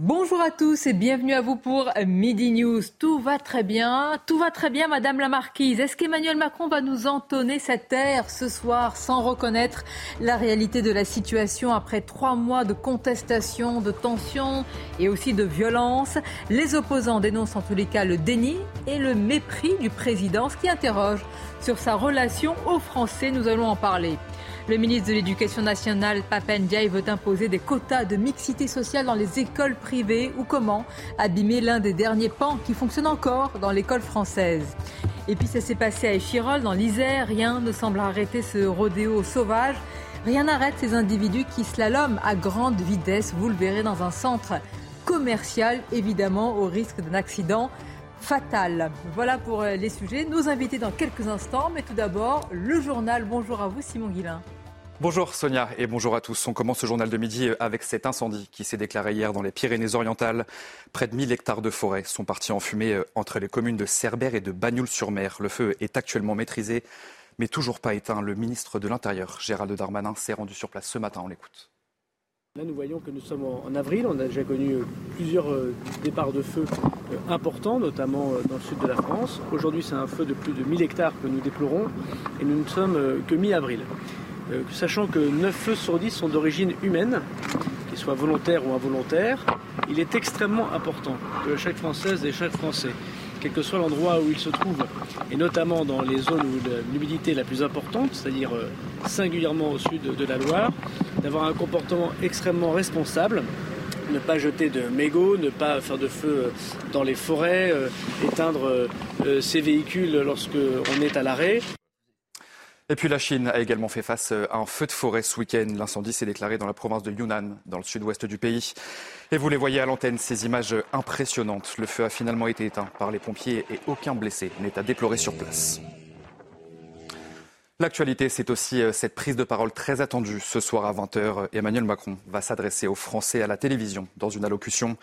Bonjour à tous et bienvenue à vous pour Midi News. Tout va très bien, tout va très bien Madame la Marquise. Est-ce qu'Emmanuel Macron va nous entonner cette air ce soir sans reconnaître la réalité de la situation après trois mois de contestation, de tension et aussi de violence? Les opposants dénoncent en tous les cas le déni et le mépris du président, ce qui interroge sur sa relation aux Français. Nous allons en parler. Le ministre de l'Éducation nationale, Papen Ndiaye, veut imposer des quotas de mixité sociale dans les écoles privées ou comment abîmer l'un des derniers pans qui fonctionne encore dans l'école française. Et puis ça s'est passé à Échirol, dans l'Isère. Rien ne semble arrêter ce rodéo sauvage. Rien n'arrête ces individus qui slaloment à grande vitesse. Vous le verrez dans un centre commercial, évidemment, au risque d'un accident fatal. Voilà pour les sujets. Nos invités dans quelques instants, mais tout d'abord, le journal. Bonjour à vous, Simon Guillain. Bonjour Sonia et bonjour à tous. On commence ce journal de midi avec cet incendie qui s'est déclaré hier dans les Pyrénées-Orientales. Près de 1000 hectares de forêt sont partis en fumée euh, entre les communes de Cerbère et de Bagnoul-sur-Mer. Le feu est actuellement maîtrisé, mais toujours pas éteint. Le ministre de l'Intérieur, Gérald Darmanin, s'est rendu sur place ce matin. On l'écoute. Là, nous voyons que nous sommes en avril. On a déjà connu euh, plusieurs euh, départs de feu importants, notamment dans le sud de la France. Aujourd'hui, c'est un feu de plus de 1000 hectares que nous déplorons et nous ne sommes que mi-avril. Euh, sachant que 9 feux sur 10 sont d'origine humaine, qu'ils soient volontaires ou involontaires, il est extrêmement important que chaque Française et chaque Français, quel que soit l'endroit où il se trouve, et notamment dans les zones où l'humidité est la plus importante, c'est-à-dire euh, singulièrement au sud de la Loire, d'avoir un comportement extrêmement responsable, ne pas jeter de mégots, ne pas faire de feu euh, dans les forêts, éteindre ses véhicules lorsqu'on est à l'arrêt. Et puis la Chine a également fait face à un feu de forêt ce week-end. L'incendie s'est déclaré dans la province de Yunnan, dans le sud-ouest du pays. Et vous les voyez à l'antenne, ces images impressionnantes. Le feu a finalement été éteint par les pompiers et aucun blessé n'est à déplorer sur place. L'actualité, c'est aussi euh, cette prise de parole très attendue ce soir à 20h. Emmanuel Macron va s'adresser aux Français à la télévision dans une allocution.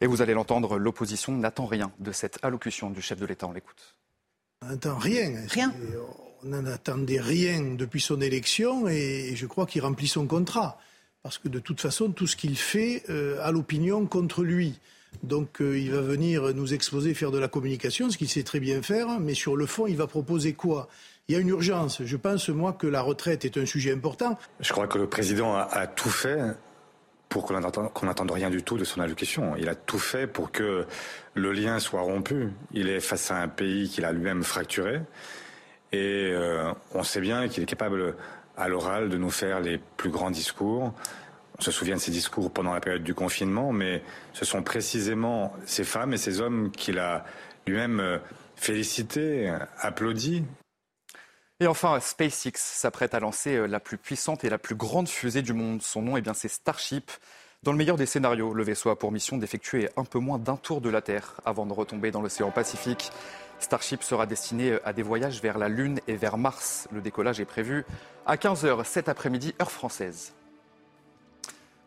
Et vous allez l'entendre, l'opposition n'attend rien de cette allocution du chef de l'État. On l'écoute. On n'attend rien. Rien on n'en attendait rien depuis son élection et je crois qu'il remplit son contrat. Parce que de toute façon, tout ce qu'il fait euh, a l'opinion contre lui. Donc euh, il va venir nous exposer, faire de la communication, ce qu'il sait très bien faire, mais sur le fond, il va proposer quoi? Il y a une urgence. Je pense, moi, que la retraite est un sujet important. Je crois que le président a, tout fait pour qu'on n'attende rien du tout de son allocution. Il a tout fait pour que le lien soit rompu. Il est face à un pays qu'il a lui-même fracturé. Et euh, on sait bien qu'il est capable, à l'oral, de nous faire les plus grands discours. On se souvient de ses discours pendant la période du confinement, mais ce sont précisément ces femmes et ces hommes qu'il a lui-même euh, félicité, applaudi. Et enfin, SpaceX s'apprête à lancer euh, la plus puissante et la plus grande fusée du monde. Son nom, eh bien, c'est Starship. Dans le meilleur des scénarios, le vaisseau a pour mission d'effectuer un peu moins d'un tour de la Terre avant de retomber dans l'océan Pacifique. Starship sera destiné à des voyages vers la Lune et vers Mars. Le décollage est prévu à 15h cet après-midi, heure française.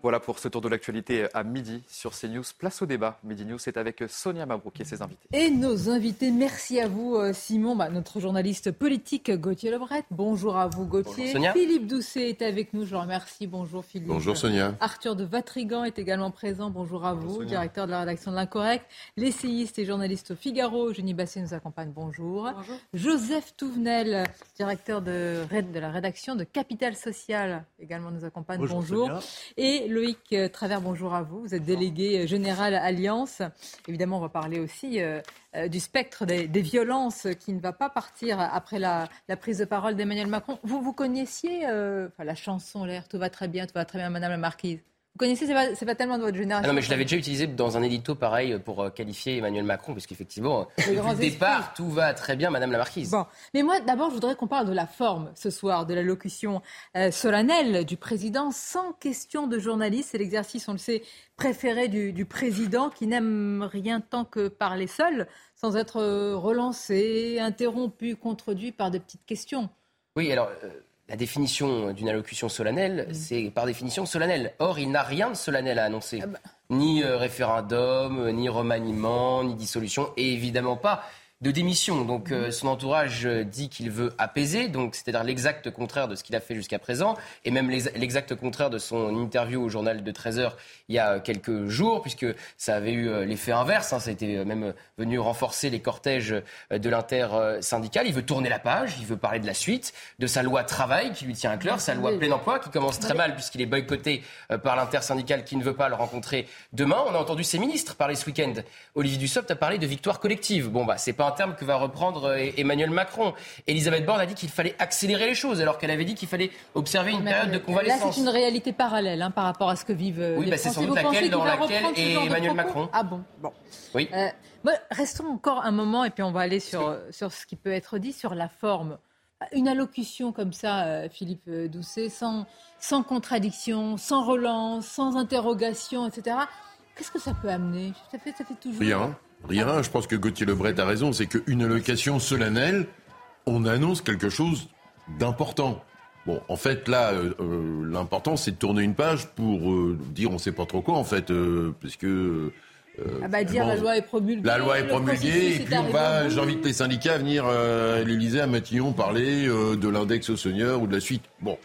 Voilà pour ce tour de l'actualité à midi sur CNews. Place au débat. Midi News, c'est avec Sonia Mabrouk et ses invités. Et nos invités, merci à vous euh, Simon, bah, notre journaliste politique Gauthier Lebret. Bonjour à vous Gauthier. Philippe Doucet est avec nous, je vous remercie. Bonjour Philippe. Bonjour Sonia. Arthur de Vatrigan est également présent. Bonjour à vous, directeur de la rédaction de l'Incorrect. L'essayiste et journaliste au Figaro, Jenny Basset nous accompagne. Bonjour. Bonjour. Joseph Touvenel, directeur de, de, la rédaction de Capital Social, également nous accompagne. Bonjour. bonjour. Et Loïc euh, Travers, bonjour à vous. Vous êtes délégué général Alliance. Évidemment, on va parler aussi euh, euh, du spectre des, violences qui ne va pas partir après la, prise de parole d'Emmanuel Macron. Vous, vous connaissiez la chanson, l'air Tout va très bien, tout va très bien, Madame la Marquise? Vous connaissez, c'est pas, pas tellement de votre génération. Ah non, mais je l'avais déjà utilisé dans un édito pareil pour euh, qualifier Emmanuel Macron, puisqu'effectivement, depuis le départ, tout va très bien, Madame la Marquise. Bon, mais moi, d'abord, je voudrais qu'on parle de la forme ce soir, de la locution euh, solennelle du président, sans question de journaliste. C'est l'exercice, on le sait, préféré du, du président, qui n'aime rien tant que parler seul, sans être euh, relancé, interrompu, contredit par de petites questions. Oui, alors la définition d'une allocution solennelle, mm. c'est par définition solennelle. Or, il n'a rien de solennel à annoncer. Ah bah. Ni euh, référendum, ni remaniement, ni dissolution, et évidemment pas de démission. Donc euh, son entourage euh, dit qu'il veut apaiser, donc c'est-à-dire l'exact contraire de ce qu'il a fait jusqu'à présent, et même l'exact contraire de son interview au journal de 13 heures il y a quelques jours, puisque ça avait eu euh, l'effet inverse. Hein, ça a été même venu renforcer les cortèges de l'inter-syndical. Il veut tourner la page, il veut parler de la suite, de sa loi travail qui lui tient à cœur, sa loi plein emploi qui commence très mal puisqu'il est boycotté par l'inter-syndical qui ne veut pas le rencontrer demain. On a entendu ses ministres parler ce week-end. Olivier Dussopt a parlé de victoire collective. Bon, bah, c'est pas terme que va reprendre euh, Emmanuel Macron. Elisabeth Borne a dit qu'il fallait accélérer les choses, alors qu'elle avait dit qu'il fallait observer une période de convalescence. Là, c'est une réalité parallèle hein, par rapport à ce que vivent euh, oui, les bah, c'est sans doute laquelle dans laquelle est Emmanuel Macron. Ah bon, bon. Oui. Euh, restons encore un moment et puis on va aller sur, sur ce qui peut être dit sur la forme. Une allocution comme ça, Philippe Doucet, sans, sans contradiction, sans relance, sans interrogation, etc. Qu'est-ce que ça peut amener? Ça fait, ça fait toujours. Rien. Rien, je pense que Gauthier Lebret a raison, c'est qu'une allocation solennelle, on annonce quelque chose d'important. Bon, en fait, là, euh, euh, l'important, c'est de tourner une page pour euh, dire on ne sait pas trop quoi, en fait, parce que... ah bah dire la loi est promulguée. La loi est promulguée, et puis on va, j'invite les syndicats à venir à l'Élysée, à Matignon, parler de l'index au seigneur ou de la suite. Bon,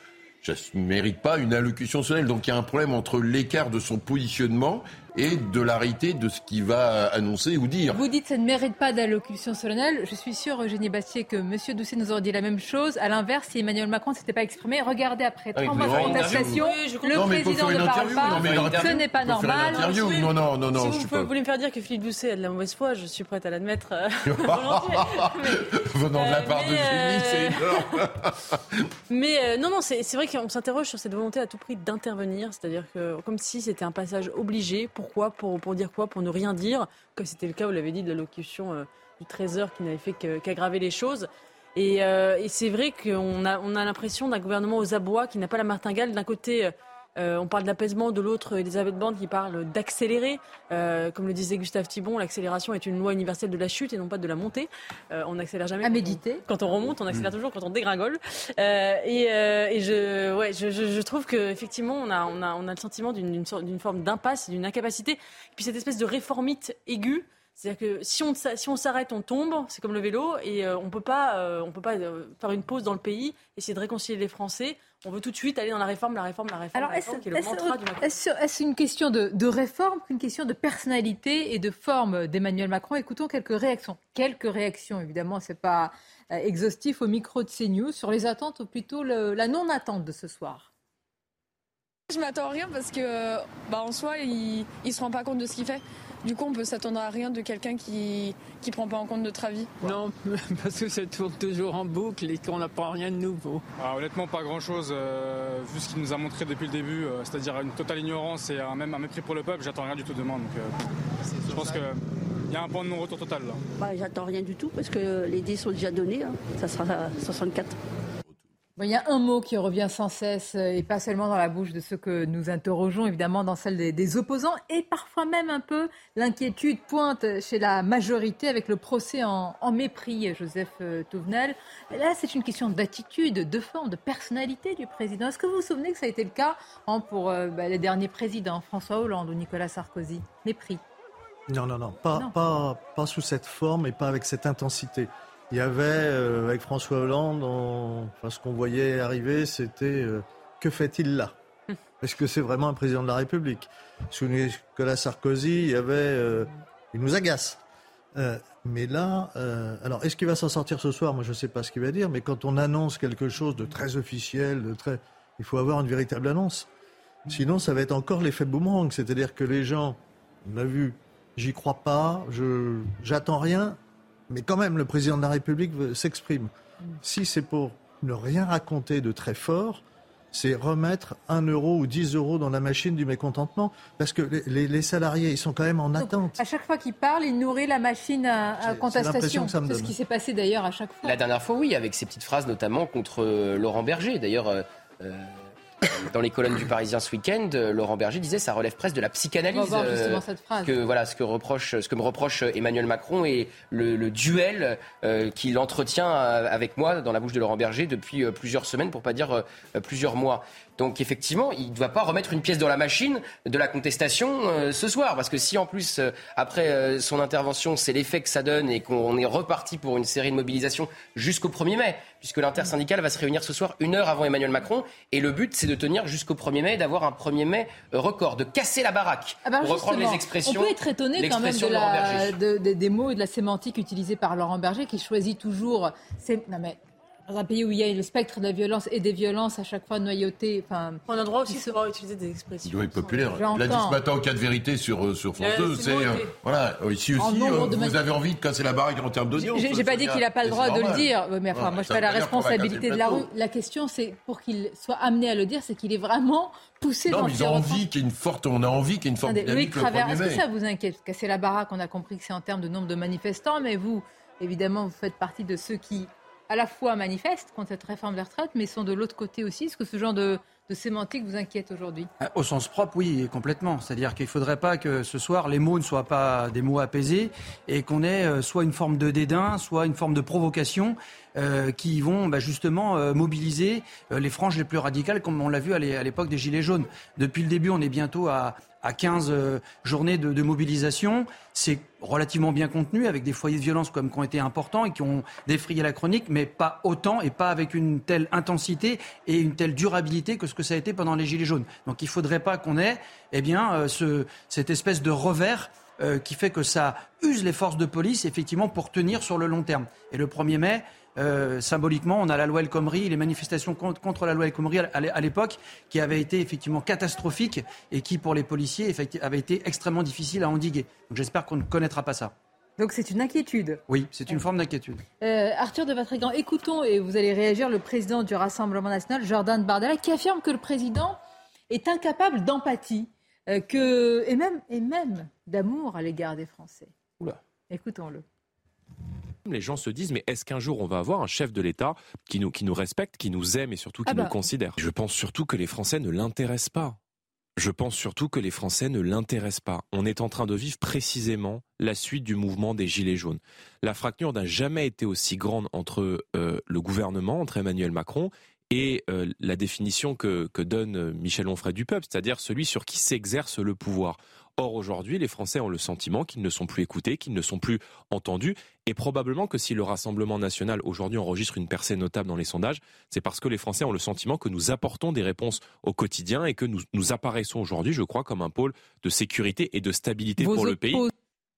ça ne mérite pas une allocution solennelle. Donc il y a un problème entre l'écart de son positionnement et de l'arité de ce qu'il va annoncer ou dire. Vous dites que ça ne mérite pas d'allocution solennelle. Je suis sûr, Eugénie Bastier, que M. Doucet nous aurait dit la même chose. À l'inverse, si Emmanuel Macron ne s'était pas exprimé, regardez après trois mois de contestation, le président ne parle pas. ce n'est pas normal. Non, non, non, non. Si vous voulez me faire dire que Philippe Doucet a de la mauvaise foi, je suis prête à l'admettre. Euh, Venant de la part de Eugénie, c'est euh, Mais euh, non, non, c'est vrai qu'on s'interroge sur cette volonté à tout prix d'intervenir, c'est-à-dire que comme si c'était un passage obligé pour pourquoi pour, dire quoi Pour ne rien dire, comme c'était le cas, vous l'avez dit, de l'allocution euh, du Trésor qui n'avait fait qu'aggraver les choses. Euh, et, c'est vrai qu'on a, on a l'impression d'un gouvernement aux abois qui n'a pas la martingale. D'un côté, euh, on parle d'apaisement, de l'autre, Elisabeth Borne qui parle d'accélérer. Euh, comme le disait Gustave Thibon, l'accélération est une loi universelle de la chute et non pas de la montée. Euh, on n'accélère jamais. À méditer. Quand on remonte, on accélère mm. toujours quand on dégringole. et, et je, ouais, je, je, trouve qu'effectivement, on a, on, a, on a le sentiment d'une forme d'impasse, d'une incapacité. Et puis cette espèce de réformite aiguë c'est-à-dire que si on si on s'arrête, on tombe. C'est comme le vélo et on peut pas on peut pas faire une pause dans le pays, essayer de réconcilier les Français on veut tout de suite aller dans la réforme, la réforme, la réforme. Alors, est-ce une question de, réforme qu'une question de personnalité et de forme d'Emmanuel Macron? Écoutons quelques réactions. Quelques réactions, évidemment, c'est pas euh, exhaustif au micro de CNews sur les attentes ou plutôt la non-attente de ce soir. Je m'attends à rien parce que, bah, en soi, il ne se rend pas compte de ce qu'il fait. Du coup, on peut s'attendre à rien de quelqu'un qui ne prend pas en compte notre avis. Non, parce que ça tourne toujours en boucle et qu'on n'apprend rien de nouveau. Ah, honnêtement, pas grand-chose, euh, vu ce qu'il nous a montré depuis le début, euh, c'est-à-dire une totale ignorance et un, même un mépris pour le peuple, j'attends rien du tout demain. Donc, euh, je pense qu'il y a un point de non-retour total là. Bah, j'attends rien du tout parce que les dés sont déjà donnés. Hein. Ça sera 64 il y a un mot qui revient sans cesse, euh, et pas seulement dans la bouche de ceux que nous interrogeons, évidemment dans celle des, opposants, et parfois même un peu l'inquiétude pointe chez la majorité avec le procès en, mépris, Joseph euh, Touvenel. Là, c'est une question d'attitude, de forme, de personnalité du président. Est-ce que vous vous souvenez que ça a été le cas hein, pour euh, bah, les derniers présidents, François Hollande ou Nicolas Sarkozy? Mépris? Non, non, non, pas, Pas, pas sous cette forme et pas avec cette intensité. Il y avait, euh, avec François Hollande, enfin, ce qu'on voyait arriver, c'était euh, que fait-il là? Est-ce que c'est vraiment un président de la République? Sous Nicolas Sarkozy, il y avait. Euh, il nous agace. mais là, alors, est-ce qu'il va s'en sortir ce soir? Moi, je ne sais pas ce qu'il va dire, mais quand on annonce quelque chose de très officiel, de très. Il faut avoir une véritable annonce. Sinon, ça va être encore l'effet boomerang. C'est-à-dire que les gens, on l'a vu, j'y crois pas, je j'attends rien, mais quand même, le président de la République s'exprime. Si c'est pour ne rien raconter de très fort, c'est remettre un euro ou 10 euros dans la machine du mécontentement. Parce que les, salariés, ils sont quand même en attente. À chaque fois qu'il parle, il nourrit la machine à, contestation. C'est ce qui s'est passé d'ailleurs à chaque fois. La dernière fois, oui, avec ces petites phrases notamment contre euh, Laurent Berger. D'ailleurs, euh, euh, dans les colonnes du Parisien ce week-end, Laurent Berger disait ça relève presque de la psychanalyse. On va voir justement cette phrase. Que, voilà, ce, que reproche, ce que me reproche Emmanuel Macron et le, duel qu'il entretient avec moi dans la bouche de Laurent Berger depuis plusieurs semaines, pour pas dire plusieurs mois. Donc effectivement, il ne doit pas remettre une pièce dans la machine de la contestation euh, ce soir. Parce que si en plus, euh, après euh, son intervention, c'est l'effet que ça donne et qu'on est reparti pour une série de mobilisations jusqu'au 1er mai, puisque l'intersyndicale va se réunir ce soir une heure avant Emmanuel Macron. Et le but, c'est de tenir jusqu'au 1er mai, d'avoir un 1er mai record, de casser la baraque. Ah pour reprendre les expressions. On peut être étonné quand même des mots et de la sémantique utilisée par Laurent Berger, qui choisit toujours. Non mais dans un pays où il y a le spectre de la violence et des violences à chaque fois noyauté. Enfin, on a le droit aussi de savoir utiliser des expressions. Il doit être populaire. Il a dit ce matin au cas de vérité sur, euh, sur France 2. C'est, euh, voilà, ici aussi, euh, vous avez envie de casser la baraque en termes d'audience. J'ai pas dit qu'il n'a pas le droit de le dire, mais enfin, moi je fais la responsabilité de la rue. La question, c'est pour qu'il soit amené à le dire, c'est qu'il est vraiment poussé non, dans mais ils ont envie qu'il y ait une forte, on a envie qu'il y ait une forte dynamique Est-ce que ça vous inquiète Casser la baraque, on a compris que c'est en termes de nombre de manifestants, mais vous, évidemment, vous faites partie de ceux qui à la fois manifestent contre cette réforme des retraites, mais sont de l'autre côté aussi. Est-ce que ce genre de, sémantique vous inquiète aujourd'hui? Euh, Au sens propre, oui, complètement. C'est-à-dire qu'il ne faudrait pas que ce soir, les mots ne soient pas des mots apaisés et qu'on ait euh, soit une forme de dédain, soit une forme de provocation euh, qui vont bah, justement mobiliser les franges les plus radicales, comme on l'a vu à l'époque des Gilets jaunes. Depuis le début, on est bientôt à, à 15 euh, journées de, mobilisation. C'est relativement bien contenu, avec des foyers de violence comme qui ont été importants et qui ont défrayé la chronique, mais pas autant et pas avec une telle intensité et une telle durabilité que ce que ça a été pendant les Gilets jaunes. Donc il ne faudrait pas qu'on ait eh bien, euh, ce, cette espèce de revers euh, qui fait que ça use les forces de police effectivement pour tenir sur le long terme. Et le 1er mai, euh, symboliquement, on a la loi El Khomri, les manifestations contre, la loi El Khomri à l'époque, qui avaient été effectivement catastrophiques et qui, pour les policiers, avaient été extrêmement difficiles à endiguer. Donc j'espère qu'on ne connaîtra pas ça. Donc c'est une inquiétude. Oui, c'est une forme d'inquiétude. Euh, Arthur de Vatrigan, écoutons et vous allez réagir le président du Rassemblement national, Jordan Bardella, qui affirme que le président est incapable d'empathie euh, et même, et même d'amour à l'égard des Français. Écoutons-le les gens se disent mais est-ce qu'un jour on va avoir un chef de l'État qui nous, qui nous respecte, qui nous aime et surtout qui ah nous bah. considère? Je pense surtout que les Français ne l'intéressent pas. Je pense surtout que les Français ne l'intéressent pas. On est en train de vivre précisément la suite du mouvement des Gilets jaunes. La fracture n'a jamais été aussi grande entre euh, le gouvernement, entre Emmanuel Macron et euh, la définition que, que donne Michel Onfray du peuple, c'est-à-dire celui sur qui s'exerce le pouvoir. Or, aujourd'hui, les Français ont le sentiment qu'ils ne sont plus écoutés, qu'ils ne sont plus entendus. Et probablement que si le Rassemblement national aujourd'hui enregistre une percée notable dans les sondages, c'est parce que les Français ont le sentiment que nous apportons des réponses au quotidien et que nous, nous apparaissons aujourd'hui, je crois, comme un pôle de sécurité et de stabilité pour le pays.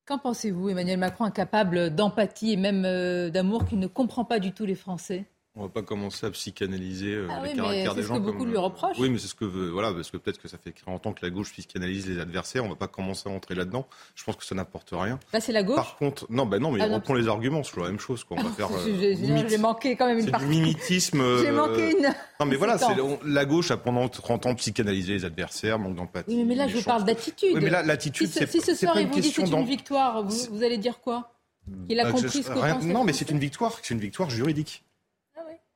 Qu'en pensez-vous, Emmanuel Macron, incapable d'empathie et même euh, d'amour, qui ne comprend pas du tout les Français? On va pas commencer à psychanalyser euh, ah les caractères des gens. C'est ce que beaucoup lui reprochent. Oui, mais c'est ce que voilà, parce que peut-être que ça fait 40 ans que la gauche psychanalyse les adversaires. On va pas commencer à rentrer là-dedans. Je pense que ça n'apporte rien. Là, c'est la gauche. Par contre, non, ben non, mais ah, on reprend les arguments. C'est la même chose. Quoi. On va faire. Euh, j'ai manqué quand même une partie. Du mimétisme. J'ai manqué une. Non, mais voilà, la gauche a pendant 30 ans psychanalysé les adversaires, manque d'empathie. Oui, mais là, je parle d'attitude. Oui, mais là, l'attitude, c'est Si ce soir, il vous dit c'est une victoire, vous allez dire quoi? Il a bah, compris ce que Non, mais c'est une victoire. C'est une victoire juridique.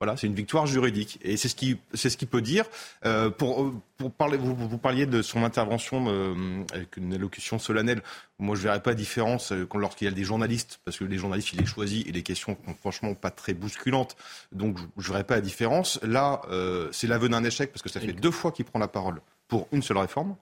Voilà, c'est une victoire juridique. Et c'est ce qui, c'est ce qu'il peut dire. Euh, pour, pour parler, vous, vous, parliez de son intervention euh, avec une allocution solennelle. Moi, je verrais pas différence euh, lorsqu'il y a des journalistes, parce que les journalistes, il les choisit et les questions sont franchement pas très bousculantes. Donc, je, ne verrais pas la différence. Là, euh, c'est l'aveu d'un échec parce que ça fait deux fois qu'il prend la parole pour une seule réforme.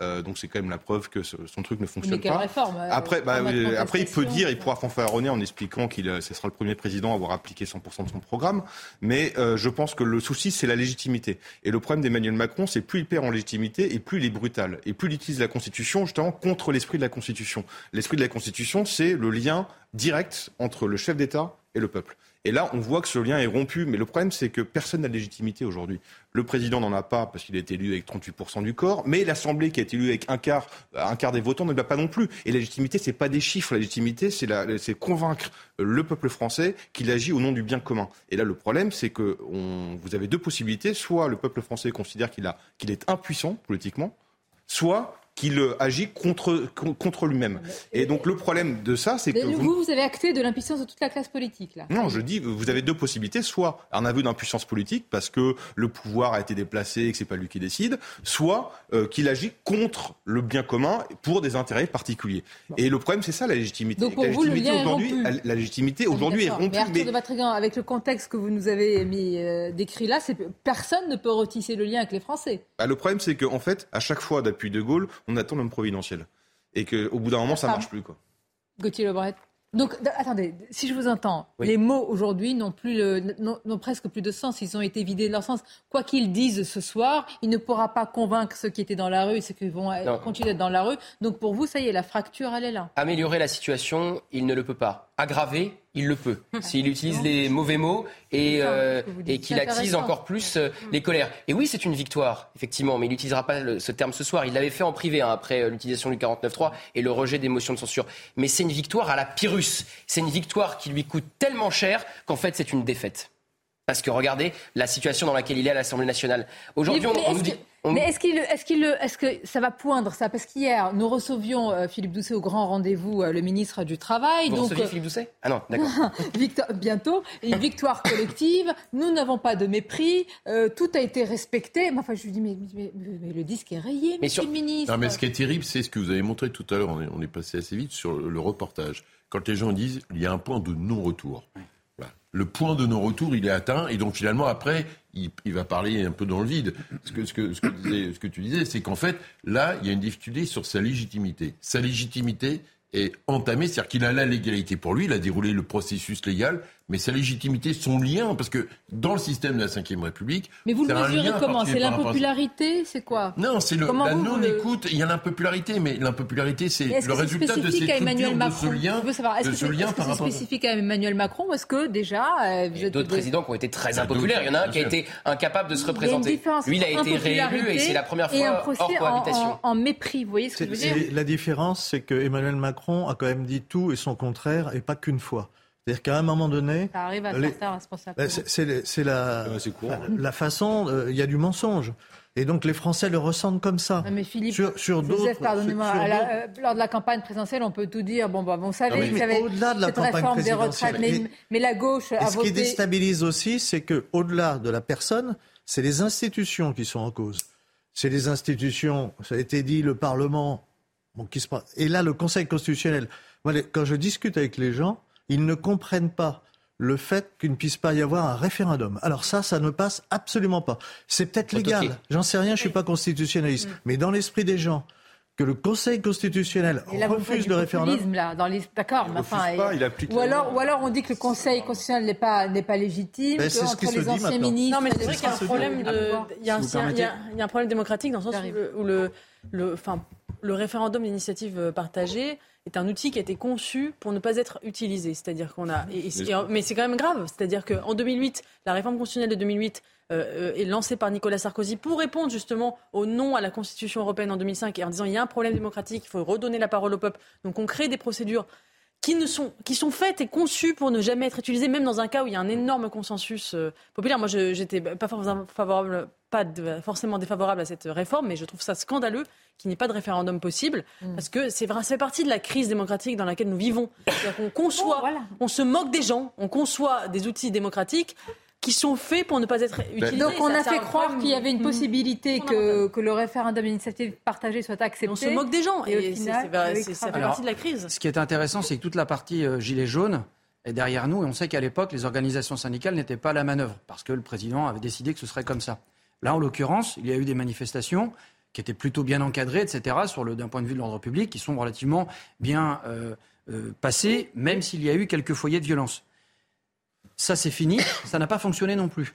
Euh, donc c'est quand même la preuve que son truc ne fonctionne pas. Réforme, euh, après, bah, après il peut dire, il pourra fanfaronner en expliquant qu'il euh, ce sera le premier président à avoir appliqué 100% de son programme. Mais je pense que le souci c'est la légitimité. Et le problème d'Emmanuel Macron, c'est plus il perd en légitimité et plus il est brutal et plus il utilise la Constitution justement contre l'esprit de la Constitution. L'esprit de la Constitution, c'est le lien direct entre le chef d'État et le peuple. Et là, on voit que ce lien est rompu. Mais le problème, c'est que personne n'a de légitimité aujourd'hui. Le président n'en a pas parce qu'il est élu avec 38% du corps, mais l'Assemblée qui est élue avec un quart, un quart des votants ne l'a pas non plus. Et la légitimité, c'est pas des chiffres. La légitimité, c'est convaincre le peuple français qu'il agit au nom du bien commun. Et là, le problème, c'est que vous avez deux possibilités. Soit le peuple français considère qu'il qu'il est impuissant politiquement, soit qu'il agit contre, contre lui-même. Et donc le problème de ça, c'est que... Vous, vous, avez acté de l'impuissance de toute la classe politique, là. Non, je dis, vous avez deux possibilités. Soit un aveu d'impuissance politique, parce que le pouvoir a été déplacé et que c'est pas lui qui décide, soit euh, qu'il agit contre le bien commun pour des intérêts particuliers. Et le problème, c'est ça, la légitimité. Donc pour la légitimité aujourd'hui, la légitimité aujourd'hui est rompue. Mais Arthur de Vatrigan, avec le contexte que vous nous avez mis, euh, décrit là, personne ne peut retisser le lien avec les Français. Bah, le problème, c'est qu'en fait, à chaque fois d'appui de Gaulle, on attend l'homme providentiel. Et qu'au bout d'un moment, ça ne marche plus. Quoi. Gauthier Lebret. Donc, attendez, si je vous entends, les mots aujourd'hui n'ont plus n'ont presque plus de sens. Ils ont été vidés de leur sens. Quoi qu'ils disent ce soir, il ne pourra pas convaincre ceux qui étaient dans la rue et ceux qui vont continuer d'être dans la rue. Donc, pour vous, ça y est, la fracture, elle est là. Améliorer la situation, il ne le peut pas. Aggraver, il le peut. S'il utilise les mauvais mots et, euh, et qu'il attise encore plus euh, les colères. Et oui, c'est une victoire, effectivement, mais il n'utilisera pas ce terme ce soir. Il l'avait fait en privé hein, après euh, l'utilisation du 49.3 et le rejet des motions de censure. Mais c'est une victoire à la Pyrrhus. C'est une victoire qui lui coûte tellement cher qu'en fait, c'est une défaite. Parce que regardez la situation dans laquelle il est à l'Assemblée nationale. Aujourd'hui, on, nous dit. Mais est-ce qu'il, est-ce qu'il, est-ce que ça va poindre ça? Parce qu'hier, nous recevions euh, Philippe Doucet au grand rendez-vous, euh, le ministre du Travail. Vous donc, euh, Philippe Doucet? Ah non, d'accord. bientôt, une victoire collective. Nous n'avons pas de mépris. tout a été respecté. Mais enfin, je lui dis, mais, le disque est rayé, monsieur le ministre. Non, mais ce qui est terrible, c'est ce que vous avez montré tout à l'heure. On est, on est passé assez vite sur le reportage. Quand les gens disent, il y a un point de non-retour le point de non-retour, il est atteint. Et donc, finalement, après, il, va parler un peu dans le vide. Ce que, ce que, ce que, tu disais, c'est qu'en fait, là, il y a une difficulté sur sa légitimité. Sa légitimité est entamée, c'est-à-dire qu'il a la légalité pour lui, il a déroulé le processus légal, mais sa légitimité, son lien, parce que dans le système de la Ve République. Mais vous le mesurez comment C'est l'impopularité C'est quoi Non, c'est le, la non-écoute. Il y a l'impopularité, mais l'impopularité, c'est le résultat de cette Emmanuel Macron de ce lien. Est-ce que c'est spécifique à Emmanuel Macron ou est-ce que déjà. Euh, d'autres présidents qui ont été très impopulaires. Il y en a un qui a été incapable de se représenter. Lui, il a été réélu et c'est la première fois hors cohabitation. En, mépris, vous voyez ce que je veux dire La différence, c'est que Emmanuel Macron a quand même dit tout et son contraire, et pas qu'une fois. C'est-à-dire qu'à un moment donné. Ça arrive à certains responsables. C'est la, la façon. Euh, il y a du mensonge. Et donc les Français le ressentent comme ça. mais Philippe, sur, d'autres. pardonnez-moi, euh, lors de la campagne présidentielle, on peut tout dire. Bon, bah, vous savez, mais, au-delà de la campagne des retraites, mais, la gauche a et Ce qui déstabilise aussi, c'est que au-delà de la personne, c'est les institutions qui sont en cause. C'est les institutions, ça a été dit, le Parlement, bon, qui se... et là le Conseil constitutionnel. Quand je discute avec les gens, ils ne comprennent pas le fait qu'il ne puisse pas y avoir un référendum. Alors ça, ça ne passe absolument pas. C'est peut-être légal, j'en sais rien, je suis pas constitutionnaliste, mm. mais dans l'esprit des gens, que le Conseil constitutionnel refuse le référendum. Là, dans les... D'accord, mais enfin, ou alors, ou alors on dit que le Conseil constitutionnel n'est pas n'est pas légitime, ben, que, entre les anciens ministres. Non, mais c'est vrai qu'il y a un problème de, il y a un, problème démocratique dans le sens où le, le, enfin, le référendum d'initiative partagée est un outil qui a été conçu pour ne pas être utilisé. C'est-à-dire qu'on a. mais c'est quand même grave. C'est-à-dire qu'en 2008, la réforme constitutionnelle de 2008 euh, est lancée par Nicolas Sarkozy pour répondre justement au non à la Constitution européenne en 2005 et en disant il y a un problème démocratique, il faut redonner la parole au peuple. Donc on crée des procédures qui, ne sont, qui sont faites et conçues pour ne jamais être utilisées, même dans un cas où il y a un énorme consensus euh, populaire. Moi, je n'étais pas favorable, pas forcément défavorable à cette réforme, mais je trouve ça scandaleux qu'il n'y ait pas de référendum possible, mm. parce que c'est ça fait partie de la crise démocratique dans laquelle nous vivons. On conçoit, oh, on se moque des gens, on conçoit des outils démocratiques qui sont faits pour ne pas être utilisés. Donc on a fait croire qu'il y avait une possibilité que, que, le référendum d'initiative partagée soit accepté. On se moque des gens et, ça fait partie de la crise. Ce qui est intéressant, c'est que toute la partie euh, gilet jaune est derrière nous et on sait qu'à l'époque, les organisations syndicales n'étaient pas à la manœuvre parce que le président avait décidé que ce serait comme ça. Là, en l'occurrence, il y a eu des manifestations qui étaient plutôt bien encadrées, etc., d'un point de vue de l'ordre public, qui sont relativement bien euh, euh, passées, même s'il y a eu quelques foyers de violence. Ça, c'est fini. Ça n'a pas fonctionné non plus.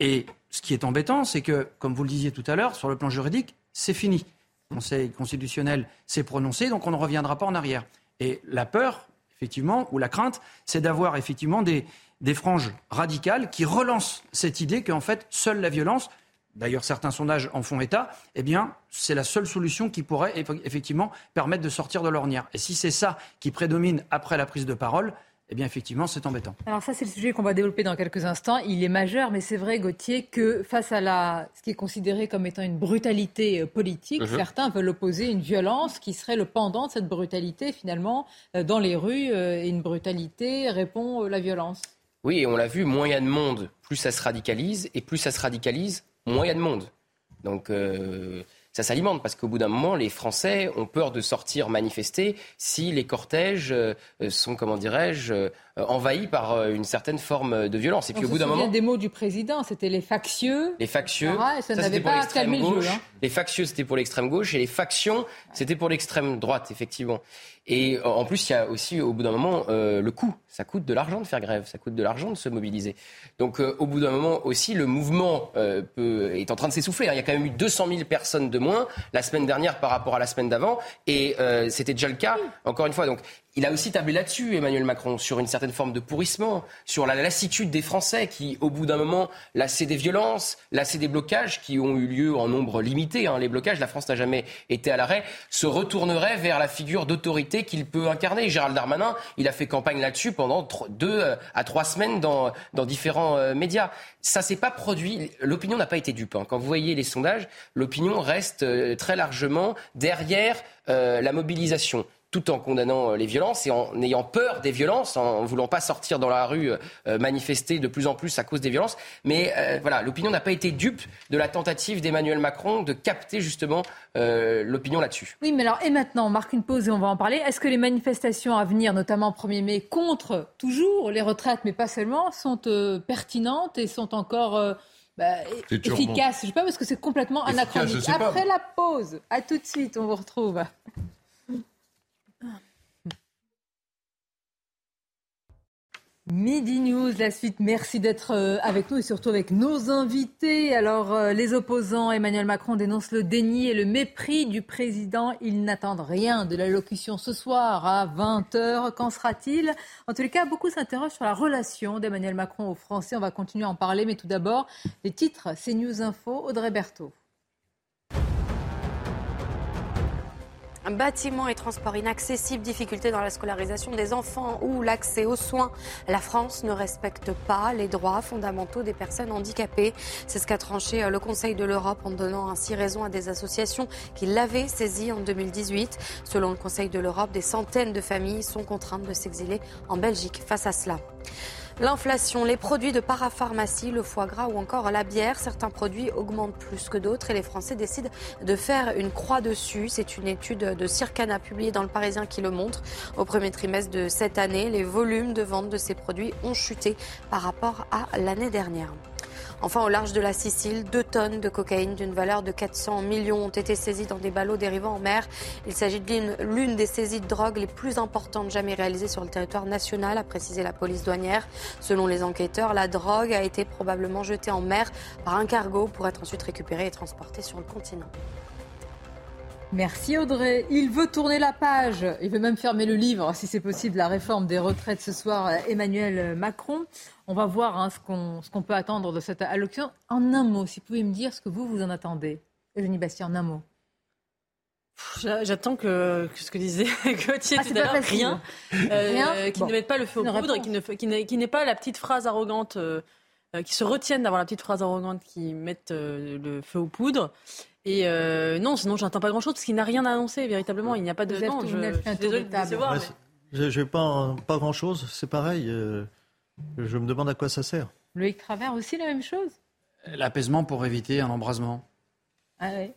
Et ce qui est embêtant, c'est que, comme vous le disiez tout à l'heure, sur le plan juridique, c'est fini. Le Conseil constitutionnel s'est prononcé, donc on ne reviendra pas en arrière. Et la peur, effectivement, ou la crainte, c'est d'avoir effectivement des, des franges radicales qui relancent cette idée qu'en fait, seule la violence, d'ailleurs certains sondages en font état, eh bien, c'est la seule solution qui pourrait effectivement permettre de sortir de l'ornière. Et si c'est ça qui prédomine après la prise de parole, eh bien effectivement, c'est embêtant. Alors ça, c'est le sujet qu'on va développer dans quelques instants. Il est majeur, mais c'est vrai, Gauthier, que face à la, ce qui est considéré comme étant une brutalité euh, politique, mhm. certains veulent opposer une violence qui serait le pendant de cette brutalité, finalement, euh, dans les rues. Euh, et une brutalité répond la violence. Oui, et on l'a vu, moins il y a de monde, plus ça se radicalise, et plus ça se radicalise, moins il y a de monde. Donc ça s'alimente parce qu'au bout d'un moment, les Français ont peur de sortir manifester si les cortèges euh, sont, comment dirais-je, euh, envahis par euh, une certaine forme de violence. Et puis au bout d'un moment, des mots du président, c'était les factieux. Les factieux, ça, n'avait pas calmé le jeu. Hein. Les factieux, c'était pour l'extrême gauche, et les factions, c'était pour l'extrême droite, effectivement. Et en plus, il y a aussi, au bout d'un moment, le coût. Ça coûte de l'argent de faire grève, ça coûte de l'argent de se mobiliser. Donc, au bout d'un moment aussi, le mouvement peut, est en train de s'essouffler. Hein. Il y a quand même eu 200 000 personnes de moins la semaine dernière par rapport à la semaine d'avant. Et euh, c'était déjà le cas, encore une fois. Donc il a aussi tablé là-dessus, Emmanuel Macron, sur une certaine forme de pourrissement, sur la lassitude des Français qui, au bout d'un moment, lassés des violences, lassés des blocages qui ont eu lieu en nombre limité. Hein, les blocages, la France n'a jamais été à l'arrêt, se retournerait vers la figure d'autorité qu'il peut incarner. Gérald Darmanin, il a fait campagne là-dessus deux euh, à trois semaines dans, dans différents euh, médias. Ça s'est pas produit. L'opinion n'a pas été dupe. Hein. Quand vous voyez les sondages, l'opinion reste euh, très largement derrière la mobilisation tout en condamnant euh, les violences et en ayant peur des violences, en ne voulant pas sortir dans la rue euh, manifester de plus en plus à cause des violences. Mais euh, voilà, l'opinion n'a pas été dupe de la tentative d'Emmanuel Macron de capter justement l'opinion là-dessus. Oui, mais alors, et maintenant, on marque une pause et on va en parler. Est-ce que les manifestations à venir, notamment 1er mai, contre toujours les retraites, mais pas seulement, sont pertinentes et sont encore... Bah, efficaces? Je ne sais pas, parce que c'est complètement anachronique. Après la pause, à tout de suite, on vous retrouve. Midi News, la suite. Merci d'être euh, avec nous et surtout avec nos invités. Alors, euh, les opposants, Emmanuel Macron dénonce le déni et le mépris du président. Ils n'attendent rien de l'allocution ce soir à 20h. Qu'en sera-t-il? En tous les cas, beaucoup s'interrogent sur la relation d'Emmanuel Macron aux Français. On va continuer à en parler, mais tout d'abord, les titres. C'est News Info, Audrey Berthaud. Bâtiments et transports inaccessibles, difficultés dans la scolarisation des enfants ou l'accès aux soins. La France ne respecte pas les droits fondamentaux des personnes handicapées. C'est ce qu'a tranché euh, le Conseil de l'Europe en donnant ainsi raison à des associations qui l'avaient saisi en 2018. Selon le Conseil de l'Europe, des centaines de familles sont contraintes de s'exiler en Belgique face à cela. L'inflation, les produits de parapharmacie, le foie gras ou encore la bière, certains produits augmentent plus que d'autres et les Français décident de faire une croix dessus. C'est une étude de Circana publiée dans le Parisien qui le montre. Au premier trimestre de cette année, les volumes de vente de ces produits ont chuté par rapport à l'année dernière. Enfin, au large de la Sicile, deux tonnes de cocaïne d'une valeur de 400 millions ont été saisies dans des ballots dérivant en mer. Il s'agit de l'une des saisies de drogue les plus importantes jamais réalisées sur le territoire national, a précisé la police douanière. Selon les enquêteurs, la drogue a été probablement jetée en mer par un cargo pour être ensuite récupérée et transportée sur le continent. Merci Audrey. Il veut tourner la page. Il veut même fermer le livre, si c'est possible, la réforme des retraites ce soir, Emmanuel Macron. On va voir hein, ce qu'on peut attendre de cette allocution. En un mot, si vous pouvez me dire ce que vous, vous en attendez. Eugénie Bastien, en un mot. J'attends que, ce que disait Gauthier ah, tout à l'heure, rien, euh, qui ne mette pas le feu aux poudres et qui n'ait pas la petite phrase arrogante, euh, euh, qui se retienne d'avoir la petite phrase arrogante qui mette le feu aux poudres. Et non, sinon j'attends pas grand-chose parce qu'il n'a rien à annoncer véritablement. Il n'y a pas de. Non, je, je suis désolée de décevoir. Mais... Je n'ai pas, pas grand-chose, c'est pareil. Je me demande à quoi ça sert. Loïc Travers aussi la même chose? L'apaisement pour éviter un embrasement. Ah oui.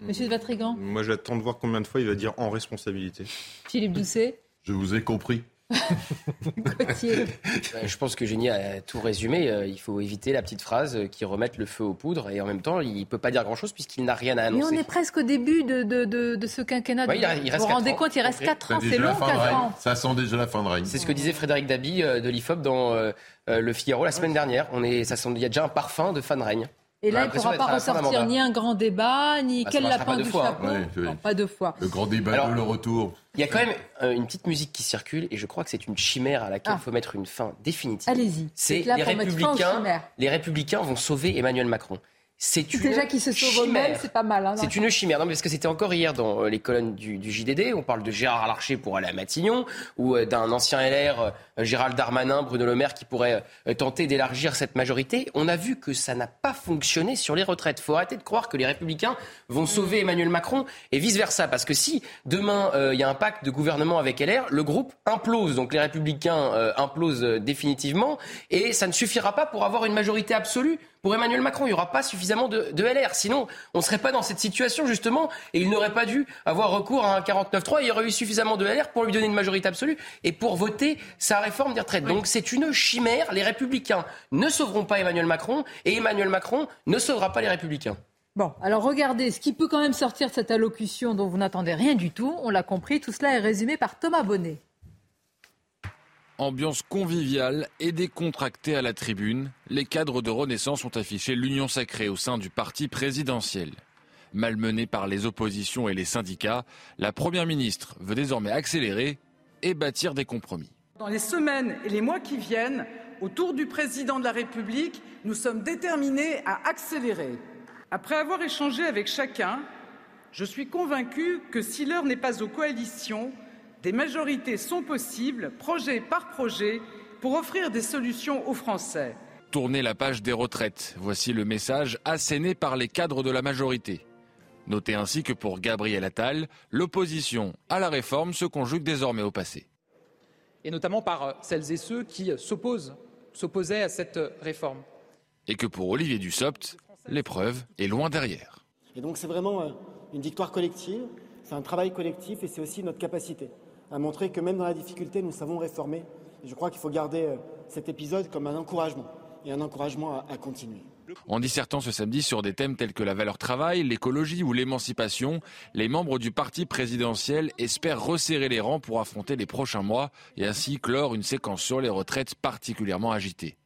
Monsieur de Vatrigan? Moi j'attends de voir combien de fois il va dire en responsabilité. Philippe Doucet? Je vous ai compris. Je pense que Génie a tout résumé. Euh, il faut éviter la petite phrase qui remette le feu aux poudres. Et en même temps, il ne peut pas dire grand-chose puisqu'il n'a rien à annoncer. Mais on est presque au début de, de, de, ce quinquennat. il, vous vous rendez compte, il reste 4 ans. C'est long, 4 ans. Ça sent déjà la fin de règne. C'est ce que disait Frédéric Dabi euh, de l'IFOP dans euh, Le Figaro la semaine dernière. On est, ça sent, il y a déjà un parfum de fin de règne. Et là, il ne pourra pas ressortir ni un grand débat, ni bah, quel lapin du fois, chapeau. Hein. pas deux fois. Le grand débat de le retour. Il y a quand même euh, une petite musique qui circule et je crois que c'est une chimère à laquelle il Ah. faut mettre une fin définitive. Allez-y. C'est les républicains. Les républicains vont sauver Emmanuel Macron. C'est une Déjà qu'ils se eux-mêmes, chimère. c'est pas mal. hein, C'est une chimère. Non, mais parce que c'était encore hier dans euh, les colonnes du, du JDD. On parle de Gérard Larcher pour aller à Matignon ou euh, d'un ancien LR, euh, Gérald Darmanin, Bruno Le Maire, qui pourrait tenter d'élargir cette majorité. On a vu que ça n'a pas fonctionné sur les retraites. faut arrêter de croire que les Républicains vont sauver Emmanuel Macron et vice-versa. Parce que si demain euh, il y a un pacte de gouvernement avec LR, le groupe implose. Donc les Républicains euh, implosent définitivement et ça ne suffira pas pour avoir une majorité absolue pour Emmanuel Macron. Il n'y aura pas suffisamment de, de LR. Sinon, on ne serait pas dans cette situation, justement, et il n'aurait pas dû avoir recours à un 49-3. Il y aurait eu suffisamment de LR pour lui donner une majorité absolue et pour voter sa réforme des retraites. Donc c'est une chimère. Les Républicains ne sauveront pas Emmanuel Macron et Emmanuel Macron ne sauvera pas les Républicains. Bon, alors regardez, ce qui peut quand même sortir de cette allocution dont vous n'attendez rien du tout, on l'a compris, tout cela est résumé par Thomas Bonnet. Ambiance conviviale et décontractée à la tribune, les cadres de Renaissance ont affiché l'union sacrée au sein du parti présidentiel. Malmenée par les oppositions et les syndicats, la Première ministre veut désormais accélérer et bâtir des compromis. Dans les semaines et les mois qui viennent, autour du président de la République, nous sommes déterminés à accélérer. Après avoir échangé avec chacun, je suis convaincu que si l'heure n'est pas aux coalitions, des majorités sont possibles, projet par projet, pour offrir des solutions aux Français. Tourner la page des retraites, voici le message asséné par les cadres de la majorité. Notez ainsi que pour Gabriel Attal, l'opposition à la réforme se conjugue désormais au passé. et notamment par euh, celles et ceux qui euh, s'opposent, s'opposaient à cette euh, réforme. Et que pour Olivier Dussopt, l'épreuve est loin derrière. Et donc c'est vraiment une victoire collective, c'est un travail collectif et c'est aussi notre capacité à montrer que même dans la difficulté, nous savons réformer. Je crois qu'il faut garder euh, cet épisode comme un encouragement et un encouragement à, à continuer. En dissertant ce samedi sur des thèmes tels que la valeur travail, l'écologie ou l'émancipation, les membres du parti présidentiel espèrent resserrer les rangs pour affronter les prochains mois et ainsi clore une séquence sur les retraites particulièrement agitée.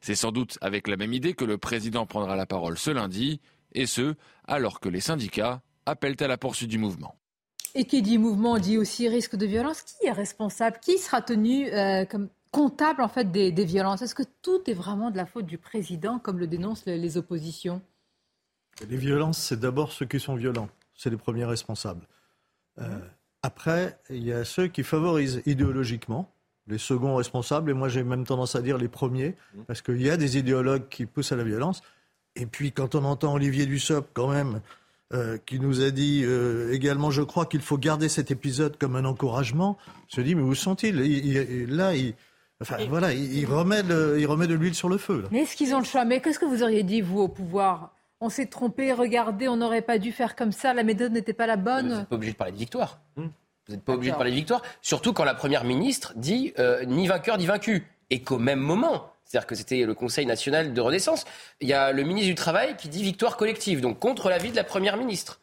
C'est sans doute avec la même idée que le président prendra la parole ce lundi, et ce, alors que les syndicats appellent à la poursuite du mouvement. Et qui dit mouvement dit aussi risque de violence. Qui est responsable? Qui sera tenu euh, comme comptable en fait des, violences? Est-ce que tout est vraiment de la faute du président, comme le dénoncent les, les oppositions? Les violences, c'est d'abord ceux qui sont violents. C'est les premiers responsables. Euh, après, il y a ceux qui favorisent idéologiquement, les seconds responsables, et moi j'ai même tendance à dire les premiers, parce qu'il y a des idéologues qui poussent à la violence. Et puis quand on entend Olivier Dussopt, quand même, euh, qui nous a dit euh, également, je crois qu'il faut garder cet épisode comme un encouragement, se dit, mais où sont-ils? Il- il- Là, il, enfin, voilà, il, il remet de, il remet de l'huile sur le feu. là. Mais est-ce qu'ils ont le choix? Mais qu'est-ce que vous auriez dit, vous, au pouvoir? On s'est trompé, regardez, on n'aurait pas dû faire comme ça, la méthode n'était pas la Vous bonne. n'êtes pas obligé de parler de victoire. Hmm. Vous n'êtes pas obligé de parler de victoire, surtout quand la première ministre dit euh, ni vainqueur ni vaincu. Et qu'au même moment, c'est-à-dire que c'était le Conseil national de Renaissance, il y a le ministre du Travail qui dit victoire collective, donc contre l'avis de la première ministre.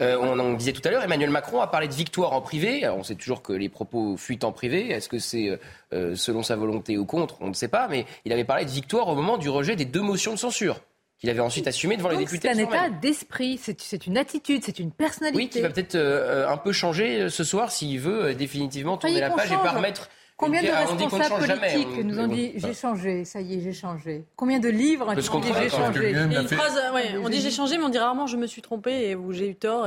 Euh, on en disait tout à l'heure, Emmanuel Macron a parlé de victoire en privé. Alors, on sait toujours que les propos fuient en privé. Est-ce que c'est euh, selon sa volonté ou contre On ne sait pas. Mais il avait parlé de victoire au moment du rejet des deux motions de censure qu'il avait ensuite assumé devant les députés. c'est un état d'esprit, c'est une attitude, c'est une personnalité. Oui, qui va peut-être euh, un peu changer ce soir s'il veut définitivement tourner la page et pas remettre. Combien de on dit responsables jamais, politiques on- nous ont dit j'ai changé, ça y est, j'ai changé Combien de livres disent comprendre, j'ai changé lui-même Et une phrase, ouais, on dit j'ai changé, mais on dit rarement je me suis trompé et ou j'ai eu tort.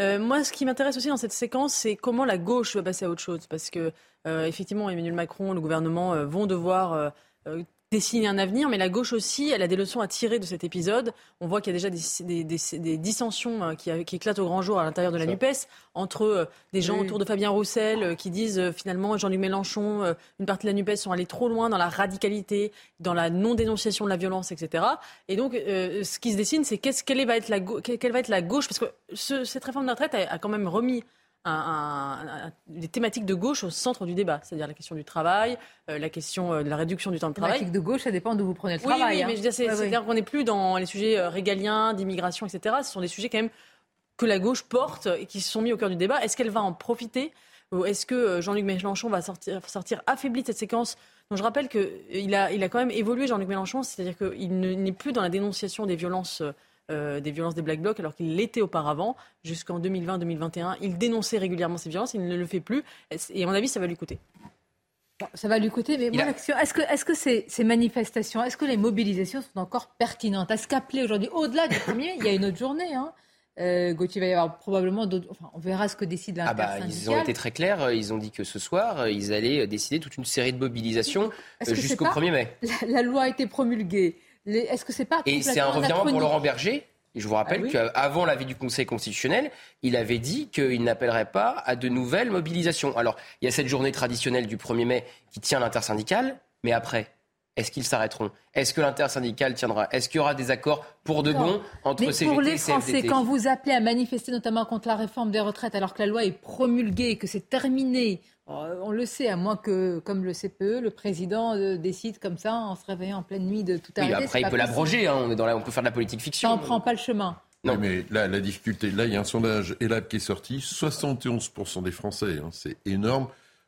Euh, moi, ce qui m'intéresse aussi dans cette séquence, c'est comment la gauche va passer à autre chose. Parce que, euh, effectivement, Emmanuel Macron, le gouvernement euh, vont devoir dessiner un avenir, mais la gauche aussi, elle a des leçons à tirer de cet épisode. On voit qu'il y a déjà des, des- des- des dissensions euh, qui, qui éclatent au grand jour à l'intérieur de la. NUPES, entre euh, des gens Oui. autour de Fabien Roussel euh, qui disent finalement Jean-Luc Mélenchon, une partie de la NUPES sont allés trop loin dans la radicalité, dans la non-dénonciation de la violence, etc. Et donc, euh, ce qui se dessine, c'est qu'est-ce, quelle, va être la gau- quelle quelle va être la gauche? Parce que ce- cette réforme de la retraite a, a quand même remis un- un- un- les thématiques de gauche au centre du débat, c'est-à-dire la question du travail, euh, la question euh, de la réduction du temps de travail. Thématique de gauche, ça dépend d'où vous prenez le Oui, travail. oui, hein. mais je veux dire, c'est- Ouais, ouais. c'est-à-dire qu'on n'est plus dans les sujets euh, régaliens, d'immigration, etc. Ce sont des sujets quand même que la gauche porte et qui se sont mis au cœur du débat. Est-ce qu'elle va en profiter? Est-ce que Jean-Luc Mélenchon va sortir, sortir affaibli de cette séquence? Donc je rappelle qu'il a, il a quand même évolué, Jean-Luc Mélenchon, c'est-à-dire qu'il n'est plus dans la dénonciation des violences euh, des violences des Black Blocs, alors qu'il l'était auparavant, jusqu'en 2020-2021. Il dénonçait régulièrement ces violences, il ne le fait plus. Et à mon avis, ça va lui coûter. ça va lui coûter, mais est-ce que, est -ce que ces, ces, manifestations, est-ce que les mobilisations sont encore pertinentes? Est-ce qu'appeler aujourd'hui, au-delà du premier, il y a une autre journée hein euh, Gauthier, il va y avoir probablement d'autres. Enfin, on verra ce que décide ah bah, Ils ont été très clairs. Ils ont dit que ce soir, ils allaient décider toute une série de mobilisations jusqu'au 1er mai. la, loi a été promulguée. Est-ce que c'est pas Et c'est un revirement pour Laurent Berger. je vous rappelle ah qu'avant l'avis du Conseil constitutionnel, il avait dit qu'il n'appellerait pas à de nouvelles mobilisations. Alors, il y a cette journée traditionnelle du 1er mai qui tient l'intersyndicale, mais après, est-ce qu'ils s'arrêteront? Est-ce que l'intersyndicale tiendra? Est-ce qu'il y aura des accords pour de bon entre Mais CGT pour les Français, quand vous appelez à manifester notamment contre la réforme des retraites alors que la loi est promulguée, que c'est terminé, on le sait, à moins que, comme le CPE, le président euh, décide comme ça, en se réveillant en pleine nuit, de tout arrêter. Oui, après, il peut l'abroger. Hein, on, on peut faire de la politique fiction. Ça n'en prend pas le chemin. Non, mais là, la difficulté, là, il y a un sondage ELAB qui est sorti. 71% des Français, hein, c'est énorme.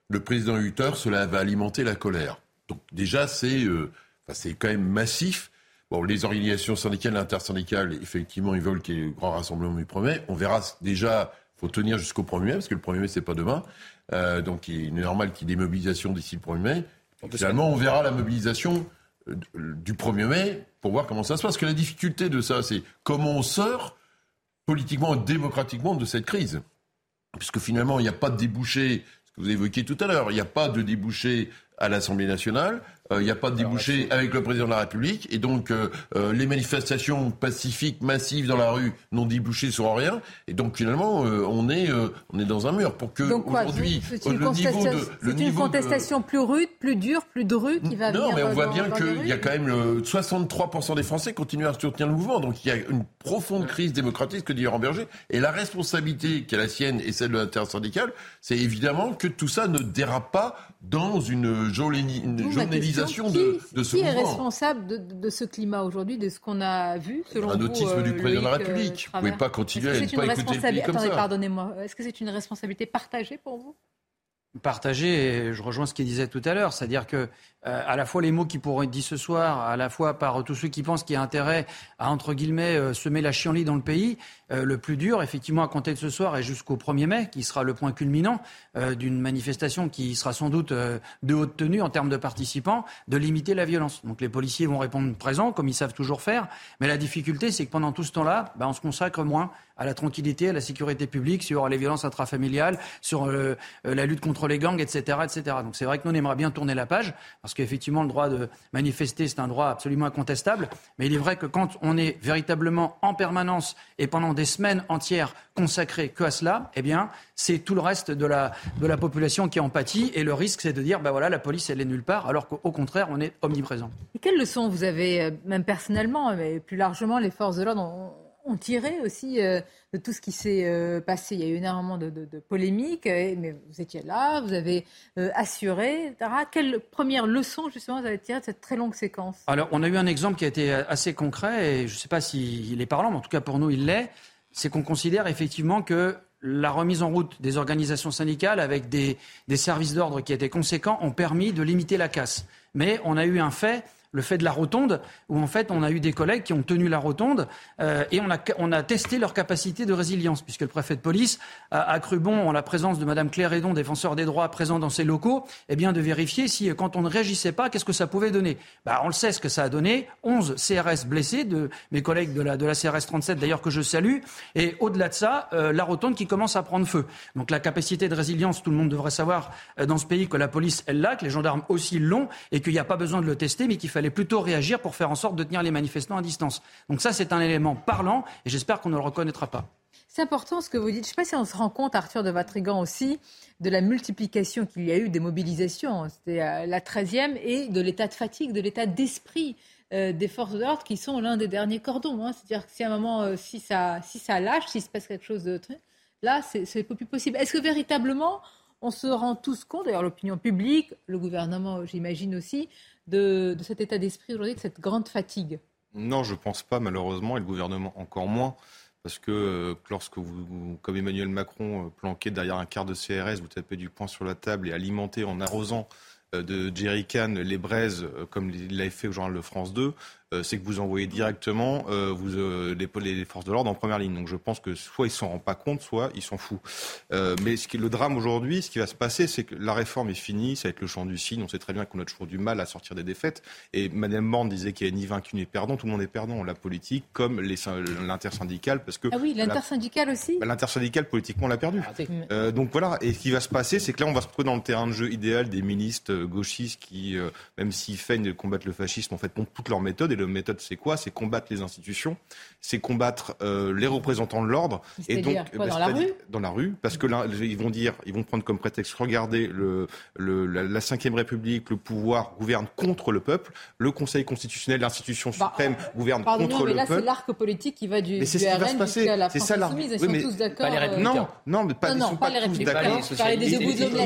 Le président Hutter, cela va alimenter la colère. Donc, déjà, c'est euh, c'est quand même massif. Bon, les organisations syndicales et intersyndicales, effectivement, ils veulent qu'il y ait le grand rassemblement du 1er. On verra déjà, il faut tenir jusqu'au 1er mai, parce que le 1er mai, c'est pas demain. Euh, donc il est normal qu'il y ait des mobilisations d'ici le 1er mai. Finalement, on verra la mobilisation euh, du 1er mai pour voir comment ça se passe. Parce que la difficulté de ça, c'est comment on sort politiquement et démocratiquement de cette crise. Puisque finalement, il n'y a pas de débouché, ce que vous évoquiez tout à l'heure, il n'y a pas de débouché à l'Assemblée nationale. Il euh, n'y a pas de débouché avec le président de la République. Et donc, euh, euh, les manifestations pacifiques massives dans la rue n'ont débouché sur rien. Et donc, finalement, on, est, on est dans un mur. Pour que aujourd'hui, le niveau de. C'est une contestation plus rude, plus dure, plus drue qui va Non, mais on voit bien qu'il y a quand même 63% des Français continuent à soutenir le mouvement. Donc, il y a une profonde crise démocratique, que dit Laurent Berger. Et la responsabilité qui est la sienne et celle de l'intersyndicale, c'est évidemment que tout ça ne dérape pas dans une, journalisation de, de, ce qui mouvement. Qui est responsable de, ce climat aujourd'hui, de ce qu'on a vu selon Un autisme du président de la République. vous ne pouvez pas continuer à ne pas écouter le pays comme Attendez, pardonnez-moi. Est-ce que c'est une responsabilité partagée pour vous? Partagée, je rejoins ce qu'il disait tout à l'heure, c'est-à-dire que euh, à la fois les mots qui pourront être dits ce soir, à la fois par tous ceux qui pensent qu'il y a intérêt à, entre guillemets, euh, semer la chienlit dans le pays. Euh, le plus dur, effectivement, à compter de ce soir et jusqu'au 1er mai, qui sera le point culminant d'une manifestation qui sera sans doute de haute tenue en termes de participants, de limiter la violence. Donc les policiers vont répondre présents, comme ils savent toujours faire. Mais la difficulté, c'est que pendant tout ce temps-là, bah, on se consacre moins à la tranquillité, à la sécurité publique, sur les violences intrafamiliales, sur la lutte contre les gangs, etc. etc. Donc c'est vrai que nous, on aimerait bien tourner la page parce qu'effectivement, le droit de manifester, c'est un droit absolument incontestable. Mais il est vrai que quand on est véritablement en permanence et pendant des semaines entières consacrées que à cela, eh bien, c'est tout le reste de la, de la population qui en pâtit. Et le risque, c'est de dire, ben voilà, la police, elle est nulle part, alors qu'au contraire, on est omniprésent. Et quelles leçons vous avez, euh, même personnellement, mais plus largement, les forces de l'ordre ont tiré aussi euh, de tout ce qui s'est euh, passé. Il y a eu énormément de, polémiques, mais vous étiez là, vous avez euh, assuré, etc. Quelle première leçon, justement, vous avez tiré de cette très longue séquence? Alors, on a eu un exemple qui a été assez concret, et je ne sais pas s'il est parlant, mais en tout cas pour nous, il l'est. C'est qu'on considère effectivement que la remise en route des organisations syndicales avec des, des services d'ordre qui étaient conséquents ont permis de limiter la casse. Mais on a eu un fait le fait de la rotonde, où en fait on a eu des collègues qui ont tenu la rotonde euh, et on a, on a testé leur capacité de résilience, puisque le préfet de police a, cru bon, en la présence de Madame Claire Edon, défenseur des droits présent dans ses locaux, eh bien de vérifier si quand on ne réagissait pas, qu'est-ce que ça pouvait donner. Bah, on le sait ce que ça a donné, 11 CRS blessés, de mes collègues de la, de la CRS 37 d'ailleurs que je salue, et au-delà de ça, euh, la rotonde qui commence à prendre feu. Donc la capacité de résilience, tout le monde devrait savoir euh, dans ce pays que la police, elle l'a, que les gendarmes aussi l'ont, et qu'il n'y a pas besoin de le tester, mais qu'il fallait plutôt réagir pour faire en sorte de tenir les manifestants à distance. Donc ça, c'est un élément parlant et j'espère qu'on ne le reconnaîtra pas. C'est important ce que vous dites. Je ne sais pas si on se rend compte, Arthur de Vatrigan aussi, de la multiplication qu'il y a eu des mobilisations. C'était euh, la 13e et de l'état de fatigue, de l'état d'esprit euh, des forces de l'ordre qui sont l'un des derniers cordons. Hein. C'est-à-dire que si à un moment, euh, si, ça, si ça lâche, s'il se passe quelque chose de... Là, c'est pas plus possible. Est-ce que véritablement, on se rend tous compte, d'ailleurs l'opinion publique, le gouvernement j'imagine aussi, de, cet état d'esprit aujourd'hui, de cette grande fatigue Non, je ne pense pas malheureusement, et le gouvernement encore moins, parce que lorsque vous, comme Emmanuel Macron, planqué derrière un quart de CRS, vous tapez du poing sur la table et alimentez en arrosant de Jerry les braises, comme il l'avait fait au journal de France 2, euh, c'est que vous envoyez directement euh, vous, euh, les, les, forces de l'ordre en première ligne. Donc je pense que soit ils s'en rendent pas compte, soit ils s'en foutent. mais ce qui est le drame aujourd'hui, ce qui va se passer, c'est que la réforme est finie, ça va être le champ du signe. On sait très bien qu'on a toujours du mal à sortir des défaites. Et Madame Borne disait qu'il n'y a ni vaincu ni perdant. Tout le monde est perdant. La politique, comme l'intersyndicale, parce que ah oui, l'intersyndicale aussi. Bah, l'intersyndicale politiquement on l'a perdu. Ah, donc voilà. Et ce qui va se passer, c'est que là, on va se retrouver dans le terrain de jeu idéal des ministres gauchistes qui, même s'ils feignent de combattre le fascisme, en fait, montrent toutes leurs méthodes la méthode, c'est quoi? C'est combattre les institutions, c'est combattre euh, les représentants de l'ordre. Et donc, quoi, bah, dans la rue? Dans la rue, parce que là, ils vont dire, ils vont prendre comme prétexte, regardez, le, le, la Ve République, le pouvoir gouverne contre le peuple, le Conseil constitutionnel, l'institution bah, suprême gouverne contre mais le là, peuple. c'est l'arc politique qui va du, mais c'est du ce qui va se passer. la c'est ça l'arc. Ils sont tous d'accord. Euh, non, non, mais pas, non, ils sont pas, les tous d'accord.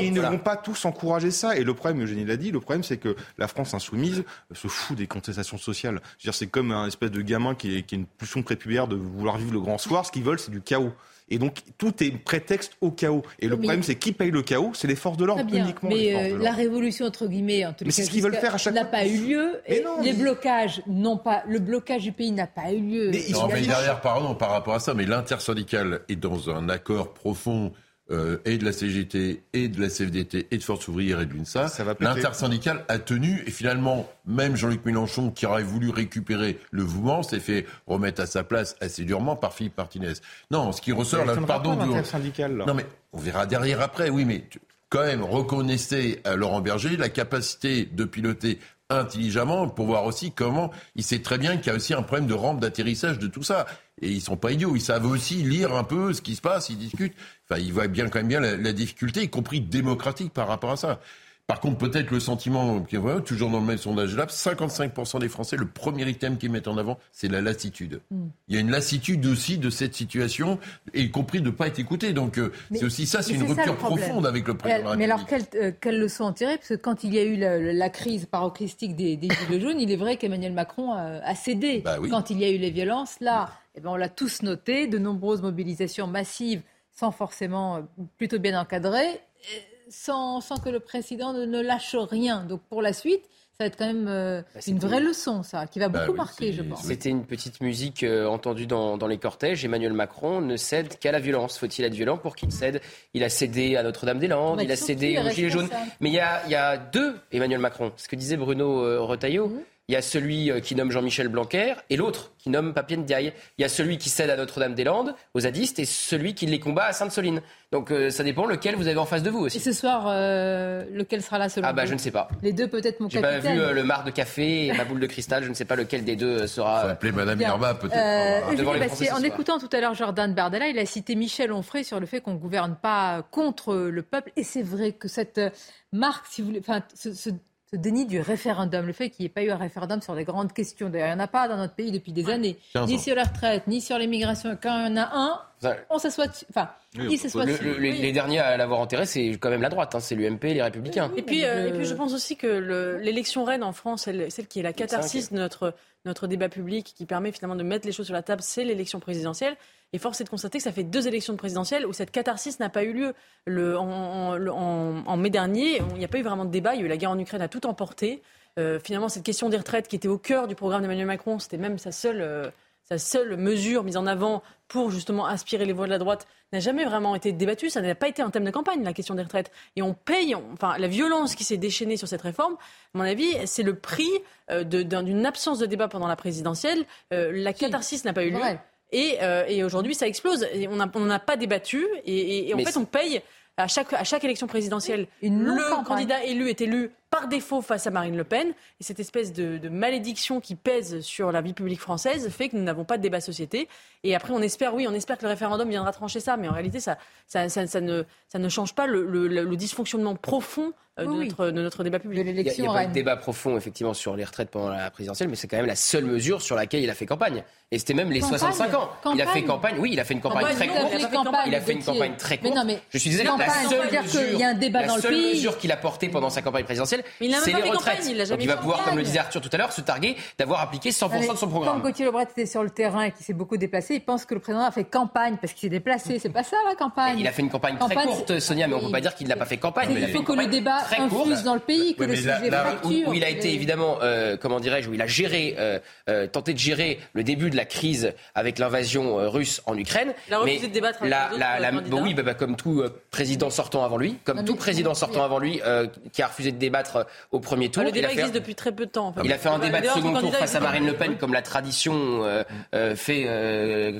Ils ne vont pas tous encourager ça. Et le problème, Eugénie l'a dit, le problème, c'est que la France insoumise se fout des contestations sociales. C'est comme un espèce de gamin qui, est, qui a une pulsion prépubère de vouloir vivre le grand soir. Ce qu'ils veulent, c'est du chaos. Et donc, tout est prétexte au chaos. Et le problème, c'est qui paye le chaos? C'est les forces de l'ordre, uniquement. Mais euh, la révolution, entre guillemets, en tout c'est ce qu'ils veulent faire à chaque n'a pas eu lieu. Et les blocages n'ont pas, le blocage du pays n'a pas eu lieu. Mais, non, mais derrière, pardon, par rapport à ça, mais l'intersyndicale est dans un accord profond euh, et de la CGT et de la CFDT et de Force ouvrière et de l'UNSA, l'intersyndicale a tenu et finalement même Jean-Luc Mélenchon qui aurait voulu récupérer le mouvement s'est fait remettre à sa place assez durement par Philippe Martinez. Non, ce qui ressort là, pardon, non mais on verra derrière après. Oui, mais quand même reconnaissez à Laurent Berger la capacité de piloter intelligemment pour voir aussi comment il sait très bien qu'il y a aussi un problème de rampe d'atterrissage de tout ça. Et ils sont pas idiots, ils savent aussi lire un peu ce qui se passe, ils discutent. Enfin, ils voient bien quand même bien la difficulté, y compris démocratique par rapport à ça. Par contre, peut-être le sentiment, toujours dans le même sondage là, 55% des Français, le premier item qu'ils mettent en avant, c'est la lassitude. Hmm. Il y a une lassitude aussi de cette situation, y compris de ne pas être écouté. Donc euh, c'est aussi ça, c'est une rupture profonde avec le président. Mais alors, quelle, euh, quelle, leçon en tirer? Parce que quand il y a eu la, crise paroxystique des, des Gilets jaunes, il est vrai qu'Emmanuel Macron a, cédé. Bah quand il y a eu les violences, là, eh ben, on l'a tous noté, de nombreuses mobilisations massives sans forcément euh, plutôt bien encadrées sans, que le président ne, lâche rien. Donc pour la suite, ça va être quand même euh, bah, une vraie leçon, ça, qui va bah beaucoup marquer, je pense. C'était une petite musique euh, entendue dans, les cortèges. Emmanuel Macron ne cède qu'à la violence. Faut-il être violent pour qu'il cède? Il a cédé à Notre-Dame-des-Landes, il a cédé aux Gilets jaunes. Mais il y, a, deux Emmanuel Macron. Ce que disait Bruno euh, Retailleau. Mhm. Il y a celui qui nomme Jean-Michel Blanquer et l'autre qui nomme Papien Ndiaye. Il y a celui qui cède à Notre-Dame-des-Landes, aux zadistes, et celui qui les combat à Sainte-Soline. Donc euh, ça dépend lequel vous avez en face de vous aussi. Et ce soir, euh, lequel sera là selon Ah bah je ne sais pas. Les deux peut-être mon capitaine. J'ai pas vu euh, le mar de café et ma boule de cristal. Je ne sais pas lequel des deux sera. Faut appeler Madame Irma peut-être. en écoutant tout à l'heure Jordan Bardella, il a cité Michel Onfray sur le fait qu'on ne gouverne pas contre le peuple. Et c'est vrai que cette marque, si vous voulez, enfin, ce ce déni du référendum, le fait qu'il n'y ait pas eu un référendum sur les grandes questions. D'ailleurs, il n'y en a pas dans notre pays depuis des années, ni sur la retraite, ni sur l'immigration. Quand il y en a un, on s'assoit Enfin, il s'assoit Les derniers à l'avoir enterré, c'est quand même la droite, hein, c'est l'UMP et les Républicains. et, puis, euh, et puis, je pense aussi que l'élection reine en France, celle, celle qui est la catharsis de notre, notre débat public, qui permet finalement de mettre les choses sur la table, c'est l'élection présidentielle. Et force est de constater que ça fait deux élections présidentielles où cette catharsis n'a pas eu lieu. Le, en, mai dernier, il n'y a pas eu vraiment de débat. Il y a eu la guerre en Ukraine à tout emporté. Euh, finalement, cette question des retraites qui était au cœur du programme d'Emmanuel Macron, c'était même sa seule, euh, seule mesure mise en avant pour justement aspirer les voix de la droite, n'a jamais vraiment été débattue. Ça n'a pas été un thème de campagne, la question des retraites. Et on paye, enfin, la violence qui s'est déchaînée sur cette réforme, à mon avis, c'est le prix euh, d'une absence de débat pendant la présidentielle. la catharsis n'a pas eu lieu. Euh, et, aujourd'hui, ça explose. Et on n'a pas débattu. Et, en fait, on paye à chaque, à chaque élection présidentielle. le candidat élu est élu par défaut face à Marine Le Pen. Et cette espèce de, malédiction qui pèse sur la vie publique française fait que nous n'avons pas de débat société. Et après, on espère, oui, on espère que le référendum viendra trancher ça. Mais en réalité, ça, ça, ça, ne, ça ne change pas le, le dysfonctionnement profond euh, de, notre, de, notre, débat public. Il y a, pas de débat profond, effectivement, sur les retraites pendant la présidentielle, mais c'est quand même la seule mesure sur laquelle il a fait campagne. Et c'était même les 65 ans. Il a fait campagne, oui, il a fait une campagne très courte. Il a fait une campagne très courte. Je suis désolé, la seule a un mesure qu'il a portée pendant sa campagne présidentielle, essentiel, c'est les retraites. il, Donc il va pouvoir, comme le disait Arthur tout à l'heure, se targuer d'avoir appliqué 100% de son programme. Quand Gauthier Lebret était sur le terrain et qu'il s'est beaucoup déplacé, il pense que le président a fait campagne parce qu'il s'est déplacé. C'est pas ça la campagne. Il a fait une campagne, très courte, Sonia, mais on peut pas dire qu'il n'a pas fait campagne. Il, faut que le débat infuse dans le pays, que le sujet fracture. Où il a été évidemment, euh, comment dirais-je, où il a géré, euh, euh, tenté de gérer le début de la crise avec l'invasion russe en Ukraine. Il a refusé de débattre avec la, Oui, bah, bah, comme tout président sortant avant lui, comme tout président sortant avant lui, qui a refusé de débattre au premier tour. Le débat existe depuis très peu de temps. Il a fait un débat de second tour face à Marine Le Pen, comme la tradition fait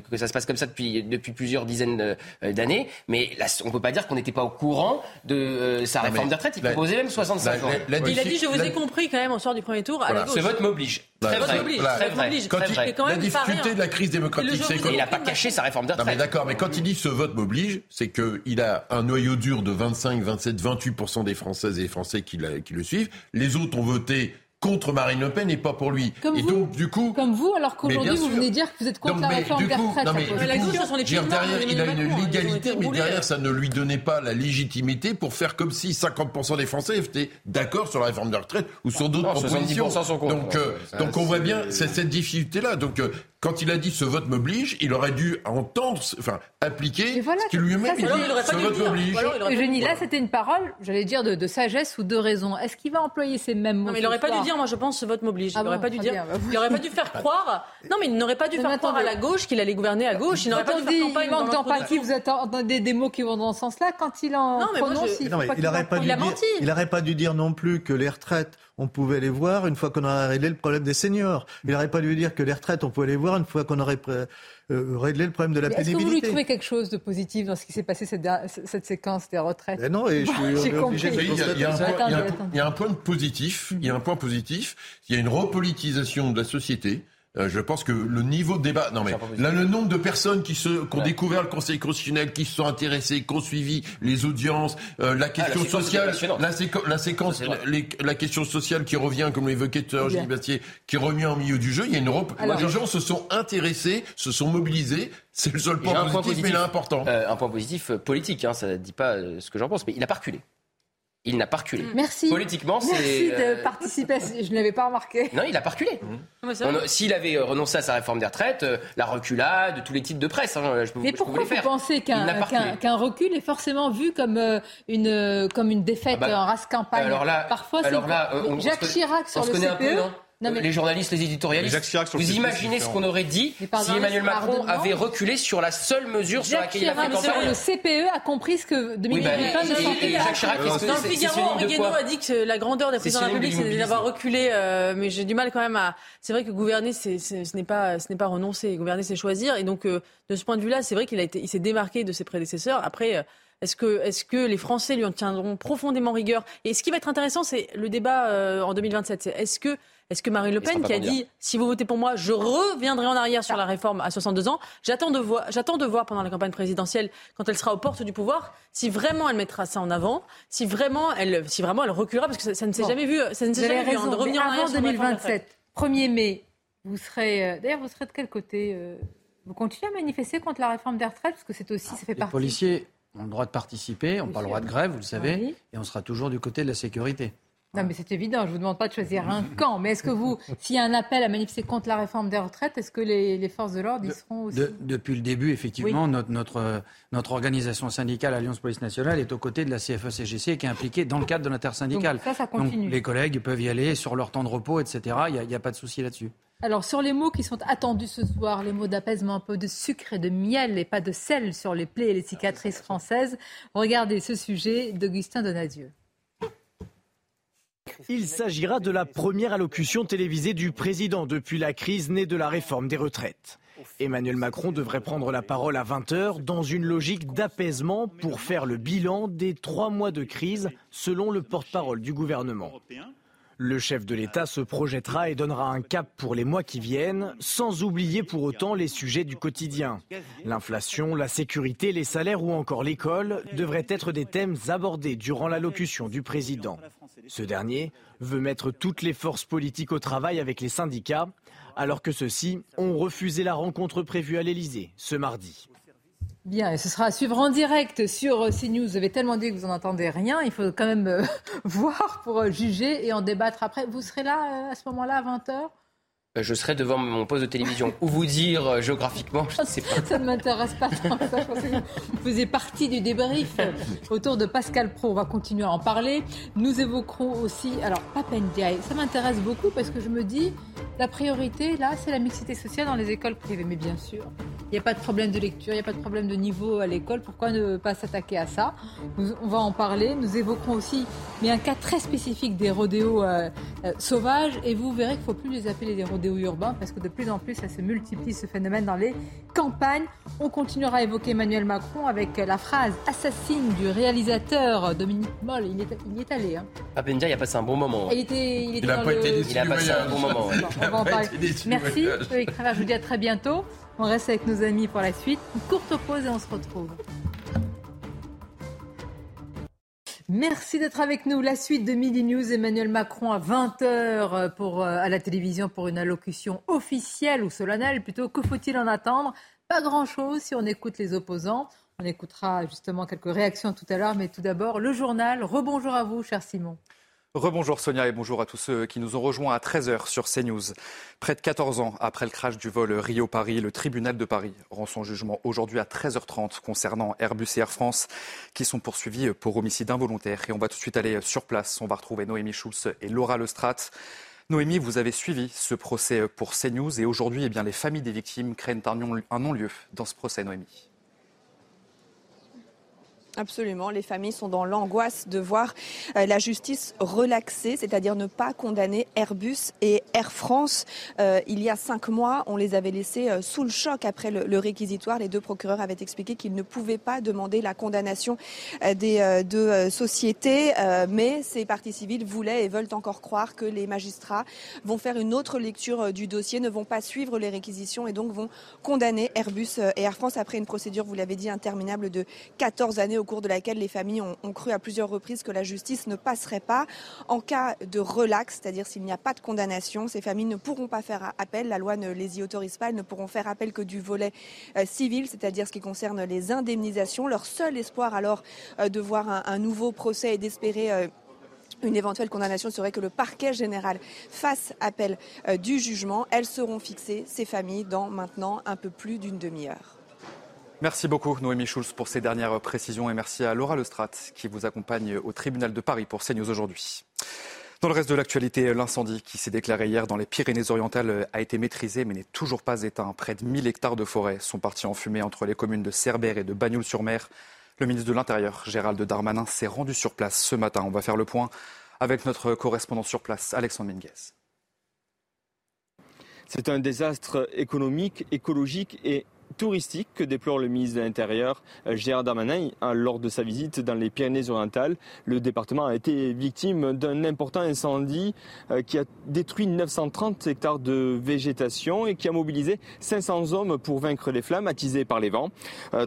que ça se passe comme ça depuis, depuis plusieurs dizaines d'années. Mais là, on ne peut pas dire qu'on n'était pas au courant de sa réforme de retraite. Il proposait même 65 ans. il a dit, je vous ai compris quand même au soir du premier tour. Ce vote m'oblige. Très vrai. Quand la difficulté de la crise démocratique, c'est qu'il n'a pas caché sa réforme de retraite. D'accord, mais quand il dit ce vote m'oblige, c'est qu'il a un noyau dur de 25, 27, 28 des Françaises et des Français qui, le suivent. Les autres ont voté contre Marine Le Pen et pas pour lui. Comme et vous, donc, du coup, comme vous, alors qu'aujourd'hui vous venez dire que vous êtes contre la réforme des retraites. Non, mais, la gauche, sont les derrière, il a une légalité, mais derrière, ça ne lui donnait pas la légitimité pour faire comme si 50% des Français étaient d'accord sur la réforme des retraites ou sur d'autres propositions. Donc, euh, donc on voit bien cette difficulté-là. Donc euh, quand il a dit ce vote m'oblige, il aurait dû entendre, enfin, appliquer ce qu'il lui-même dit. Ce vote m'oblige. Eugénie, là, c'était une parole, j'allais dire, de, sagesse ou de raison. Est-ce qu'il va employer ces mêmes mots Non, mais il n'aurait pas dû dire, moi, je pense, ce vote m'oblige. il n'aurait pas dû dire. Il n'aurait pas dû faire croire. Non, mais il n'aurait pas dû faire croire à la gauche qu'il allait gouverner à gauche. Il n'aurait pas dû faire campagne. Il manque d'empathie. Vous attendez des mots qui vont dans ce sens-là quand il en prononce. Il n'aurait pas dû dire non plus que les retraites on pouvait les voir une fois qu'on aurait réglé le problème des seniors. Il n'aurait pas dû dire que les retraites, on pouvait les voir une fois qu'on aurait euh, réglé le problème de la pénibilité. Est-ce que vous lui trouvez quelque chose de positif dans ce qui s'est passé cette, cette séquence des retraites? Ben Non, et je suis obligé de il y, a, il y a un point positif. Il y a un point positif. Il y a une repolitisation de la société. Euh, je pense que le niveau de débat, non mais là le nombre de personnes qui se, qui ont découvert le Conseil constitutionnel, qui se sont intéressées, qui ont suivi les audiences, euh, la ah, question sociale, la, la, séquence, la question sociale qui revient, comme l'évoquait Gilles Bastier, qui revient au milieu du jeu. Il y a une Europe. les gens se sont intéressés, se sont mobilisés. C'est le seul point positif, mais il est important. Euh, un point positif politique, hein, ça ne dit pas ce que j'en pense, mais il a pas reculé il n'a pas reculé. Merci. Politiquement, c'est. Merci de euh, participer. Je ne l'avais pas remarqué. Non, il n'a pas reculé. S'il avait euh, renoncé à sa réforme des retraites, euh, la reculade, tous les titres de presse, hein, je peux, Mais pourquoi vous, pensez qu'un recul est forcément vu comme une, comme une défaite, ah bah, un race campagne? Alors là, Parfois, c'est. Jacques Chirac sur le CPE. Les journalistes, les éditorialistes. Vous imaginez ce qu'on aurait dit si Emmanuel Macron avait reculé sur la seule mesure sur laquelle il a fait campagne Le CPE a compris ce que Dominique oui, bah, ne sentait Jacques Chirac, Dans le Figaro, Henri a dit que la grandeur des présidents de la République, c'est d'avoir reculé. Euh, mais j'ai du mal quand même à. C'est vrai que gouverner, ce n'est pas, pas renoncer. Gouverner, c'est choisir. Et donc, euh, de ce point de vue-là, c'est vrai qu'il a été, il s'est démarqué de ses prédécesseurs. Après. Euh, est-ce que, est que, les Français lui en tiendront profondément rigueur? Et ce qui va être intéressant, c'est le débat en 2027. Est-ce que est-ce que Marine Le Pen, qui a dit si vous votez pour moi, je reviendrai en arrière sur la réforme à 62 ans, j'attends de, voir, j'attends de voir pendant la campagne présidentielle, quand elle sera aux portes du pouvoir, si vraiment elle mettra ça en avant, si vraiment elle, si vraiment elle reculera, parce que ça, ne s'est jamais vu, ça ne s'est jamais vu hein, de revenir en arrière avant 2027, 1er mai, vous serez, euh, d'ailleurs, vous serez de quel côté euh, Vous continuez à manifester contre la réforme des retraites, parce que c'est aussi, ça fait les partie. Les policiers ont le droit de participer, on pas le droit de grève, vous le savez, et on sera toujours du côté de la sécurité. Non, mais c'est évident. Je ne vous demande pas de choisir un camp. Mais est-ce que vous, s'il y a un appel à manifester contre la réforme des retraites, est-ce que les, forces de l'ordre y seront aussi Depuis le début, effectivement, notre, notre, notre organisation syndicale Alliance Police Nationale est aux côtés de la CFE-CGC qui est impliquée dans le cadre de l'intersyndicale. Donc, ça, ça continue. Donc, les collègues peuvent y aller sur leur temps de repos, etc. Il n'y a, a, pas de souci là-dessus. Alors, sur les mots qui sont attendus ce soir, les mots d'apaisement, un peu de sucre et de miel et pas de sel sur les plaies et les cicatrices françaises, regardez ce sujet d'Augustin Donadieu. Il s'agira de la première allocution télévisée du président depuis la crise née de la réforme des retraites. Emmanuel Macron devrait prendre la parole à 20h dans une logique d'apaisement pour faire le bilan des trois mois de crise, selon le porte-parole du gouvernement. Le chef de l'État se projettera et donnera un cap pour les mois qui viennent, sans oublier pour autant les sujets du quotidien. L'inflation, la sécurité, les salaires ou encore l'école devraient être des thèmes abordés durant l'allocution du président. Ce dernier veut mettre toutes les forces politiques au travail avec les syndicats, alors que ceux-ci ont refusé la rencontre prévue à l'Élysée ce mardi. Bien, et ce sera à suivre en direct sur CNews. Vous avez tellement dit que vous n'en entendez rien. Il faut quand même euh, voir pour euh, juger et en débattre après. Vous serez là à ce moment-là à 20h euh, je serai devant mon poste de télévision. Où vous dire euh, géographiquement, je ne sais pas. Ça ne m'intéresse pas tant que ça. Je pensais que vous faisiez partie du débrief autour de Pascal Pro. On va continuer à en parler. Nous évoquerons aussi, alors Papendiaï, ça m'intéresse beaucoup parce que je me dis, la priorité là, c'est la mixité sociale dans les écoles privées. Mais bien sûr, il n'y a pas de problème de lecture, il n'y a pas de problème de niveau à l'école. Pourquoi ne pas s'attaquer à ça? On va en parler. Nous évoquerons aussi mais un cas très spécifique des rodéos euh, sauvages. Et vous verrez qu'il ne faut plus les appeler des rodéos urbain parce que de plus en plus, ça se multiplie ce phénomène dans les campagnes. On continuera à évoquer Emmanuel Macron avec la phrase assassine du réalisateur Dominique Moll. Il, est, il y est allé. Hein. il a passé un bon moment. Il, était, il, était a, pas été il a passé un bon moment. Merci. Je vous dis à très bientôt. On reste avec nos amis pour la suite. Une courte pause et on se retrouve. Merci d'être avec nous. La suite de Midi News, Emmanuel Macron à 20h pour, euh, à la télévision pour une allocution officielle ou solennelle. Plutôt, que faut-il en attendre? Pas grand-chose si on écoute les opposants. On écoutera justement quelques réactions tout à l'heure, mais tout d'abord le journal. Rebonjour à vous, cher Simon. Rebonjour Sonia et bonjour à tous ceux qui nous ont rejoints à 13h sur CNews. Près de 14 ans après le crash du vol Rio-Paris, le tribunal de Paris rend son jugement aujourd'hui à 13h30 concernant Airbus et Air France qui sont poursuivis pour homicide involontaire. Et on va tout de suite aller sur place. On va retrouver Noémie Schulz et Laura Lestrat. Noémie, vous avez suivi ce procès pour CNews et aujourd'hui, eh bien, les familles des victimes craignent un non-lieu dans ce procès, Noémie. Absolument, les familles sont dans l'angoisse de voir euh, la justice relaxée, c'est-à-dire ne pas condamner Airbus et Air France. Euh, il y a cinq mois, on les avait laissés euh, sous le choc après le, réquisitoire. Les deux procureurs avaient expliqué qu'ils ne pouvaient pas demander la condamnation des deux sociétés, mais ces parties civiles voulaient et veulent encore croire que les magistrats vont faire une autre lecture du dossier, ne vont pas suivre les réquisitions et donc vont condamner Airbus et Air France après une procédure, vous l'avez dit, interminable de 14 années au cours de laquelle les familles ont, cru à plusieurs reprises que la justice ne passerait pas. En cas de relax, c'est-à-dire s'il n'y a pas de condamnation, ces familles ne pourront pas faire appel. La loi ne les y autorise pas. Elles ne pourront faire appel que du volet euh, civil, c'est-à-dire ce qui concerne les indemnisations. Leur seul espoir alors euh, de voir un, nouveau procès et d'espérer euh, une éventuelle condamnation serait que le parquet général fasse appel du jugement. Elles seront fixées, ces familles, dans maintenant un peu plus d'une demi-heure. Merci beaucoup Noémie Schulz pour ces dernières précisions et merci à Laura Lestrat qui vous accompagne au tribunal de Paris pour CNews aujourd'hui. Dans le reste de l'actualité, l'incendie qui s'est déclaré hier dans les Pyrénées-Orientales a été maîtrisé mais n'est toujours pas éteint. Près de 1000 hectares de forêt sont partis en fumée entre les communes de Cerbère et de Bagnoul-sur-Mer. Le ministre de l'Intérieur, Gérald Darmanin, s'est rendu sur place ce matin. On va faire le point avec notre correspondant sur place, Alexandre Minguez. C'est un désastre économique, écologique et touristique que déplore le ministre de l'Intérieur euh, Gérard Darmanin hein, lors de sa visite dans les Pyrénées-Orientales. Le département a été victime d'un important incendie euh, qui a détruit 930 hectares de végétation et qui a mobilisé 500 hommes pour vaincre les flammes attisées par les vents.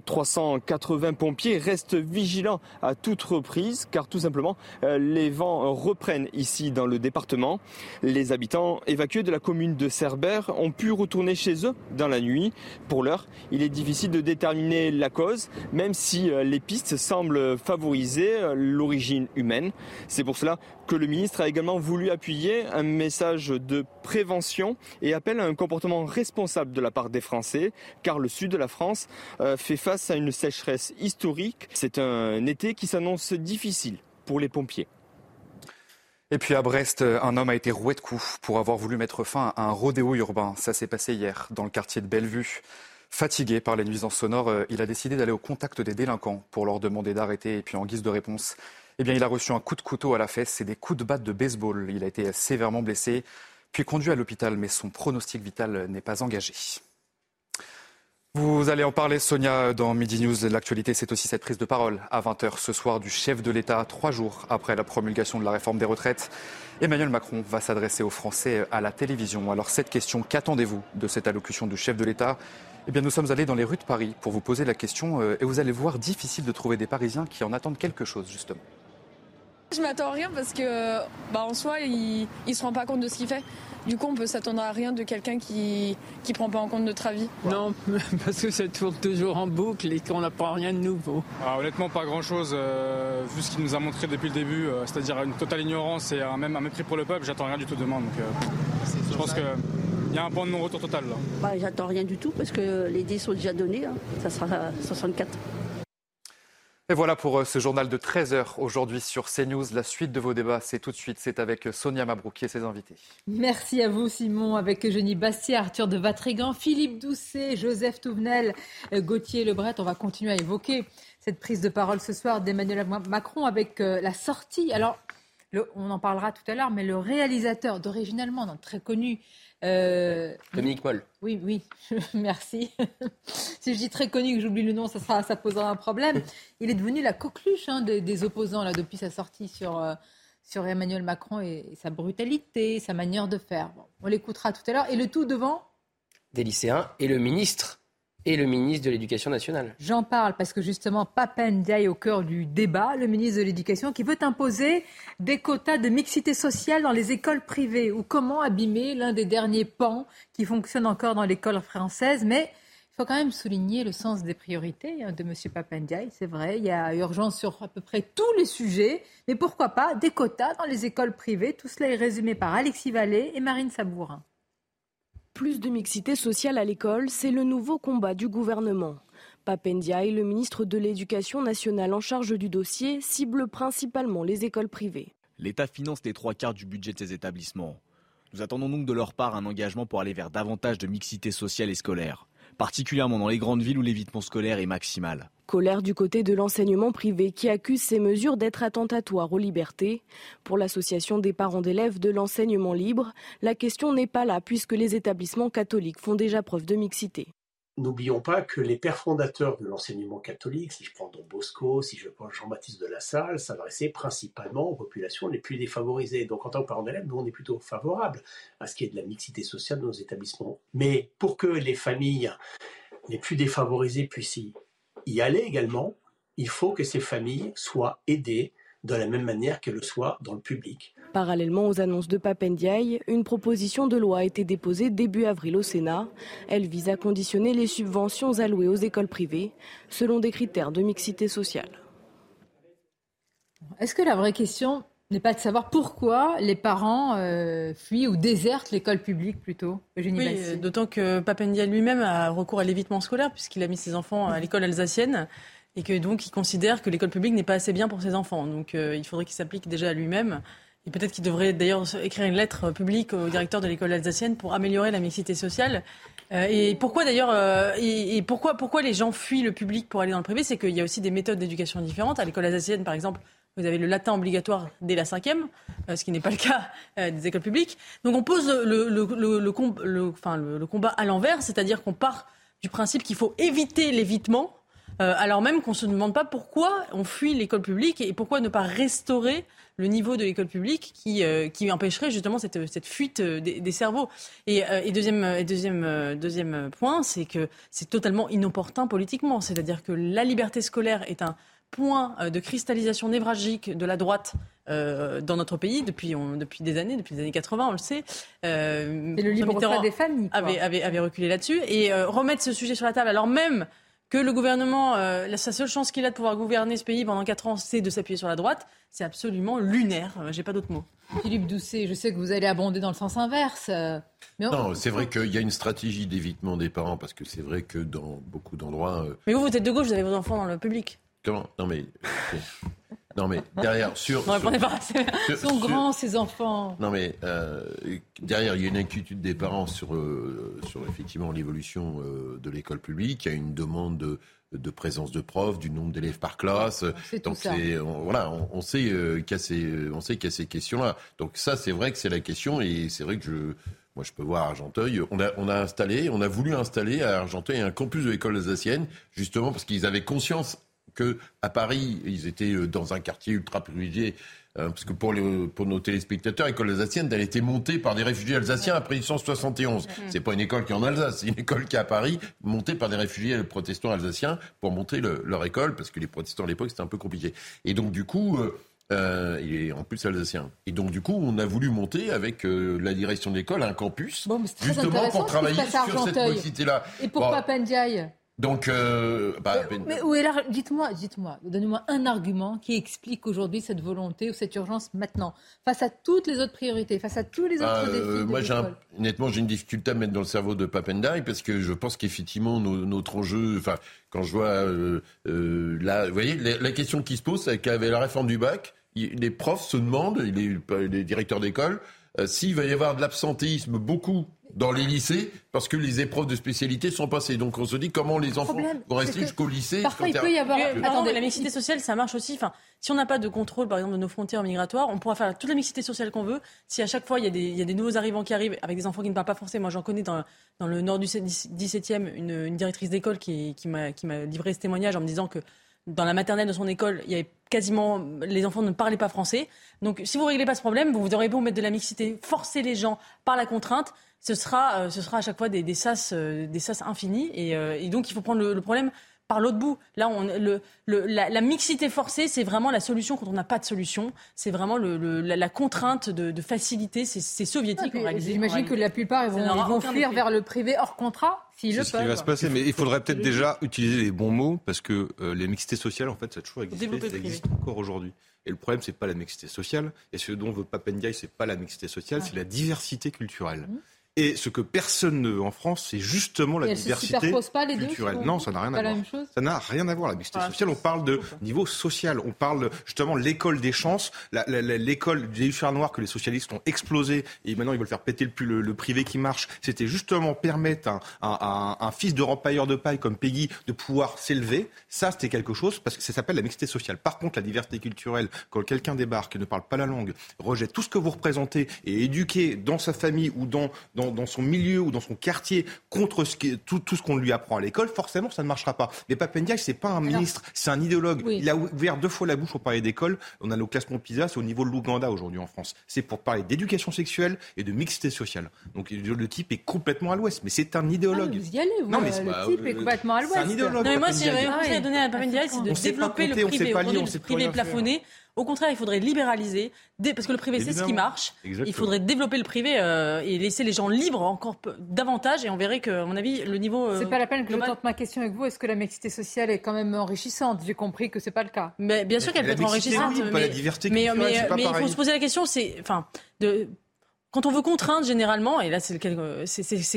380 euh, pompiers restent vigilants à toute reprise car tout simplement les vents reprennent ici dans le département. Les habitants évacués de la commune de Cerbère ont pu retourner chez eux dans la nuit. Pour l'heure, il est difficile de déterminer la cause, même si euh, les pistes semblent favoriser euh, l'origine humaine. C'est pour cela que le ministre a également voulu appuyer un message de prévention et appelle à un comportement responsable de la part des Français, car le sud de la France euh, fait face à une sécheresse historique. C'est un été qui s'annonce difficile pour les pompiers. Et puis à Brest, un homme a été roué de coups pour avoir voulu mettre fin à un rodéo urbain. Ça s'est passé hier dans le quartier de Bellevue. Fatigué par les nuisances sonores, euh, il a décidé d'aller au contact des délinquants pour leur demander d'arrêter. Et puis en guise de réponse, eh bien, il a reçu un coup de couteau à la fesse et des coups de batte de baseball. Il a été sévèrement blessé, puis conduit à l'hôpital, mais son pronostic vital n'est pas engagé. Vous allez en parler, Sonia, dans Midi News. L'actualité, c'est aussi cette prise de parole à 20h ce soir du chef de l'État, trois jours après la promulgation de la réforme des retraites. Emmanuel Macron va s'adresser aux Français à la télévision. Alors, cette question, qu'attendez-vous de cette allocution du chef de l'État? Eh bien, nous sommes allés dans les rues de Paris pour vous poser la question euh, et vous allez voir difficile de trouver des Parisiens qui en attendent quelque chose, justement. Je m'attends à rien parce que, bah, en soi, il, il se rend pas compte de ce qu'il fait. Du coup, on peut s'attendre à rien de quelqu'un qui qui prend pas en compte notre avis. Non, parce que ça tourne toujours en boucle et qu'on n'apprend rien de nouveau. Ah, honnêtement, pas grand-chose, euh, vu ce qu'il nous a montré depuis le début, euh, c'est-à-dire une totale ignorance et un, même un mépris pour le peuple, j'attends rien du tout demain. Donc, euh, je pense qu'il y a un point de non-retour total là. Bah, J'attends rien du tout parce que les dés sont déjà donnés. hein. Ça sera 64. Et voilà pour euh, ce journal de 13h aujourd'hui sur CNews. La suite de vos débats, c'est tout de suite. C'est avec Sonia Mabrouki et ses invités. Merci à vous, Simon, avec Eugénie Bastier, Arthur de Vatrigan, Philippe Doucet, Joseph Touvenel, euh, Gauthier Lebret. On va continuer à évoquer cette prise de parole ce soir d'Emmanuel Macron avec euh, la sortie. Alors, le- on en parlera tout à l'heure, mais le réalisateur d'origine allemande, très connu. Euh, Dominique Moll. oui, oui, merci. si je dis très connu que j'oublie le nom, ça, sera, ça posera un problème. Il est devenu la coqueluche hein, des, des opposants là, depuis sa sortie sur, euh, sur Emmanuel Macron et, et sa brutalité, sa manière de faire. Bon, on l'écoutera tout à l'heure. Et le tout devant Des lycéens et le ministre. Et le ministre de l'Éducation nationale. J'en parle parce que justement, Papen Ndiaye au cœur du débat, le ministre de l'Éducation, qui veut imposer des quotas de mixité sociale dans les écoles privées ou comment abîmer l'un des derniers pans qui fonctionne encore dans l'école française. Mais il faut quand même souligner le sens des priorités hein, de M. Papen Ndiaye. C'est vrai, il y a urgence sur à peu près tous les sujets. Mais pourquoi pas des quotas dans les écoles privées? Tout cela est résumé par Alexis Vallée et Marine Sabourin. Plus de mixité sociale à l'école, c'est le nouveau combat du gouvernement. Papendiaï, le ministre de l'Éducation nationale en charge du dossier, cible principalement les écoles privées. L'État finance les trois quarts du budget de ces établissements. Nous attendons donc de leur part un engagement pour aller vers davantage de mixité sociale et scolaire, particulièrement dans les grandes villes où l'évitement scolaire est maximal. Colère du côté de l'enseignement privé qui accuse ces mesures d'être attentatoires aux libertés. Pour l'association des parents d'élèves de l'enseignement libre, la question n'est pas là puisque les établissements catholiques font déjà preuve de mixité. N'oublions pas que les pères fondateurs de l'enseignement catholique, si je prends Don Bosco, si je prends Jean-Baptiste de la Salle, s'adressaient principalement aux populations les plus défavorisées. Donc en tant que parents d'élèves, nous on est plutôt favorable à ce qui est de la mixité sociale dans nos établissements. Mais pour que les familles les plus défavorisées puissent y- y aller également, il faut que ces familles soient aidées de la même manière qu'elles le soient dans le public. Parallèlement aux annonces de Papendiaï, une proposition de loi a été déposée début avril au Sénat. Elle vise à conditionner les subventions allouées aux écoles privées selon des critères de mixité sociale. Est-ce que la vraie question n'est pas de savoir pourquoi les parents euh, fuient ou désertent l'école publique plutôt Eugénie Oui, Bassi euh, d'autant que Papendia lui-même a recours à l'évitement scolaire puisqu'il a mis ses enfants à l'école alsacienne et que donc il considère que l'école publique n'est pas assez bien pour ses enfants. Donc euh, il faudrait qu'il s'applique déjà à lui-même. Et peut-être qu'il devrait d'ailleurs écrire une lettre publique au directeur de l'école alsacienne pour améliorer la mixité sociale. Euh, et pourquoi d'ailleurs, euh, et, pourquoi, pourquoi les gens fuient le public pour aller dans le privé? C'est qu'il y a aussi des méthodes d'éducation différentes. À l'école alsacienne, par exemple, vous avez le latin obligatoire dès la cinquième, ce qui n'est pas le cas des écoles publiques. Donc on pose le combat à l'envers, c'est-à-dire qu'on part du principe qu'il faut éviter l'évitement, euh, alors même qu'on ne se demande pas pourquoi on fuit l'école publique et pourquoi ne pas restaurer le niveau de l'école publique qui, euh, qui empêcherait justement cette, cette fuite euh, des, des cerveaux. Et, euh, et deuxième, et deuxième, euh, deuxième point, c'est que c'est totalement inopportun politiquement. C'est-à-dire que la liberté scolaire est un point euh, de cristallisation névralgique de la droite euh, dans notre pays depuis, on- depuis des années, depuis les années 80, on le sait. Euh, C'est le libre des familles. Avait, avait, avait reculé là-dessus. Et euh, remettre ce sujet sur la table, alors même que le gouvernement, euh, sa seule chance qu'il a de pouvoir gouverner ce pays pendant 4 ans, c'est de s'appuyer sur la droite, c'est absolument lunaire. Euh, J'ai pas d'autres mots. Philippe Doucet, je sais que vous allez abonder dans le sens inverse. euh, mais on- Non, c'est vrai qu'il y a une stratégie d'évitement des parents, parce que c'est vrai que dans beaucoup d'endroits. euh, Mais vous, vous êtes de gauche, vous avez vos enfants dans le public. comment? Non, mais. Non, mais derrière, sur. Non, sur- pas. Sont sur- grands, ces enfants. Non, mais euh, derrière, il y a une inquiétude des parents sur, euh, sur effectivement l'évolution euh, de l'école publique. Il y a une demande de, de présence de profs, du nombre d'élèves par classe. C'est tout Donc ça. c'est on- voilà, on, on sait euh, qu'il y a ces, on sait qu'il y a ces questions-là. Donc ça, c'est vrai que c'est la question et c'est vrai que je moi, je peux voir à Argenteuil. On a, on a installé, on a voulu installer à Argenteuil un campus de l'école alsacienne, justement parce qu'ils avaient conscience que à Paris, ils étaient euh, dans un quartier ultra privilégié. euh, parce que pour, les, pour nos téléspectateurs, l'école alsacienne, elle a été montée par des réfugiés alsaciens après 1871. C'est pas une école qui est en Alsace, c'est une école qui est à Paris, montée par des réfugiés protestants alsaciens pour monter le- leur école, parce que les protestants à l'époque, c'était un peu compliqué. Et donc, du coup, euh, Euh, il est en plus alsacien. Et donc, du coup, on a voulu monter avec euh, la direction de l'école un campus, Bon, justement pour ce travailler à sur cette Argenteuil. mixité-là. Et pour Bon, Donc, euh, bah, ben- Mais où est la... Dites-moi, dites-moi, donnez-moi un argument qui explique aujourd'hui cette volonté ou cette urgence maintenant, face à toutes les autres priorités, face à tous les autres Ah, défis. euh, de moi, j'ai un- honnêtement, j'ai une difficulté à mettre dans le cerveau de Papendai parce que je pense qu'effectivement, nos- notre enjeu, enfin, quand je vois euh, euh, là, vous voyez, la, la question qui se pose, c'est qu'avec la réforme du bac, il- les profs se demandent, les, les directeurs d'école, euh, s'il va y avoir de l'absentéisme beaucoup dans les lycées parce que les épreuves de spécialité sont passées. Donc, on se dit comment les enfants problème, vont rester jusqu'au lycée. Parfois, quand il peut y avoir. Pardon, Attendez, mais la mixité sociale, ça marche aussi. Enfin, si on n'a pas de contrôle, par exemple, de nos frontières migratoires, on pourra faire toute la mixité sociale qu'on veut. Si à chaque fois, il y, a des, il y a des nouveaux arrivants qui arrivent avec des enfants qui ne parlent pas français. Moi, j'en connais dans, dans le nord du 17e une, une directrice d'école qui m'a livré ce témoignage en me disant que dans la maternelle de son école, il y avait quasiment les enfants ne parlaient pas français. Donc, si vous réglez pas ce problème, vous aurez beau mettre de la mixité, forcer les gens par la contrainte, ce sera, euh, ce sera à chaque fois des, des sas, euh, des sas infinis. Et, euh, et donc, il faut prendre le problème par l'autre bout. Là, on, le, le- la, la mixité forcée, c'est vraiment la solution quand on n'a pas de solution. C'est vraiment le, le- la, la contrainte de, de facilité. C'est soviétique en réalité. J'imagine que la plupart ils vont, ils fuir effet. vers le privé hors contrat s'ils le C'est ce qui va se passer, mais il faudrait peut-être déjà utiliser les bons mots parce que euh, les mixités sociales, en fait, ça a toujours existé, développer ça existe encore aujourd'hui. Et le problème, c'est pas la mixité sociale, et ce dont veut Papendiaï, c'est pas la mixité sociale, c'est la diversité culturelle. Et ce que personne ne veut en France, c'est justement la Et elles se diversité superposent pas, les deux, culturelle. Non, ça n'a rien à voir. Ça n'a rien à voir, la mixité Ah, sociale. On parle de niveau social. On parle justement l'école des chances, l'école des hussards noirs que les socialistes ont explosé et maintenant ils veulent faire péter le, le, le privé qui marche. C'était justement permettre à un, un- un- un fils de rempailleur de paille comme Peggy de pouvoir s'élever. Ça, c'était quelque chose parce que ça s'appelle la mixité sociale. Par contre, la diversité culturelle, quand quelqu'un débarque et ne parle pas la langue, rejette tout ce que vous représentez et est éduqué dans sa famille ou dans, dans, dans son milieu ou dans son quartier contre ce qui, tout, tout ce qu'on lui apprend à l'école, forcément, ça ne marchera pas. Mais Papendiaï, c'est pas un ministre, c'est un idéologue. Il a ouvert deux fois la bouche pour parler d'école. On a nos classements PISA, c'est au niveau de l'Ouganda aujourd'hui en France. C'est pour parler d'éducation sexuelle et de mixité sociale. Donc le type est complètement à l'ouest, mais c'est un idéologue. Ah, Vous y allez, vous. Non, mais euh, le pas- type est euh, complètement à l'ouest. c'est un idéologue. Non, mais moi, si j'avais un conseil à donner à Papendiaï, c'est de développer le on sait privé. pas lire, on sait privé plafonné. Au contraire, il faudrait libéraliser, parce que le privé, c'est ce qui marche. Exactement. Il faudrait développer le privé euh, et laisser les gens libres encore davantage. Et on verrait que, à mon avis, le niveau. euh, C'est pas la peine que je tente ma question avec vous. Est-ce que la mixité sociale est quand même enrichissante? J'ai compris que c'est pas le cas. Mais bien sûr qu'elle peut La être mixité, enrichissante. oui, pas mais, la diversité mais, mais- pas mais il faut se poser la question, c'est, enfin, de, quand on veut contraindre généralement, et là c'est euh,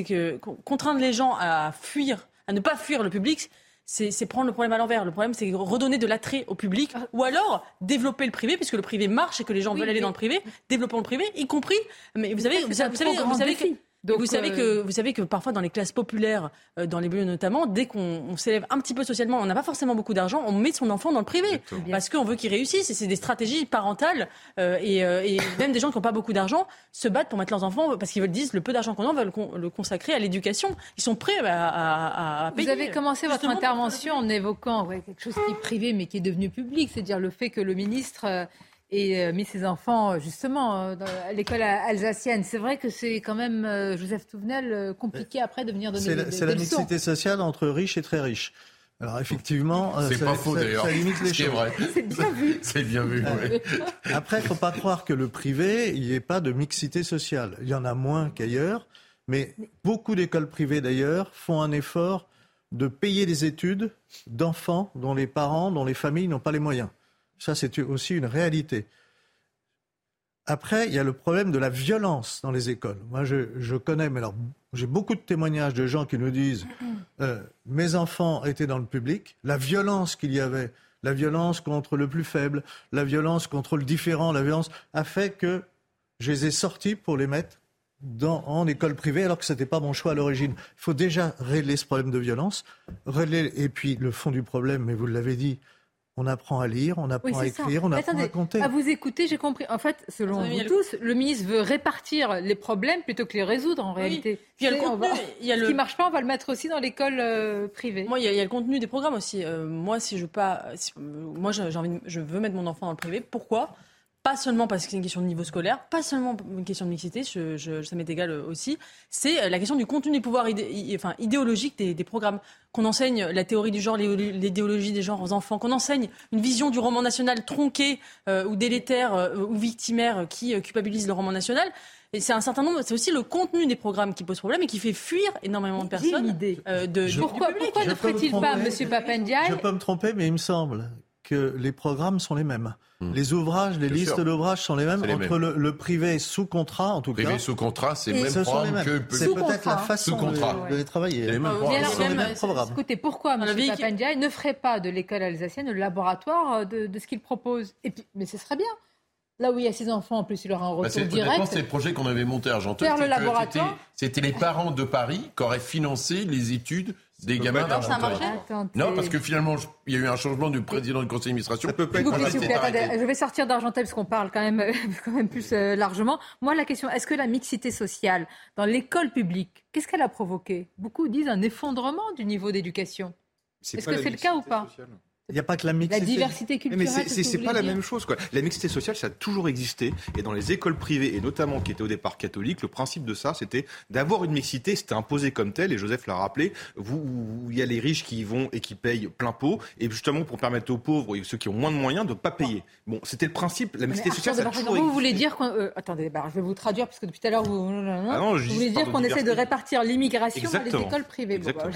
que con- contraindre les gens à fuir, à ne pas fuir le public. C'est prendre le problème à l'envers. Le problème, c'est redonner de l'attrait au public, ou alors développer le privé, puisque le privé marche et que les gens Oui, veulent aller dans le privé. Développons le privé, y compris. Mais vous savez, vous, savez, vous savez, vous savez que. Donc, vous savez euh, que vous savez que parfois dans les classes populaires, euh, dans les banlieues notamment, dès qu'on on s'élève un petit peu socialement, on n'a pas forcément beaucoup d'argent, on met son enfant dans le privé parce qu'on veut qu'il réussisse. Et c'est des stratégies parentales euh, et, euh, et même des gens qui n'ont pas beaucoup d'argent se battent pour mettre leurs enfants parce qu'ils veulent disent le peu d'argent qu'on a, on va le, con- le consacrer à l'éducation. Ils sont prêts à, à- à Vous payer. avez commencé votre intervention en évoquant ouais, quelque chose qui est privé mais qui est devenu public, c'est-à-dire le fait que le ministre euh, ait euh, mis ses enfants euh, justement euh, dans- à l'école alsacienne. C'est vrai que c'est quand même, euh, Joseph Touvenel, euh, compliqué après de venir donner C'est des, la, des c'est la mixité sociale entre riches et très riches. Alors effectivement, euh, C'est ça- pas faux, ça- d'ailleurs. Ça limite les choses. C'est bien vu. C'est bien vu, oui. Après, il faut pas croire que le privé, il n'y ait pas de mixité sociale. Il y en a moins qu'ailleurs, mais beaucoup d'écoles privées d'ailleurs font un effort de payer les études d'enfants dont les parents, dont les familles n'ont pas les moyens. Ça, c'est aussi une réalité. Après, il y a le problème de la violence dans les écoles. Moi, je, connais, mais alors, j'ai beaucoup de témoignages de gens qui nous disent euh, mes enfants étaient dans le public, la violence qu'il y avait, la violence contre le plus faible, la violence contre le différent, la violence a fait que je les ai sortis pour les mettre en école privée alors que ce n'était pas mon choix à l'origine. Il faut déjà régler ce problème de violence. Régler, et puis le fond du problème, mais vous l'avez dit, on apprend à lire, on apprend Oui, à ça. écrire, on apprend Attendez, à compter. À vous écouter, j'ai compris. En fait, selon vous tous, le ministre veut répartir les problèmes plutôt que les résoudre en Oui. réalité. Puis il y a le va- contenu, il y a Ce qui marche pas, on va le mettre aussi dans l'école euh, privée. Moi, il y, a- il y a le contenu des programmes aussi. Euh, moi, si je veux pas, si- euh, moi, j'ai j'ai envie, de- je veux mettre mon enfant dans le privé. Pourquoi? Pas seulement parce que c'est une question de niveau scolaire, pas seulement une question de mixité, je, ça m'est égal aussi, c'est euh, la question du contenu des pouvoirs enfin, idéologiques des, programmes. Qu'on enseigne la théorie du genre, l'idéologie des genres aux enfants, qu'on enseigne une vision du roman national tronqué euh, ou délétère euh, ou victimaire qui culpabilise le roman national. Et c'est un certain nombre, c'est aussi le contenu des programmes qui pose problème et qui fait fuir énormément de personnes. Une idée. de, pourquoi, pourquoi ne ferait-il pas, M. Papendiaï? Je peux me tromper, mais il me semble que les programmes sont les mêmes. Hmm. Les ouvrages, les listes d'ouvrages sont les mêmes entre Le, privé sous contrat, en tout privé cas. Privé sous contrat, c'est le même programme que C'est peut-être la façon de, les travailler. Les mêmes, programmes. Écoutez, pourquoi M. Papandiaï ne ferait pas de l'école alsacienne le laboratoire de, de ce qu'il propose? Et puis, Mais ce serait bien. Là où il y a ses enfants, en plus, il aura un bah, retour bah direct. C'est le projet qu'on avait monté à Argenteuil. le laboratoire. C'était les parents de Paris qui auraient financé les études des gamins d'Argenteuil. Non, parce que finalement, il y a eu un changement du président du conseil d'administration. peut pas Je vais sortir d'Argenteuil parce qu'on parle quand même, quand même plus euh, largement. Moi, la question, est-ce que la mixité sociale dans l'école publique, qu'est-ce qu'elle a provoqué? Beaucoup disent un effondrement du niveau d'éducation. Est-ce que c'est le cas ou pas? Il n'y a pas que la mixité. La diversité culturelle. Mais c'est pas la même chose. Quoi. La mixité sociale, ça a toujours existé. Et dans les écoles privées, et notamment qui étaient au départ catholiques, le principe de ça, c'était d'avoir une mixité. C'était imposé comme tel. Et Joseph l'a rappelé. Vous, il y a les riches qui y vont et qui payent plein pot. Et justement, pour permettre aux pauvres et ceux qui ont moins de moyens de ne pas payer. Bon, c'était le principe. La mixité sociale, ça a toujours Vous voulez dire. Euh, attendez, bah, je vais vous traduire parce que depuis tout à l'heure, vous. Ah non, vous voulez dire qu'on essaie de répartir l'immigration dans les écoles privées. Bon, bah,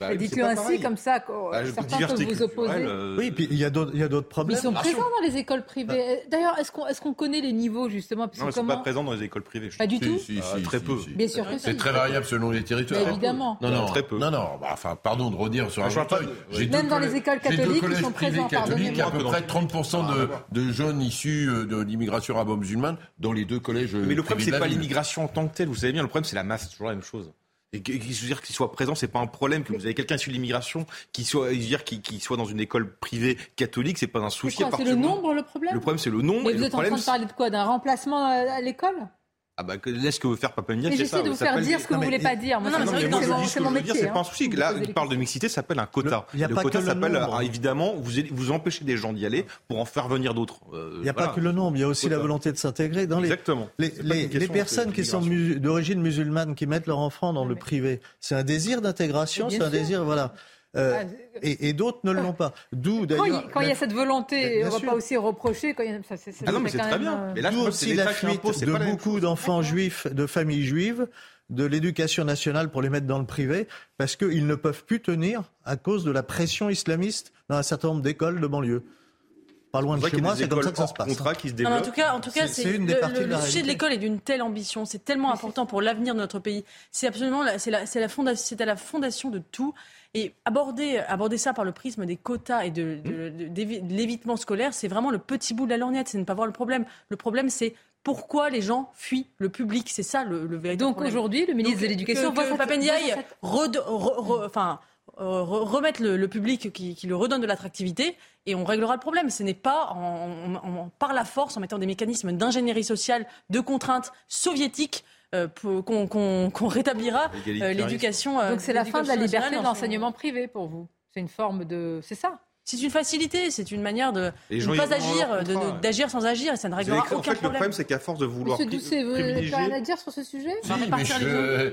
bah, Dites-le ainsi, comme ça, bah, certains peuvent vous opposer. Euh, oui, puis il y a d'autres problèmes. Ils sont présents dans les écoles privées. D'ailleurs, est-ce qu'on est connaît les niveaux, justement? Parce Non, ils ne sont pas présents dans les écoles privées. Pas du tout? si, si, Très peu. Bien sûr C'est très variable selon les territoires. évidemment. Non, non, très peu. Non, non, bah, enfin, pardon de redire sur un fauteuil. Même dans les écoles catholiques, ils sont présents. catholiques, il y a à peu près 30% de jeunes issus euh, de l'immigration arabo-musulmane dans les deux collèges Mais le problème, c'est pas l'immigration en tant que telle, vous savez bien, le problème, c'est la masse, c'est toujours la même chose. Et que, je veux dire qu'il soit présent, c'est pas un problème. Que vous avez quelqu'un sur l'immigration qui soit, dire, qui, soit dans une école privée catholique, c'est pas un souci. C'est le nombre le problème. Le problème c'est le nombre. Mais vous êtes en train de parler de quoi? D'un remplacement à l'école? Ah bah laisse que veut faire Papendiaï, c'est ça. J'essaie de vous faire dire ce que vous voulez pas dire. non, non, c'est mon métier. C'est pas un souci. Là, il parle de mixité, ça s'appelle un quota. Le, quota s'appelle, évidemment, vous, vous empêchez des gens d'y aller pour en faire venir d'autres. Euh, il n'y a pas que le nombre, il y a aussi la volonté de s'intégrer. Dans les, Exactement. Les, personnes qui sont d'origine musulmane, qui mettent leur enfant dans le privé, c'est un désir d'intégration, c'est un désir, voilà. Euh, ah, et, d'autres ne l'ont pas. D'où d'ailleurs. Quand il y a cette volonté, on ne va pas aussi reprocher. Quand il y a, ça, ah non, mais c'est très bien. Mais là, D'où aussi la fuite de beaucoup d'enfants juifs, de familles juives, de l'éducation nationale pour les mettre dans le privé, parce qu'ils ne peuvent plus tenir à cause de la pression islamiste dans un certain nombre d'écoles de banlieue pas loin de chez moi, c'est comme ça que ça se passe. Qui se en tout cas, en tout cas, c'est le, le, sujet de l'école est d'une telle ambition, c'est tellement important pour l'avenir de notre pays. C'est absolument, c'est la, c'est la fondation, c'est à la fondation de tout. Et aborder, aborder ça par le prisme des quotas et de, de, l'évitement scolaire, c'est vraiment le petit bout de la lorgnette, c'est ne pas voir le problème. Le problème, c'est pourquoi les gens fuient le public. C'est ça le, le véritable Donc aujourd'hui, le ministre de l'Éducation voit Papendiaï enfin, remettre le, public qui, qui, le redonne de l'attractivité et on réglera le problème. Ce n'est pas en, par la force, en mettant des mécanismes d'ingénierie sociale, de contraintes soviétiques euh, qu'on rétablira euh, l'éducation. Donc c'est la fin de la liberté de l'enseignement privé pour vous. C'est une forme de. C'est ça? C'est une facilité, c'est une manière de ne pas agir, d'agir sans agir, et ça ne réglera aucun en fait, problème. Le problème, c'est qu'à force de vouloir Monsieur Doucet, vous n'avez rien à dire sur ce sujet? On va répartir les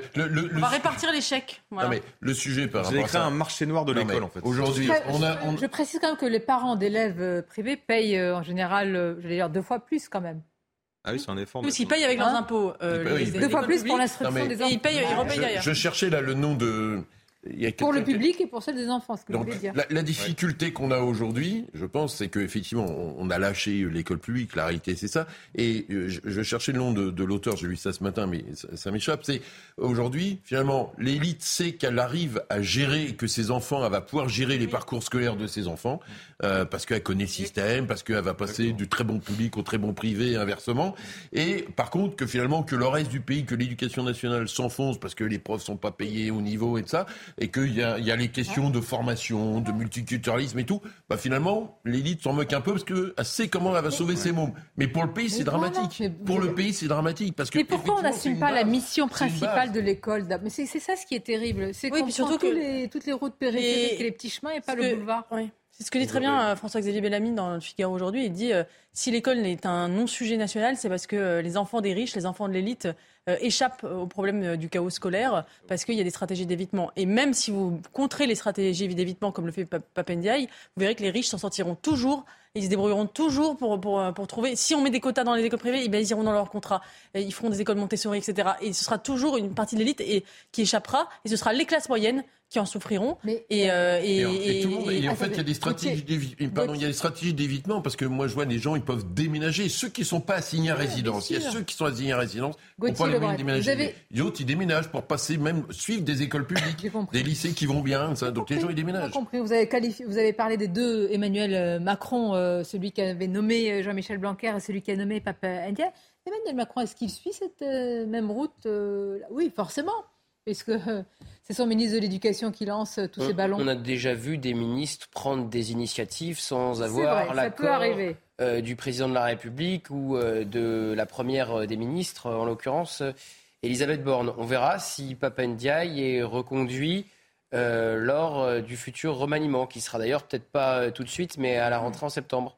On va répartir les chèques. Non, mais le sujet par Vous avez créé un marché noir de l'école, en fait. Aujourd'hui, on a... Je précise quand même que les parents d'élèves euh, privés payent euh, en général, euh, je vais dire, deux fois plus quand même. Ah oui, c'est un effort. Parce qu'ils payent avec leurs impôts. deux fois plus pour l'instruction des. Et ils payent, ils repayent derrière. Je cherchais là le nom de pour le public et pour celle des enfants, ce que Donc, vous dire. La, difficulté qu'on a aujourd'hui, je pense, c'est qu'effectivement, on, on a lâché l'école publique, la réalité c'est ça. Et euh, je, cherchais le nom de, l'auteur, j'ai lu ça ce matin, mais ça, m'échappe. C'est aujourd'hui, finalement, l'élite sait qu'elle arrive à gérer, que ses enfants, elle va pouvoir gérer les parcours scolaires de ses enfants, euh, parce qu'elle connaît le système, parce qu'elle va passer du très bon public au très bon privé, inversement. Et par contre, que finalement, que le reste du pays, que l'éducation nationale s'enfonce parce que les profs sont pas payés au niveau et de ça, et qu'il y a, y a les questions de formation, de multiculturalisme et tout, bah finalement, l'élite s'en moque un peu parce qu'elle sait comment elle va sauver ses mômes. Mais pour le pays, c'est dramatique. pour le pays, c'est dramatique. Parce que mais pourquoi on n'assume pas la mission principale de l'école Mais c'est ça ce qui est terrible. C'est oui, surtout que les, toutes les routes périphériques et les petits chemins et pas le boulevard. Oui. C'est ce que dit très bien François-Xavier Bellamy dans le Figaro aujourd'hui. Il dit si l'école est un non-sujet national, c'est parce que les enfants des riches, les enfants de l'élite échappent au problème du chaos scolaire parce qu'il y a des stratégies d'évitement. Et même si vous contrez les stratégies d'évitement comme le fait Papendiaï, vous verrez que les riches s'en sortiront toujours ils se débrouilleront toujours pour, pour, trouver. Si on met des quotas dans les écoles privées, eh bien, ils iront dans leur contrat. Ils feront des écoles Montessori, etc. Et ce sera toujours une partie de l'élite qui échappera. Et ce sera les classes moyennes qui en souffriront. Mais, et, euh, et, et, en fait, il y a des stratégies d'évitement. il y a des stratégies d'évitement parce que moi, je vois des gens, ils peuvent déménager. Ceux qui ne sont pas assignés à résidence, il y a ceux qui sont assignés à résidence, on pas les moyens de déménager. Avez... Les autres, ils déménagent pour passer, même suivre des écoles publiques, des lycées qui vont bien. Ça. Donc les gens, ils déménagent. Compris. Vous avez qualifié, vous avez parlé des deux Emmanuel euh, Macron, euh, celui qui avait nommé Jean-Michel Blanquer et celui qui a nommé Papa India. Emmanuel Macron, est-ce qu'il suit cette même route Oui, forcément. Est-ce que c'est son ministre de l'Éducation qui lance tous ces ballons. On a déjà vu des ministres prendre des initiatives sans avoir l'accord euh, du président de la République ou euh, de la première euh, des ministres, en l'occurrence Elisabeth Borne. On verra si Papa Ndiaye est reconduit lors du futur remaniement, qui sera d'ailleurs peut-être pas tout de suite, mais à la rentrée en septembre.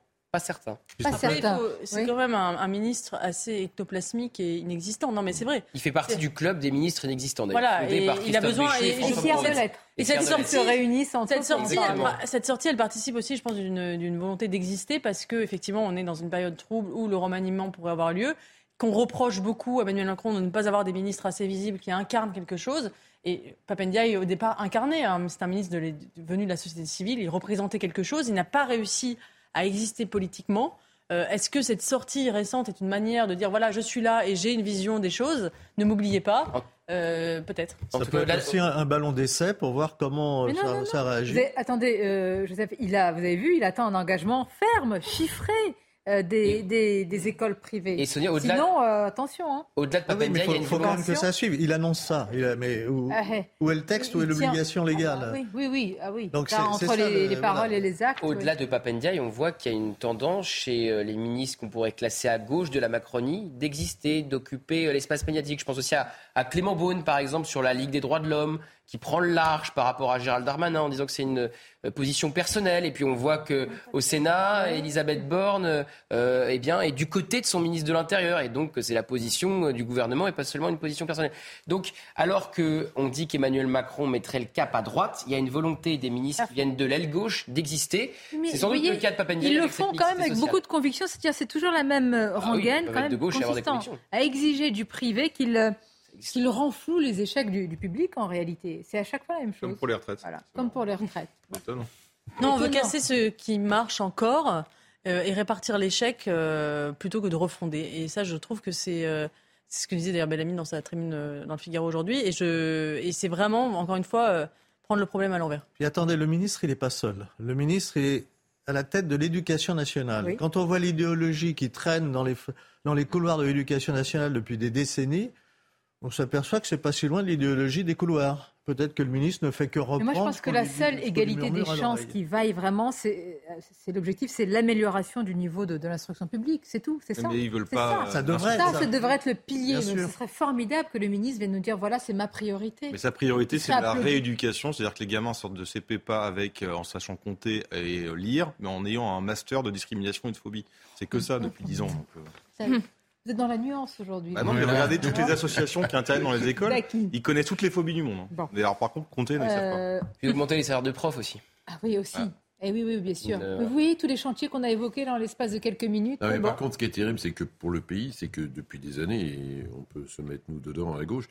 Pas certain. C'est quand même un, ministre assez ectoplasmique et inexistant. Non, mais c'est vrai. Il fait partie du club des ministres inexistants. Voilà, et il a besoin. Et, et, cette sortie se réunissent cette sortie, elle, cette sortie, elle participe aussi, je pense, d'une volonté d'exister parce que effectivement, on est dans une période trouble où le remaniement pourrait avoir lieu. Qu'on reproche beaucoup à Emmanuel Macron de ne pas avoir des ministres assez visibles qui incarnent quelque chose. Et Papendiaï, au départ, incarné. Hein, c'est un ministre de venu de la société civile. Il représentait quelque chose. Il n'a pas réussi à exister politiquement. Euh, est-ce que cette sortie récente est une manière de dire voilà, je suis là et j'ai une vision des choses? Ne m'oubliez pas. Euh, peut-être. Ça peut être aussi un, ballon d'essai pour voir comment ça, réagit. attendez, euh, Joseph, il a, vous avez vu, il attend un engagement ferme, chiffré. Euh, des, des, écoles privées. Et Sonia, au-delà, Sinon, euh, attention. Hein. Au-delà de ah il faut, faut quand même que ça suive. Il annonce ça. mais où, ah, où, est le texte, où est l'obligation légale ah, Oui, oui, oui. Ah, oui. Donc, entre les, paroles et les actes. Au-delà de Papendiaï, on voit qu'il y a une tendance chez euh, les ministres qu'on pourrait classer à gauche de la Macronie d'exister, d'occuper l'espace médiatique. Je pense aussi à, à Clément Beaune, par exemple, sur la Ligue des droits de l'homme qui prend le large par rapport à Gérald Darmanin en disant que c'est une euh, position personnelle. Et puis on voit que au Sénat, Elisabeth Borne euh, eh bien, est du côté de son ministre de l'Intérieur. Et donc c'est la position euh, du gouvernement et pas seulement une position personnelle. Donc alors qu'on dit qu'Emmanuel Macron mettrait le cap à droite, il y a une volonté des ministres qui viennent de l'aile gauche d'exister. C'est sans doute le cas de Papendiaï. Ils le font quand même avec beaucoup de conviction. C'est-à-dire c'est toujours la même ah rengaine, quand même, de gauche à exiger du privé qu'il qu'il rend flou les échecs du, public en réalité. C'est à chaque fois la même chose. Comme pour les retraites. Comme pour les retraites. Non, on veut casser ce qui marche encore euh, et répartir l'échec euh, plutôt que de refonder. Et ça, je trouve que c'est euh, ce que disait d'ailleurs Bellamy dans sa tribune dans le Figaro aujourd'hui. Et, je, et c'est vraiment, encore une fois, prendre le problème à l'envers. Puis attendez, le ministre, il n'est pas seul. Le ministre est à la tête de l'éducation nationale. Quand on voit l'idéologie qui traîne dans les, dans les couloirs de l'éducation nationale depuis des décennies, on s'aperçoit que c'est pas si loin de l'idéologie des couloirs. Peut-être que le ministre ne fait que reprendre. moi, je pense que la seule égalité des chances qui vaille vraiment, c'est l'objectif, c'est l'amélioration du niveau de, l'instruction publique. C'est tout, c'est ça. Mais ils veulent pas. Ça, devrait, ça, ça, devrait être le pilier. ce serait formidable que le ministre vienne nous dire voilà, c'est ma priorité. Mais sa priorité, c'est la rééducation, c'est-à-dire que les gamins sortent de CPPA avec, euh, en sachant compter et euh, lire, mais en ayant un master de discrimination et de phobie. C'est que ça depuis 10 ans. Euh. Vous êtes dans la nuance aujourd'hui. Bah regardez toutes les associations qui interviennent dans les écoles. Ils connaissent toutes les phobies du monde. Hein. alors, par contre, compter, ils ne savent pas. Euh, Puis augmenter les salaires de profs aussi. Ah oui, aussi. Eh oui, oui, bien sûr. Euh, vous voyez tous les chantiers qu'on a évoqués dans l'espace de quelques minutes. Par contre, ce qui est terrible, c'est que pour le pays, c'est que depuis des années, et on peut se mettre nous dedans à gauche,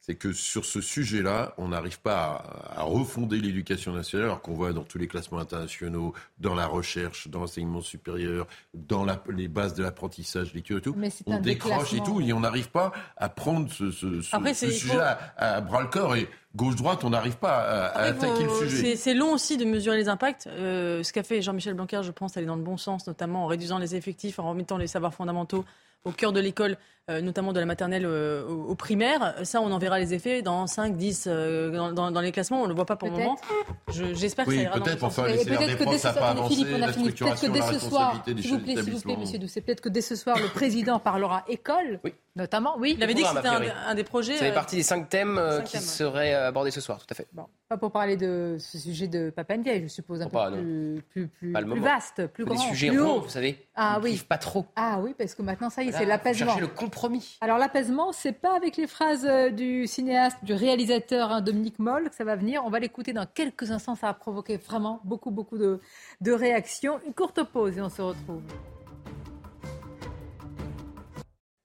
c'est que sur ce sujet-là, on n'arrive pas à, refonder l'éducation nationale, alors qu'on voit dans tous les classements internationaux, dans la recherche, dans l'enseignement supérieur, dans les bases de l'apprentissage, l'étude et tout. on décroche et tout, et on n'arrive pas à prendre ce, sujet-là à, bras-le-corps. Et gauche-droite, on n'arrive pas à, attaquer le sujet. C'est long aussi de mesurer les impacts. Euh, ce qu'a fait Jean-Michel Blanquer, je pense, aller dans le bon sens, notamment en réduisant les effectifs, en remettant les savoirs fondamentaux au cœur de l'école, notamment de la maternelle euh, au, primaire. Ça, on en verra les effets dans 5, 10, euh, dans, les classements. On ne le voit pas pour le moment. J'espère que ça ira peut-être, enfin, les peut-être que dès ce soir, peut-être que dès ce soir, s'il vous plaît, s'il vous plaît, monsieur Doucet, peut-être que dès ce soir, le président parlera école. Notamment, oui. Il avait dit que c'était un, des projets. Ça fait partie des cinq thèmes qui seraient abordés ce soir, tout à fait. Bon, pas pour parler de ce sujet de Papendia, je suppose, un peu plus, plus, plus, vaste, plus grand. Des sujets plus ronds, vous savez. Ah oui. Pas trop. Ah oui, parce que maintenant, ça y est, c'est l'apaisement. Chercher le compromis. Alors l'apaisement, c'est pas avec les phrases du cinéaste, du réalisateur hein, Dominique Moll que ça va venir. On va l'écouter dans quelques instants. Ça a provoqué vraiment beaucoup, beaucoup de réactions. Une courte pause et on se retrouve.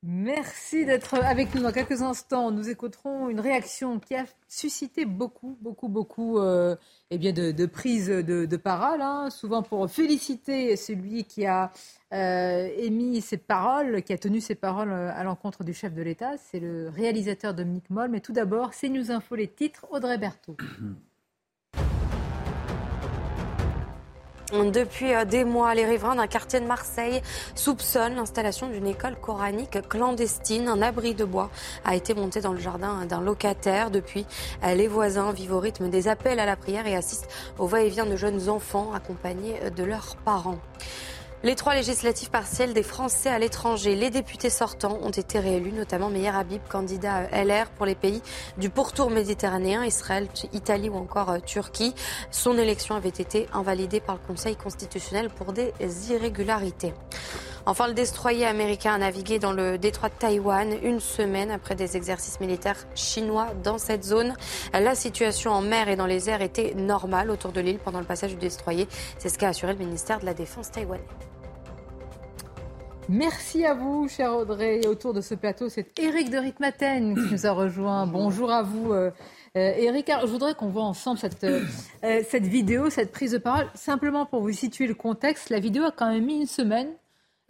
Merci d'être avec nous dans quelques instants. Nous écouterons une réaction qui a suscité beaucoup, beaucoup, beaucoup euh, eh bien de, de prise de, parole, hein, souvent pour féliciter celui qui a euh, émis ces paroles, qui a tenu ces paroles euh, à l'encontre du chef de l'État. C'est le réalisateur Dominique Moll. Mais tout d'abord, c'est News Info, les titres, Audrey Berthaud. Depuis euh, des mois, les riverains d'un quartier de Marseille soupçonnent l'installation d'une école coranique clandestine. Un abri de bois a été monté dans le jardin d'un locataire. Depuis, euh, les voisins vivent au rythme des appels à la prière et assistent au va-et-vient de jeunes enfants accompagnés de leurs parents. Les trois législatives partielles des Français à l'étranger, les députés sortants ont été réélus, notamment Meir Habib, candidat LR pour les pays du pourtour méditerranéen, Israël, Italie ou encore euh, Turquie. Son élection avait été invalidée par le Conseil constitutionnel pour des irrégularités. Enfin, le destroyer américain a navigué dans le détroit de Taïwan une semaine après des exercices militaires chinois dans cette zone. La situation en mer et dans les airs était normale autour de l'île pendant le passage du destroyer. C'est ce qu'a assuré le ministère de la Défense taïwanais. Merci à vous, cher Audrey. Et autour de ce plateau, c'est Eric de Ritmaten qui nous a rejoint. Bonjour à vous. Euh, Eric, je voudrais qu'on voit ensemble cette, euh, euh, cette vidéo, cette prise de parole. Simplement pour vous situer le contexte, la vidéo a quand même mis une semaine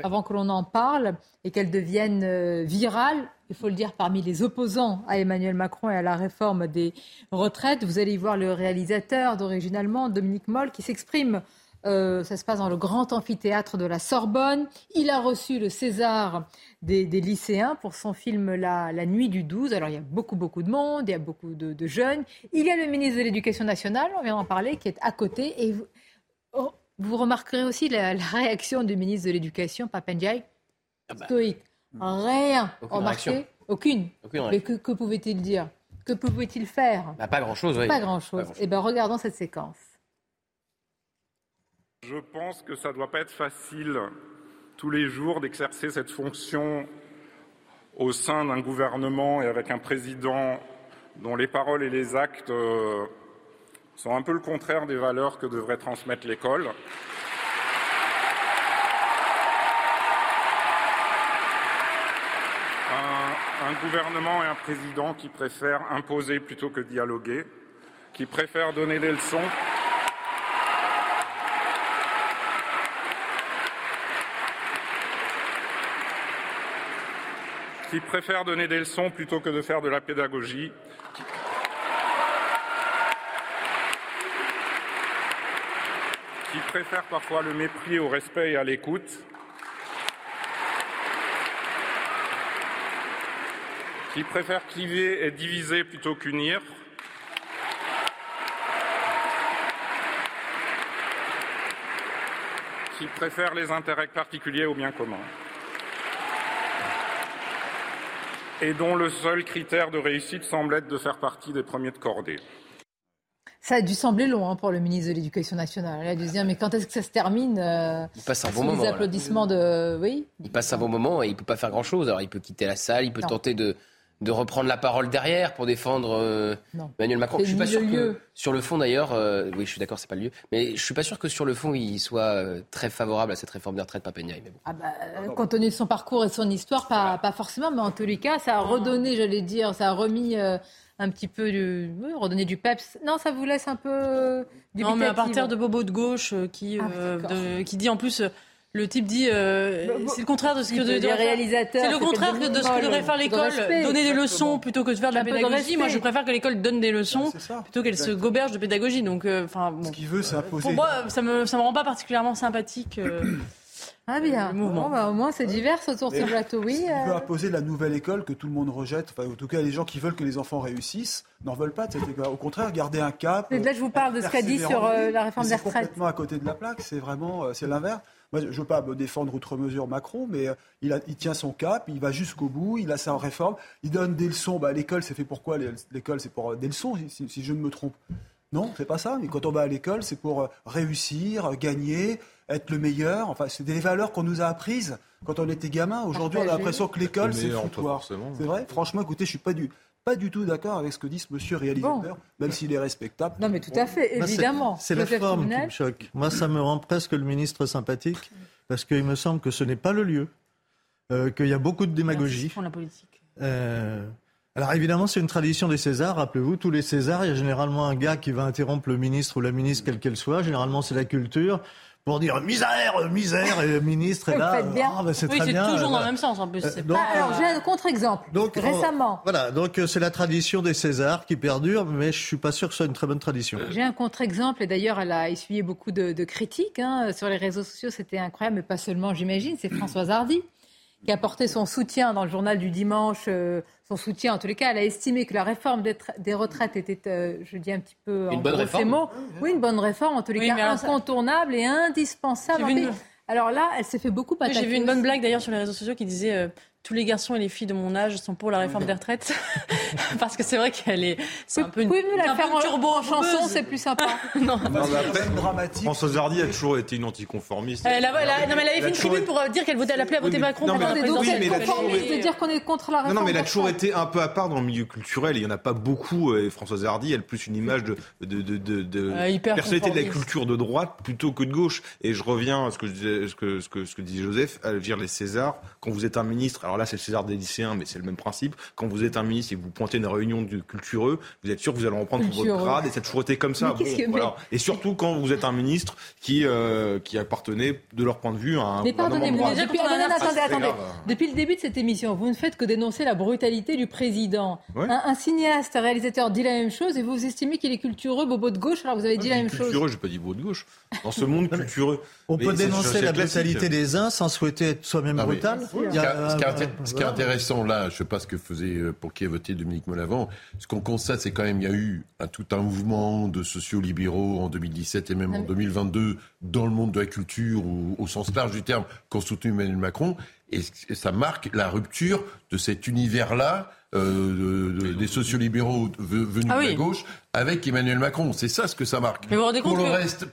avant que l'on en parle et qu'elle devienne virale. Il faut le dire parmi les opposants à Emmanuel Macron et à la réforme des retraites. Vous allez y voir le réalisateur d'origine allemande, Dominique Moll, qui s'exprime euh, ça se passe dans le grand amphithéâtre de la Sorbonne. Il a reçu le César des, lycéens pour son film la, Nuit du 12. Alors il y a beaucoup, beaucoup de monde, il y a beaucoup de, jeunes. Il y a le ministre de l'Éducation nationale, on vient d'en parler, qui est à côté. Et vous, oh, remarquerez aussi la, réaction du ministre de l'Éducation, Papendiaï. Ah bah. Stoïque. Rien. Aucune remarqué Aucune. Mais que, pouvait-il dire? Que pouvait-il faire? Bah, Pas grand-chose, oui. Pas grand-chose. Eh bien, regardons cette séquence. Je pense que ça ne doit pas être facile tous les jours d'exercer cette fonction au sein d'un gouvernement et avec un président dont les paroles et les actes euh, sont un peu le contraire des valeurs que devrait transmettre l'école. Un, un, gouvernement et un président qui préfèrent imposer plutôt que dialoguer, qui préfèrent donner des leçons. Qui préfèrent donner des leçons plutôt que de faire de la pédagogie, qui préfèrent parfois le mépris au respect et à l'écoute, qui préfèrent cliver et diviser plutôt qu'unir, qui préfèrent les intérêts particuliers au bien commun. Et dont le seul critère de réussite semble être de faire partie des premiers de cordée. Ça a dû sembler long hein, pour le ministre de l'Éducation nationale. Il a dû se dire, mais quand est-ce que ça se termine euh, Il passe un bon moment. Les applaudissements de... Oui Il passe un bon moment et il ne peut pas faire grand-chose. Alors il peut quitter la salle, il peut tenter de de reprendre la parole derrière pour défendre euh, Emmanuel Macron. Je suis pas sûr que sur le fond d'ailleurs, euh, oui, je suis d'accord, c'est pas le lieu, mais je suis pas sûr que sur le fond il soit euh, très favorable à cette réforme des retraites, Papendiaï. Mais ah bah, compte tenu de son parcours et son histoire, pas, pas, forcément, mais en tous les cas, ça a redonné, j'allais dire, ça a remis un petit peu du, oui, redonner du peps. Non, ça vous laisse un peu. Non, mais à partir de Bobo de gauche qui, ah, qui dit en plus le type dit, euh, c'est le contraire de ce que de, de réalisateurs. C'est le contraire de, ce que devrait faire l'école, donner des leçons plutôt que de faire de la pédagogie. Moi, je préfère que l'école donne des leçons plutôt qu'elle se goberge de pédagogie. Donc, euh, enfin, bon. Ce qu'il veut, c'est imposer. Pour moi, ça me ça me rend pas particulièrement sympathique. Euh, ah bien, bon, bah, au moins c'est divers autour de ce plateau, oui. Il veut imposer la nouvelle école que tout le monde rejette. Enfin, en tout cas, les gens qui veulent que les enfants réussissent n'en veulent pas de cette école. Au contraire, garder un cap. là, je vous parle de ce qu'a dit sur la réforme des retraites. complètement à côté de la plaque. C'est vraiment, c'est l'inverse. Moi, je ne veux pas me défendre outre mesure Macron, mais il, a, il, tient son cap, il va jusqu'au bout, il a sa réforme, il donne des leçons. Bah, l'école, c'est fait pourquoi L'école, c'est pour des leçons, si, si, je ne me trompe? Non, c'est pas ça. Mais quand on va à l'école, c'est pour réussir, gagner, être le meilleur. Enfin, c'est des valeurs qu'on nous a apprises quand on était gamin. Aujourd'hui, on a l'impression que l'école, c'est le foutoir. C'est vrai? Franchement, écoutez, je suis pas du, pas du tout d'accord avec ce que dit ce monsieur réalisateur, même s'il est respectable. Non, mais tout à fait, évidemment. C'est la forme qui me choque. Moi, ça me rend presque le ministre sympathique, parce qu'il me semble que ce n'est pas le lieu, euh, qu'il y a beaucoup de démagogie. Pour la politique. Euh, alors évidemment, c'est une tradition des Césars. Rappelez-vous, tous les Césars, il y a généralement un gars qui va interrompre le ministre ou la ministre, quelle qu'elle soit. Généralement, c'est la culture pour dire misère, misère, et le ministre est là. Bien. Ah, ben, c'est oui, très bien. toujours dans le même sens en plus. donc, alors, j'ai un contre-exemple. Récemment. voilà, donc c'est la tradition des Césars qui perdure, mais je suis pas sûr que ce soit une très bonne tradition. J'ai un contre-exemple, et d'ailleurs, elle a essuyé beaucoup de, de critiques hein, sur les réseaux sociaux. C'était incroyable, mais pas seulement, j'imagine. C'est Françoise Hardy qui a porté son soutien dans le journal du dimanche, euh, son soutien en tous les cas, elle a estimé que la réforme des, retraites était, euh, je dis un petit peu une bonne réforme. Mots, oui, une bonne réforme en tous les cas, incontournable et indispensable. Alors là, elle s'est fait beaucoup attaquer. J'ai vu une bonne blague d'ailleurs sur les réseaux sociaux qui disait euh, tous les garçons et les filles de mon âge sont pour la réforme des retraites. Parce que c'est vrai qu'elle est. C'est un peu une, la faire en turbo en chanson, c'est plus sympa. non, non mais après, dramatique. Françoise Hardy a toujours été une anticonformiste. Elle, a, elle non, mais elle avait fait une tribune pour dire qu'elle votait, elle appelait à voter Macron. Non, mais, donc, oui, mais conformiste de dire qu'on est contre la réforme. Non, non, mais elle a toujours été un peu à part dans le milieu culturel. Il n'y en a pas beaucoup. Et Françoise Hardy, elle a plus une image de, de, de, de, de personnalité de la culture de droite plutôt que de gauche. Et je reviens à ce que, ce que, ce que, ce que disait Joseph, à dire les Césars. Quand vous êtes un ministre, alors là, c'est le César des mais c'est le même principe. Quand vous êtes un ministre et que vous pointez une réunion de cultureux, vous êtes sûr que vous allez en prendre pour votre grade, et a toujours été comme ça. Et surtout quand vous êtes un ministre qui, euh, qui appartenait, de leur point de vue, à un Mais pardonnez-moi, depuis, depuis le début de cette émission, vous ne faites que dénoncer la brutalité du président. Un, cinéaste, un réalisateur dit la même chose, et vous estimez qu'il est cultureux, bobo de gauche, alors vous avez dit la même chose. Cultureux, j'ai pas dit bobo de gauche. Dans ce monde cultureux. On peut dénoncer la brutalité des uns sans souhaiter être soi-même ah brutal. Ce qui est intéressant, là, je ne sais pas ce que faisait, euh, pour qui a voté Dominique Molavant. Ce qu'on constate, c'est quand même, il y a eu un, tout un mouvement de sociaux-libéraux en 2017 et même en 2022 dans le monde de la culture, ou, au sens large du terme, qui ont soutenu Emmanuel Macron. Et ça marque la rupture de cet univers-là, euh, des sociaux-libéraux venus ah de la gauche, avec Emmanuel Macron. C'est ça ce que ça marque. Mais vous rendez compte Pour le reste,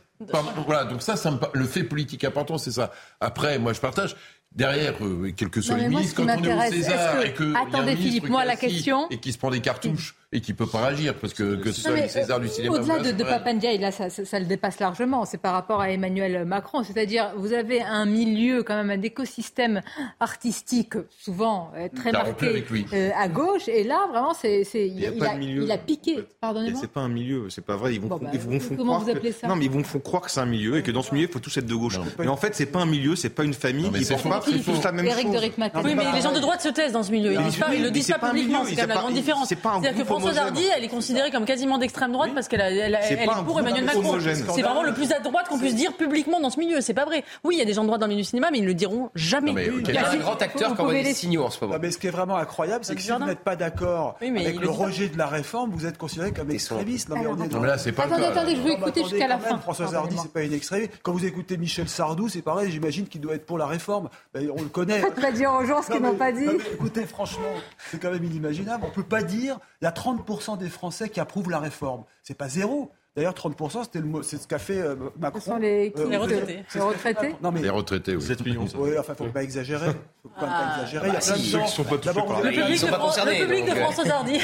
voilà, donc ça, ça le fait politique important, c'est ça. Après, moi, je partage derrière, euh, quel que soit les ministres, quand on est au César et que attendez Philippe, moi la question et qui se prend des cartouches et qui peut pas réagir parce que que ce soit les César du cinéma. Au-delà de, de Papandiaï, là, ça, ça, le dépasse largement. C'est par rapport à Emmanuel Macron, c'est-à-dire vous avez un milieu quand même un écosystème artistique souvent euh, très marqué euh, à gauche et là vraiment c'est il, il, a, il a piqué. Pardonnez-moi. C'est pas un milieu, c'est pas vrai. Ils vont, bon, bah, ils vont font comment croire vous appelez ça Non, mais ils vont font croire que c'est un milieu et que dans ce milieu il faut tous être de gauche. Mais en fait c'est pas un milieu, c'est pas une famille. Ils pensent pas tous la même chose. Oui, mais les gens de droite se taisent dans ce milieu. Ils le disent pas publiquement. C'est la grande différence. C'est-à-dire que Françoise Hardy, elle est considérée comme quasiment d'extrême droite parce qu'elle est pour Emmanuel Macron. C'est vraiment le plus à droite qu'on puisse dire publiquement dans ce milieu. C'est pas vrai. Oui, il y a des gens de droite dans le milieu du cinéma, mais ils ne le diront jamais. Il y a un grand acteur qui envoie des signaux en ce moment. Mais ce qui est vraiment incroyable, c'est que si vous n'êtes pas d'accord avec le rejet de la réforme, vous êtes considéré comme extrémiste. Non, mais là, c'est pas Attendez, attendez, je écouter jusqu'à la fin. Françoise Hardy, c'est pas une extrémiste. Quand vous écoutez Michel Sardou, c'est pareil, j'imagine qu'il doit être pour la réforme. On le connaît. Pas dire aux gens ce qu'ils n'ont pas dit. écoutez, franchement, c'est quand même inimaginable. On peut pas dire il y a 30% des Français qui approuvent la réforme. C'est pas zéro. D'ailleurs, 30%, c'était le c'est ce qu'a fait euh, Macron. Ce sont les, euh, les retraités. Les retraités non, mais, Les retraités, oui. 7 millions. Oui, enfin, faut pas exagérer. Faut quand même pas ah. exagérer. Il y a plein de gens qui sont pas touchés par le public, ils sont pas concernés. Le public de François Hardy.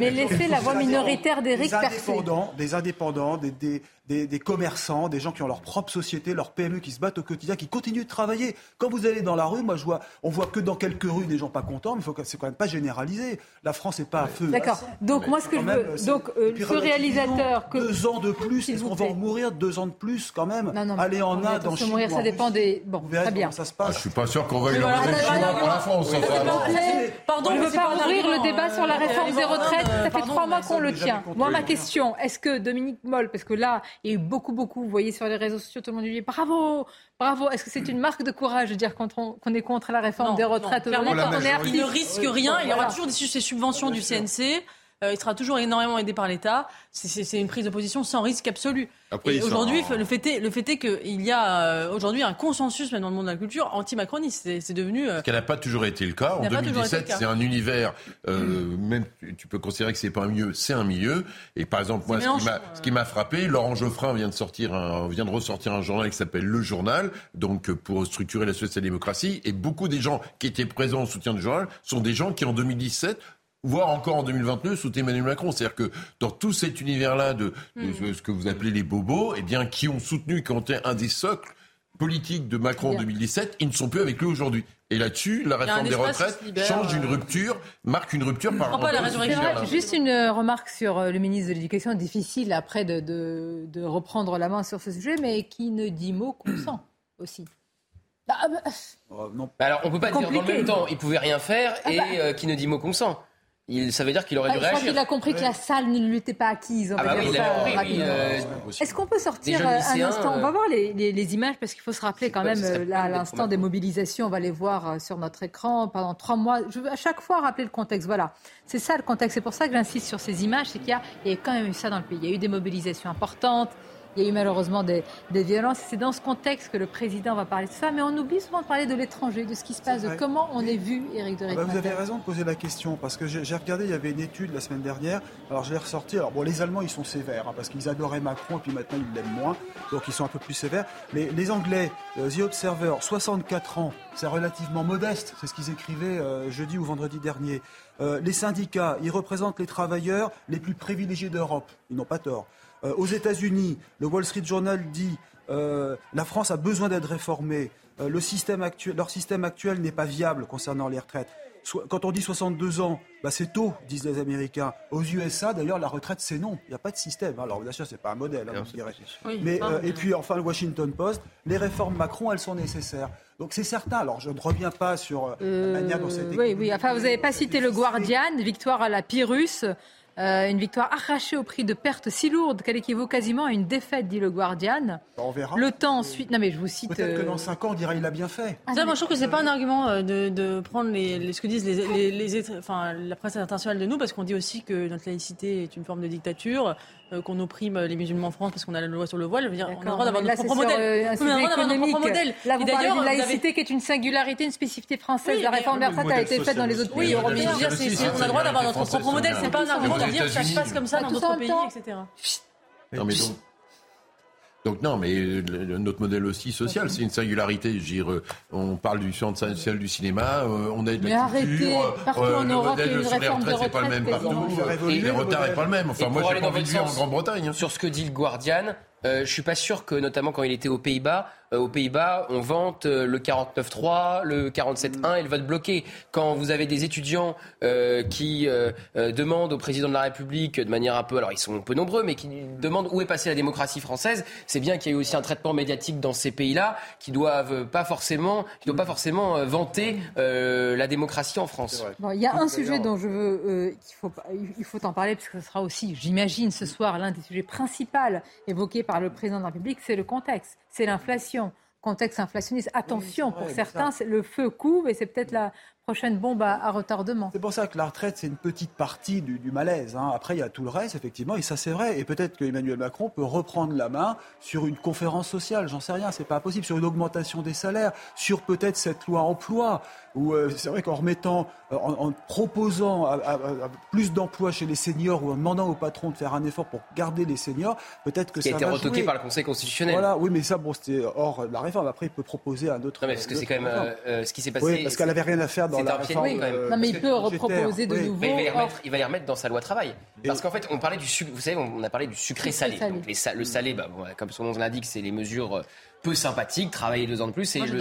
mais laissez la voix minoritaire d'Éric percer. Des indépendants, des, des, des, des, commerçants, des gens qui ont leur propre société, leur PME, qui se battent au quotidien, qui continuent de travailler. Quand vous allez dans la rue, moi, je vois, on voit que dans quelques rues des gens pas contents, mais faut c'est quand même pas généralisé. La France n'est pas à feu. D'accord. Donc moi, ce que je veux, donc euh, ce réalisateur que deux ans de plus, est-ce qu'on va en mourir deux ans de plus quand même non, non, Allez en Inde, en Chine, mourir, ça dépend des. Bon, très bien. Ça se passe. Ah, je suis pas sûr qu'on va y enlever pour la France. Pardon, je ne veux pas ouvrir le débat sur la réforme des retraites. Ça fait trois mois qu'on le tient. Moi, ma question, est-ce que Dominique Moll, parce que là, il y a eu beaucoup, beaucoup vous voyez sur les réseaux sociaux, tout le monde dit bravo, bravo. Est-ce que c'est une marque de courage de dire qu'on est contre la réforme des retraites? Non, on Il ne risque rien. Il y aura toujours des, ces subventions du CNC. Il sera toujours énormément aidé par l'État. C'est une prise de position sans risque absolu. Aujourd'hui, le fait est, le fait est qu'il y a aujourd'hui un consensus même dans le monde de la culture anti-macroniste. C'est devenu. Ce qui n'a pas toujours été le cas. En 2017, c'est un univers. même tu peux considérer que c'est pas un milieu, c'est un milieu. Et par exemple, moi, ce qui m'a frappé, Laurent Geoffrin vient de sortir, un, vient de ressortir un journal qui s'appelle Le Journal, donc pour structurer la social-démocratie. Et beaucoup des gens qui étaient présents au soutien du journal sont des gens qui en 2017 voire encore en 2022 sous Emmanuel Macron. C'est-à-dire que dans tout cet univers-là de, hmm. ce que vous appelez les bobos, eh bien, qui ont soutenu quand un des socles politiques de Macron en 2017, ils ne sont plus avec lui aujourd'hui. Et là-dessus, la réforme des retraites change d'une euh, rupture, marque une rupture par rapport à la Juste une euh, remarque sur euh, le ministre de l'Éducation, difficile après de, de, reprendre la main sur ce sujet, mais qui ne dit mot consent aussi. Bah, bah, oh, bah, alors, on ne peut pas dire dans le même temps, il pouvait rien faire ah et qui ne dit mot consent ça veut dire qu'il aurait dû réagir. Je crois qu'il a compris que la salle ne lui était pas acquise. Ah bah oui, euh, Est-ce qu'on peut sortir euh, un instant On va voir les, les, images parce qu'il faut se rappeler quand même euh, là, à l'instant des mobilisations. On va les voir sur notre écran pendant trois mois. Je veux à chaque fois rappeler le contexte. Voilà, c'est ça le contexte. C'est pour ça que j'insiste sur ces images. C'est qu'il y, y a quand même eu ça dans le pays. Il y a eu des mobilisations importantes. Il y a eu malheureusement des, violences. C'est dans ce contexte que le président va parler de ça. Mais on oublie souvent de parler de l'étranger, de ce qui se passe, de comment on est vu, Éric de ah bah, Vous avez raison de poser la question, parce que j'ai regardé, il y avait une étude la semaine dernière. Alors je l'ai ressorti. Alors bon, les Allemands, ils sont sévères, hein, parce qu'ils adoraient Macron, et puis maintenant ils l'aiment moins. Donc ils sont un peu plus sévères. Mais les Anglais, euh, The Observer, 64 ans, c'est relativement modeste. C'est ce qu'ils écrivaient euh, jeudi ou vendredi dernier. Euh, les syndicats, ils représentent les travailleurs les plus privilégiés d'Europe. Ils n'ont pas tort. Euh, aux États-Unis, le Wall Street Journal dit euh, la France a besoin d'être réformée. Euh, le système actuel, leur système actuel n'est pas viable concernant les retraites. quand on dit 62 ans, bah c'est tôt, disent les Américains. Aux USA, d'ailleurs, la retraite, c'est non. Il n'y a pas de système. Alors, bien sûr, ce n'est pas un modèle, hein, je dirais. Mais, et puis, enfin, le Washington Post, les réformes Macron, elles sont nécessaires. Donc, c'est certain. Alors, je ne reviens pas sur la manière dont c'était. Oui, oui. Enfin, vous n'avez pas cité le Guardian, victoire à la Pyrrhus. Euh, une victoire arrachée au prix de pertes si lourdes qu'elle équivaut quasiment à une défaite, dit le Guardian. Bah, on verra. Le temps ensuite. Non, mais je vous cite. Peut-être que dans 5 ans, on dira il a bien fait. Ah, moi, je trouve que c'est pas un argument euh, de, prendre les, ce que disent les, enfin, la presse internationale de nous, parce qu'on dit aussi que notre laïcité est une forme de dictature. Euh, qu'on opprime les musulmans en France parce qu'on a la loi sur le voile. on a le droit d'avoir notre propre modèle. on a le droit d'avoir notre propre modèle. Là, vous parlez d'une laïcité qui est une singularité, une spécificité française. la réforme des retraites a été faite dans les autres pays européens. on a le droit d'avoir notre propre modèle. C'est pas un argument de dire que ça se passe comme ça dans d'autres pays, etc. Non, mais donc, donc non, mais notre modèle aussi social, c'est une singularité. Dire, euh, on parle du centre social du cinéma, euh, on a de la mais culture. Arrêtez, partout euh, en le Europe, modèle sur les retraites, c'est pas le même partout. Et le retard n'est pas le même. Enfin, moi, j'ai pas envie de vivre en Grande-Bretagne. Hein. Sur ce que dit le Guardian, euh, je suis pas sûr que, notamment quand il était aux Pays-Bas, euh, aux Pays-Bas, on vante euh, le 49.3, le 47.1 et le vote bloqué. Quand vous avez des étudiants euh, qui demandent au président de la République de manière un peu, alors ils sont un peu nombreux, mais qui demandent où est passée la démocratie française, c'est bien qu'il y ait eu aussi un traitement médiatique dans ces pays-là qui doivent pas forcément, qui doivent pas forcément vanter la démocratie en France. il y a un sujet dont je veux, qu'il faut, il faut en parler parce que ce sera aussi, j'imagine, ce soir l'un des sujets principaux évoqués par le président de la République, c'est le contexte, c'est l'inflation contexte inflationniste. Attention, pour certains, le feu couvre et c'est peut-être la prochaine bombe à, retardement. C'est pour ça que la retraite, c'est une petite partie du, malaise. Hein. Après, il y a tout le reste, effectivement, et ça, c'est vrai. Et peut-être que Emmanuel Macron peut reprendre la main sur une conférence sociale, j'en sais rien, c'est pas possible, sur une augmentation des salaires, sur peut-être cette loi emploi, où euh, c'est vrai qu'en remettant, euh, en, proposant plus d'emplois chez les seniors ou en demandant au patron de faire un effort pour garder les seniors, peut-être que ça a été retoqué par le Conseil constitutionnel. Voilà, oui, mais ça, bon, c'était hors la réforme. Après, il peut proposer un autre. Non, mais parce que c'est quand même euh, ce qui s'est passé. Oui, parce qu'elle n'avait rien à faire dans la réforme. non, mais il peut reproposer de nouveau. il, va les remettre, il va les remettre dans sa loi travail. Parce qu'en fait, on parlait du sucre. Vous savez, on a parlé du sucré salé. Donc le salé, bah, comme son nom l'indique, c'est les mesures peu sympathique, travailler deux ans de plus. Et, le,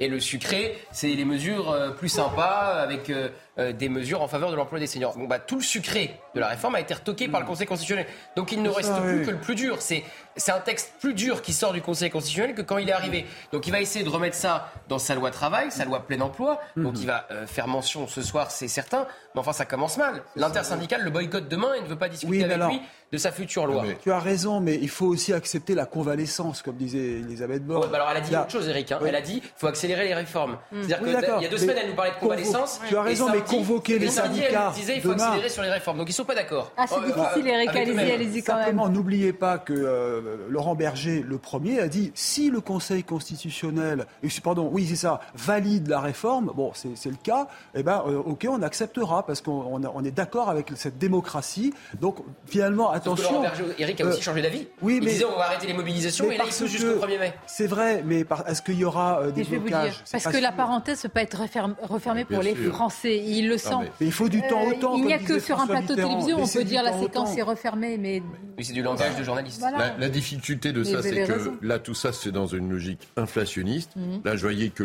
et le, sucré, c'est les mesures euh, plus sympas avec euh, euh, des mesures en faveur de l'emploi des seniors. Bon, bah, tout le sucré de la réforme a été retoqué par le Conseil constitutionnel. Donc il ne reste plus que le plus dur. C'est c'est un texte plus dur qui sort du Conseil constitutionnel que quand il est arrivé. Donc il va essayer de remettre ça dans sa loi travail, sa loi plein emploi. Donc mhm. il va faire mention ce soir, c'est certain. Mais enfin, ça commence mal. L'intersyndicale le boycotte demain et ne veut pas discuter avec lui de sa future loi. Tu as raison, mais il faut aussi accepter la convalescence, comme disait Elisabeth Borne. Ouais, bah alors, elle a dit autre chose, Eric. Hein. Elle a dit qu'il faut accélérer les réformes. Mmh. C'est-à-dire qu'il y a deux semaines, elle nous parlait de convalescence. Tu as raison, mais convoquer les syndicats. Elle disait qu'il faut accélérer sur les réformes. Donc, ils ne sont pas d'accord. Ah, c'est difficile, Eric. Allez-y, allez-y quand même. n'oubliez pas que euh, Laurent Berger, le premier, a dit si le Conseil constitutionnel, pardon, oui, c'est ça, valide la réforme, bon, c'est le cas, eh ben, euh, ok, on acceptera parce qu'on est d'accord avec cette démocratie. Donc finalement, attention. Eric a euh, aussi changé d'avis. Oui, mais il disait on va arrêter les mobilisations et là il faut jusqu'au 1er mai. C'est vrai, mais est-ce qu'il y aura euh, des blocages vous dire, Parce que la parenthèse ne peut pas être refermée ah, pour les. Français. Ils le ah, sentent. Mais il faut du temps au euh, temps. Il n'y a que sur un plateau de télévision on peut dire la séquence est refermée, mais. C'est du langage de journaliste. La difficulté de ça, c'est que là tout ça c'est dans une logique inflationniste. Mhm. Là, je voyais que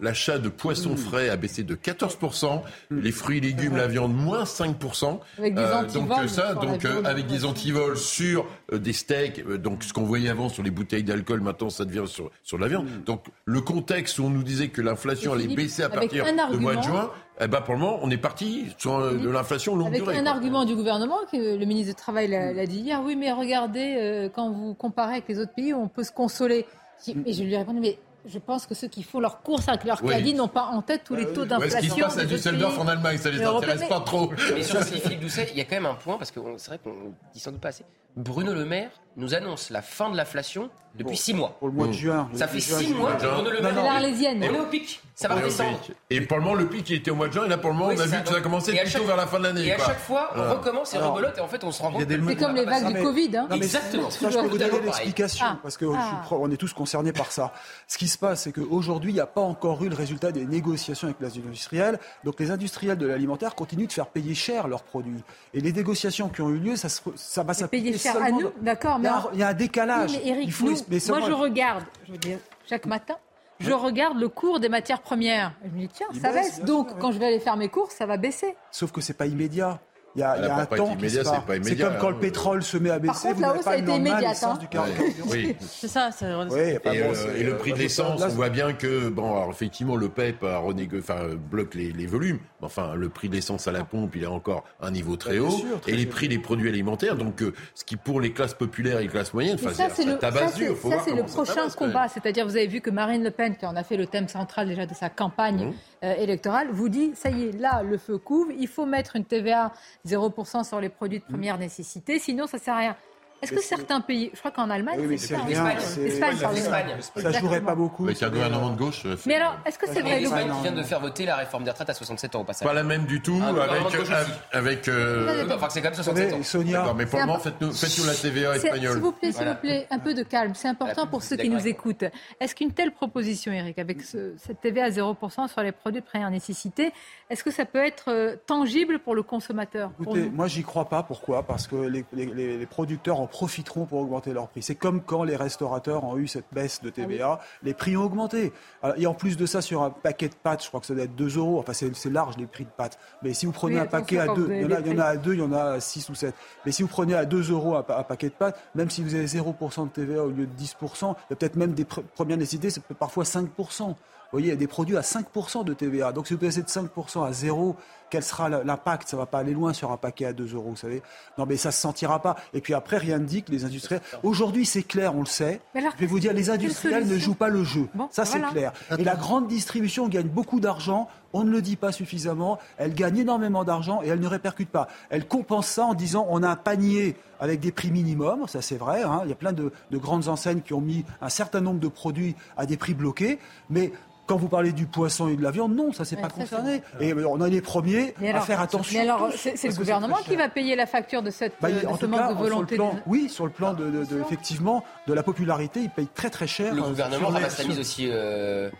l'achat de poissons mm. frais a baissé de 14% les fruits, légumes, la viande, moins 5%. Avec des euh, antivols. donc euh, ça, donc euh, avec des antivols sur des steaks, donc ce qu'on voyait avant sur les bouteilles d'alcool, maintenant ça devient sur, sur la viande. Mm. Donc le contexte où on nous disait que l'inflation allait baisser à partir du mois de juin, eh ben pour le moment, on est parti sur de l'inflation longue Avec un argument du gouvernement, que le ministre du Travail l'a mm. dit hier, oui, mais regardez, quand vous comparez avec les autres pays, on peut se consoler. Mais je lui ai répondu, mais je pense que ceux qui font leurs courses avec leur caddie n'ont pas en tête tous les euh, taux d'inflation. Ouais, ce qui se passe à Düsseldorf en Allemagne, ça ne les intéresse pas trop. Mais sur Philippe Doucet, il y a quand même un point, parce que c'est vrai qu'on dit sans doute pas assez. Bruno Le Maire nous annonce la fin de l'inflation depuis six mois. Pour le mois de mmh. juin. Ça fait six juin, mois qu'on ne le met pas. On est au pic. Ça va redescendre. Et pour le moment, le pic, était au mois de juin. Et là, pour le moment, on a vu que ça a commencé plutôt vers la fin de l'année. Et à chaque fois, on recommence et Alors. rebelote. Et en fait, on se rend compte. C'est comme les vagues du. Covid. Hein. Exactement. Je peux vous donner l'explication. Ah. Parce qu'on ah. est tous concernés par ça. Ce qui se passe, c'est qu'aujourd'hui, il n'y a pas encore eu le résultat des négociations avec les industriels. Donc, les industriels de l'alimentaire continuent de faire payer cher leurs produits. Et les négociations qui ont eu lieu, ça va s'appliquer. Payer cher à nous, d'accord il y a un décalage. Mais Eric, moi, je regarde, chaque matin, je regarde le cours des matières premières. Je me dis, tiens, ça baisse. Donc, quand je vais aller faire mes courses, ça va baisser. Sauf que c'est pas immédiat. Il y a, y a un temps immédiat, c'est pas immédiat. C'est comme quand le hein. pétrole se met à baisser. Par contre, là-haut, ça a été immédiat. Hein. C'est ça. Euh, et, le euh, prix de l'essence, on voit bien que, bon, alors, effectivement, le PEP a enfin, bloque les, volumes. Enfin, le prix de l'essence à la pompe, il est encore un niveau très bah, haut. Et les prix des produits alimentaires, donc euh, ce qui pour les classes populaires et les classes moyennes, ça, c'est le, ça. Ça, c'est le prochain combat. C'est-à-dire, vous avez vu que Marine Le Pen, qui en a fait le thème central déjà de sa campagne mmh. électorale, vous dit, ça y est, là, le feu couvre, il faut mettre une TVA 0% sur les produits de mm. première nécessité. Sinon, ça ne sert à rien. Est-ce que certains pays, je crois qu'en Allemagne, oui, c'est l'Espagne, ça jouerait pas beaucoup. Avec un gouvernement de gauche. Euh, mais alors, est-ce que c'est vrai L'Espagne vient de faire voter la réforme des retraites à 67 ans au passage. Pas la même du tout. avec, euh, euh, enfin, c'est quand même 67 ans. Sonia, mais pour le moment, faites-nous la TVA espagnole. S'il vous plaît, s'il vous plaît, un peu de calme. C'est important pour ceux qui nous écoutent. Est-ce qu'une telle proposition, Eric, avec cette TVA à 0% sur les produits de première nécessité, est-ce que ça peut être euh, tangible pour le consommateur Écoutez, moi j'y crois pas. Pourquoi? Parce que les, producteurs en profiteront pour augmenter leurs prix. C'est comme quand les restaurateurs ont eu cette baisse de ah TVA, les prix ont augmenté. Euh, et en plus de ça, sur un paquet de pâtes, je crois que ça doit être 2 euros. Enfin, c'est large les prix de pâtes. Mais si vous prenez un paquet à 2, il y, en a, y en a à 2, il y en a à 6 ou 7. Mais si vous prenez à 2 euros un, paquet de pâtes, même si vous avez 0% de TVA au lieu de 10%, il y a peut-être même des premières nécessités, c'est parfois 5% voyez, il y a des produits à 5% de TVA. Donc si vous passez de 5% à 0, quel sera l'impact Ça ne va pas aller loin sur un paquet à 2 euros, vous savez. Non, mais ça ne se sentira pas. Et puis après, rien ne dit que les industriels. Aujourd'hui, c'est clair, on le sait. Je vais vous dire, les industriels ne jouent pas le jeu. Ça, c'est clair. Et la grande distribution gagne beaucoup d'argent. On ne le dit pas suffisamment. Elle gagne énormément d'argent et elle ne répercute pas. Elle compense ça en disant on a un panier avec des prix minimums, ça c'est vrai. Hein. Il y a plein de, de grandes enseignes qui ont mis un certain nombre de produits à des prix bloqués. Mais quand vous parlez du poisson et de la viande, non, ça c'est s'est pas concerné. Et on est les premiers à faire attention. Mais alors, c'est le gouvernement qui va payer la facture de cette bah, euh, de volonté. Oui, sur le plan de, effectivement de la popularité, il paye très très cher. Le gouvernement ramasse la mise aussi euh,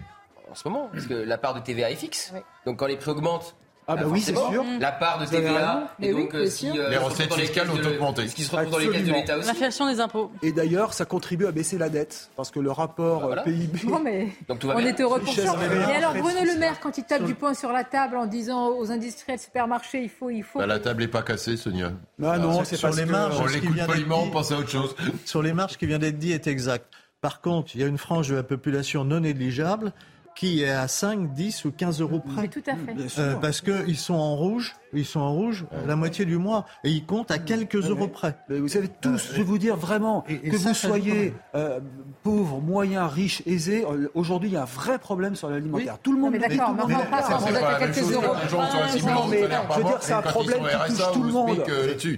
en ce moment, parce que la part de TVA est fixe. Donc quand les prix augmentent, ah bah, bah oui, c'est sûr. La part de TVA. Et donc, euh, euh, les recettes fiscales ont augmenté. Ce qui se retrouve dans les caisses de l'État aussi. L'inflation des impôts. Et d'ailleurs, ça contribue à baisser la dette. Parce que le rapport bah voilà. Euh, PIB. Non, mais on bien. est heureux pour ça. Mais alors, Bruno Le Maire, quand il tape du poing sur la table en disant aux industriels de supermarchés, il faut. Bah, la table n'est pas cassée, Sonia. Ah non, c'est pas les marges. On l'écoute poliment, on pense à autre chose. Sur les marges, qui vient d'être dit est exact. Par contre, il y a une frange de la population non négligeable qui est à 5, 10 ou 15 euros près. Tout à fait. Euh, parce qu'ils sont en rouge en rouge la moitié du mois et ils comptent à quelques euros près. vous savez tous, je vais vous dire vraiment, que vous soyez euh, pauvre, moyen, riche, aisé, euh, aujourd'hui il y a un vrai problème sur l'alimentaire. Tout le monde. mais d'accord, mais on va pas à quelques euros. Non, mais je veux dire, c'est un problème qui touche tout le monde.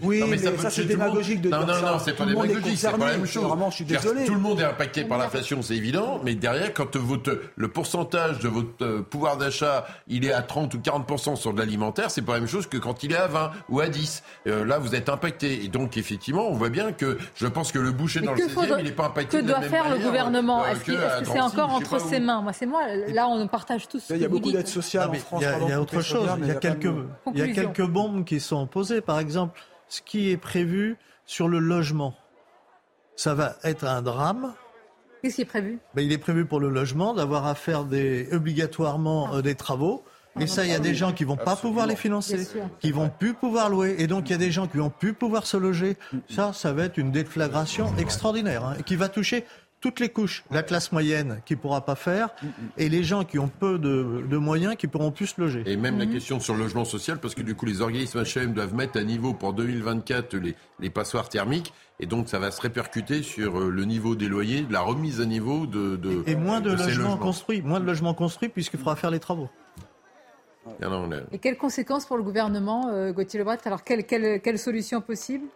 Oui, mais ça c'est démagogique de dire ça. Non, non, non, c'est pas démagogique, c'est pas la même chose. Vraiment, je suis désolé. Tout le monde est impacté par l'inflation, c'est évident, mais derrière, quand votre, le pourcentage de votre euh, pouvoir d'achat, il est à 30 ou 40% sur de l'alimentaire, c'est pas la même chose que quand il est à 20 ou à 10. là, vous êtes impacté. Et donc, effectivement, on voit bien que je pense que le boucher dans le 16e, il n'est pas impacté. Que doit faire le gouvernement Est-ce que c'est encore entre ses mains Moi, c'est moi. Là, on partage tous. Il y a beaucoup d'aide sociale en France. Il y a autre chose. Il y a quelques, il y a quelques bombes qui sont posées. Par exemple, ce qui est prévu sur le logement, ça va être un drame. Qu'est-ce qui est prévu? Ben, Il est prévu pour le logement d'avoir à faire des, obligatoirement euh, des travaux. Et ça, il y a des gens qui vont pas pouvoir les financer, qui vont plus pouvoir louer. Et donc, il y a des gens qui vont plus pouvoir se loger. Ça, ça va être une déflagration extraordinaire hein, qui va toucher toutes les couches. La classe moyenne qui pourra pas faire et les gens qui ont peu de, moyens qui pourront plus se loger. Et même la question sur le logement social, parce que du coup, les organismes HM doivent mettre à niveau pour 2024 les, les passoires thermiques. Et donc, ça va se répercuter sur euh, le niveau des loyers, de la remise à niveau de. de et, moins de, logements construits, moins de logements construits puisqu'il faudra faire les travaux. Et quelles conséquences pour le gouvernement, euh, Gauthier Lebret Alors, quelle, quelle, solution possible?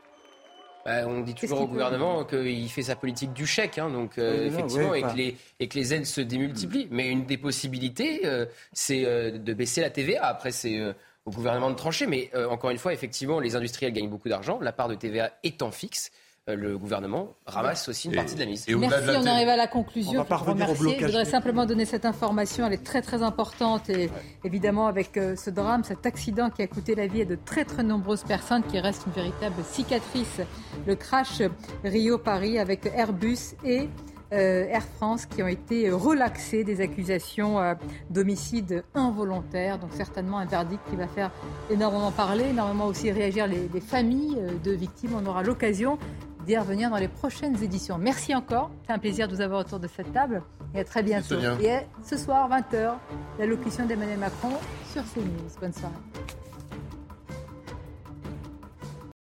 Bah, on dit toujours au gouvernement qu'il fait sa politique du chèque, hein, donc euh, effectivement, et, que les, et, que les, aides se démultiplient. Mais une des possibilités, euh, c'est de baisser la TVA. Après, c'est au gouvernement de trancher. Mais encore une fois, effectivement, les industriels gagnent beaucoup d'argent. La part de TVA étant fixe. Euh, le gouvernement ramasse aussi une partie de la mise. Merci, on arrive à la conclusion. On va Je voudrais simplement donner cette information, elle est très très importante et évidemment avec euh, ce drame, cet accident qui a coûté la vie à de très très nombreuses personnes, qui reste une véritable cicatrice. Le crash Rio-Paris avec Airbus et euh, Air France qui ont été relaxés des accusations d'homicide involontaire. Donc certainement un verdict qui va faire énormément parler, énormément aussi réagir les, les familles de victimes. On aura l'occasion d'y revenir dans les prochaines éditions. Merci encore. C'est un plaisir de vous avoir autour de cette table. Et à très bientôt. Et ce soir, 20h, l'allocution d'Emmanuel Macron sur CNews. Bonne soirée.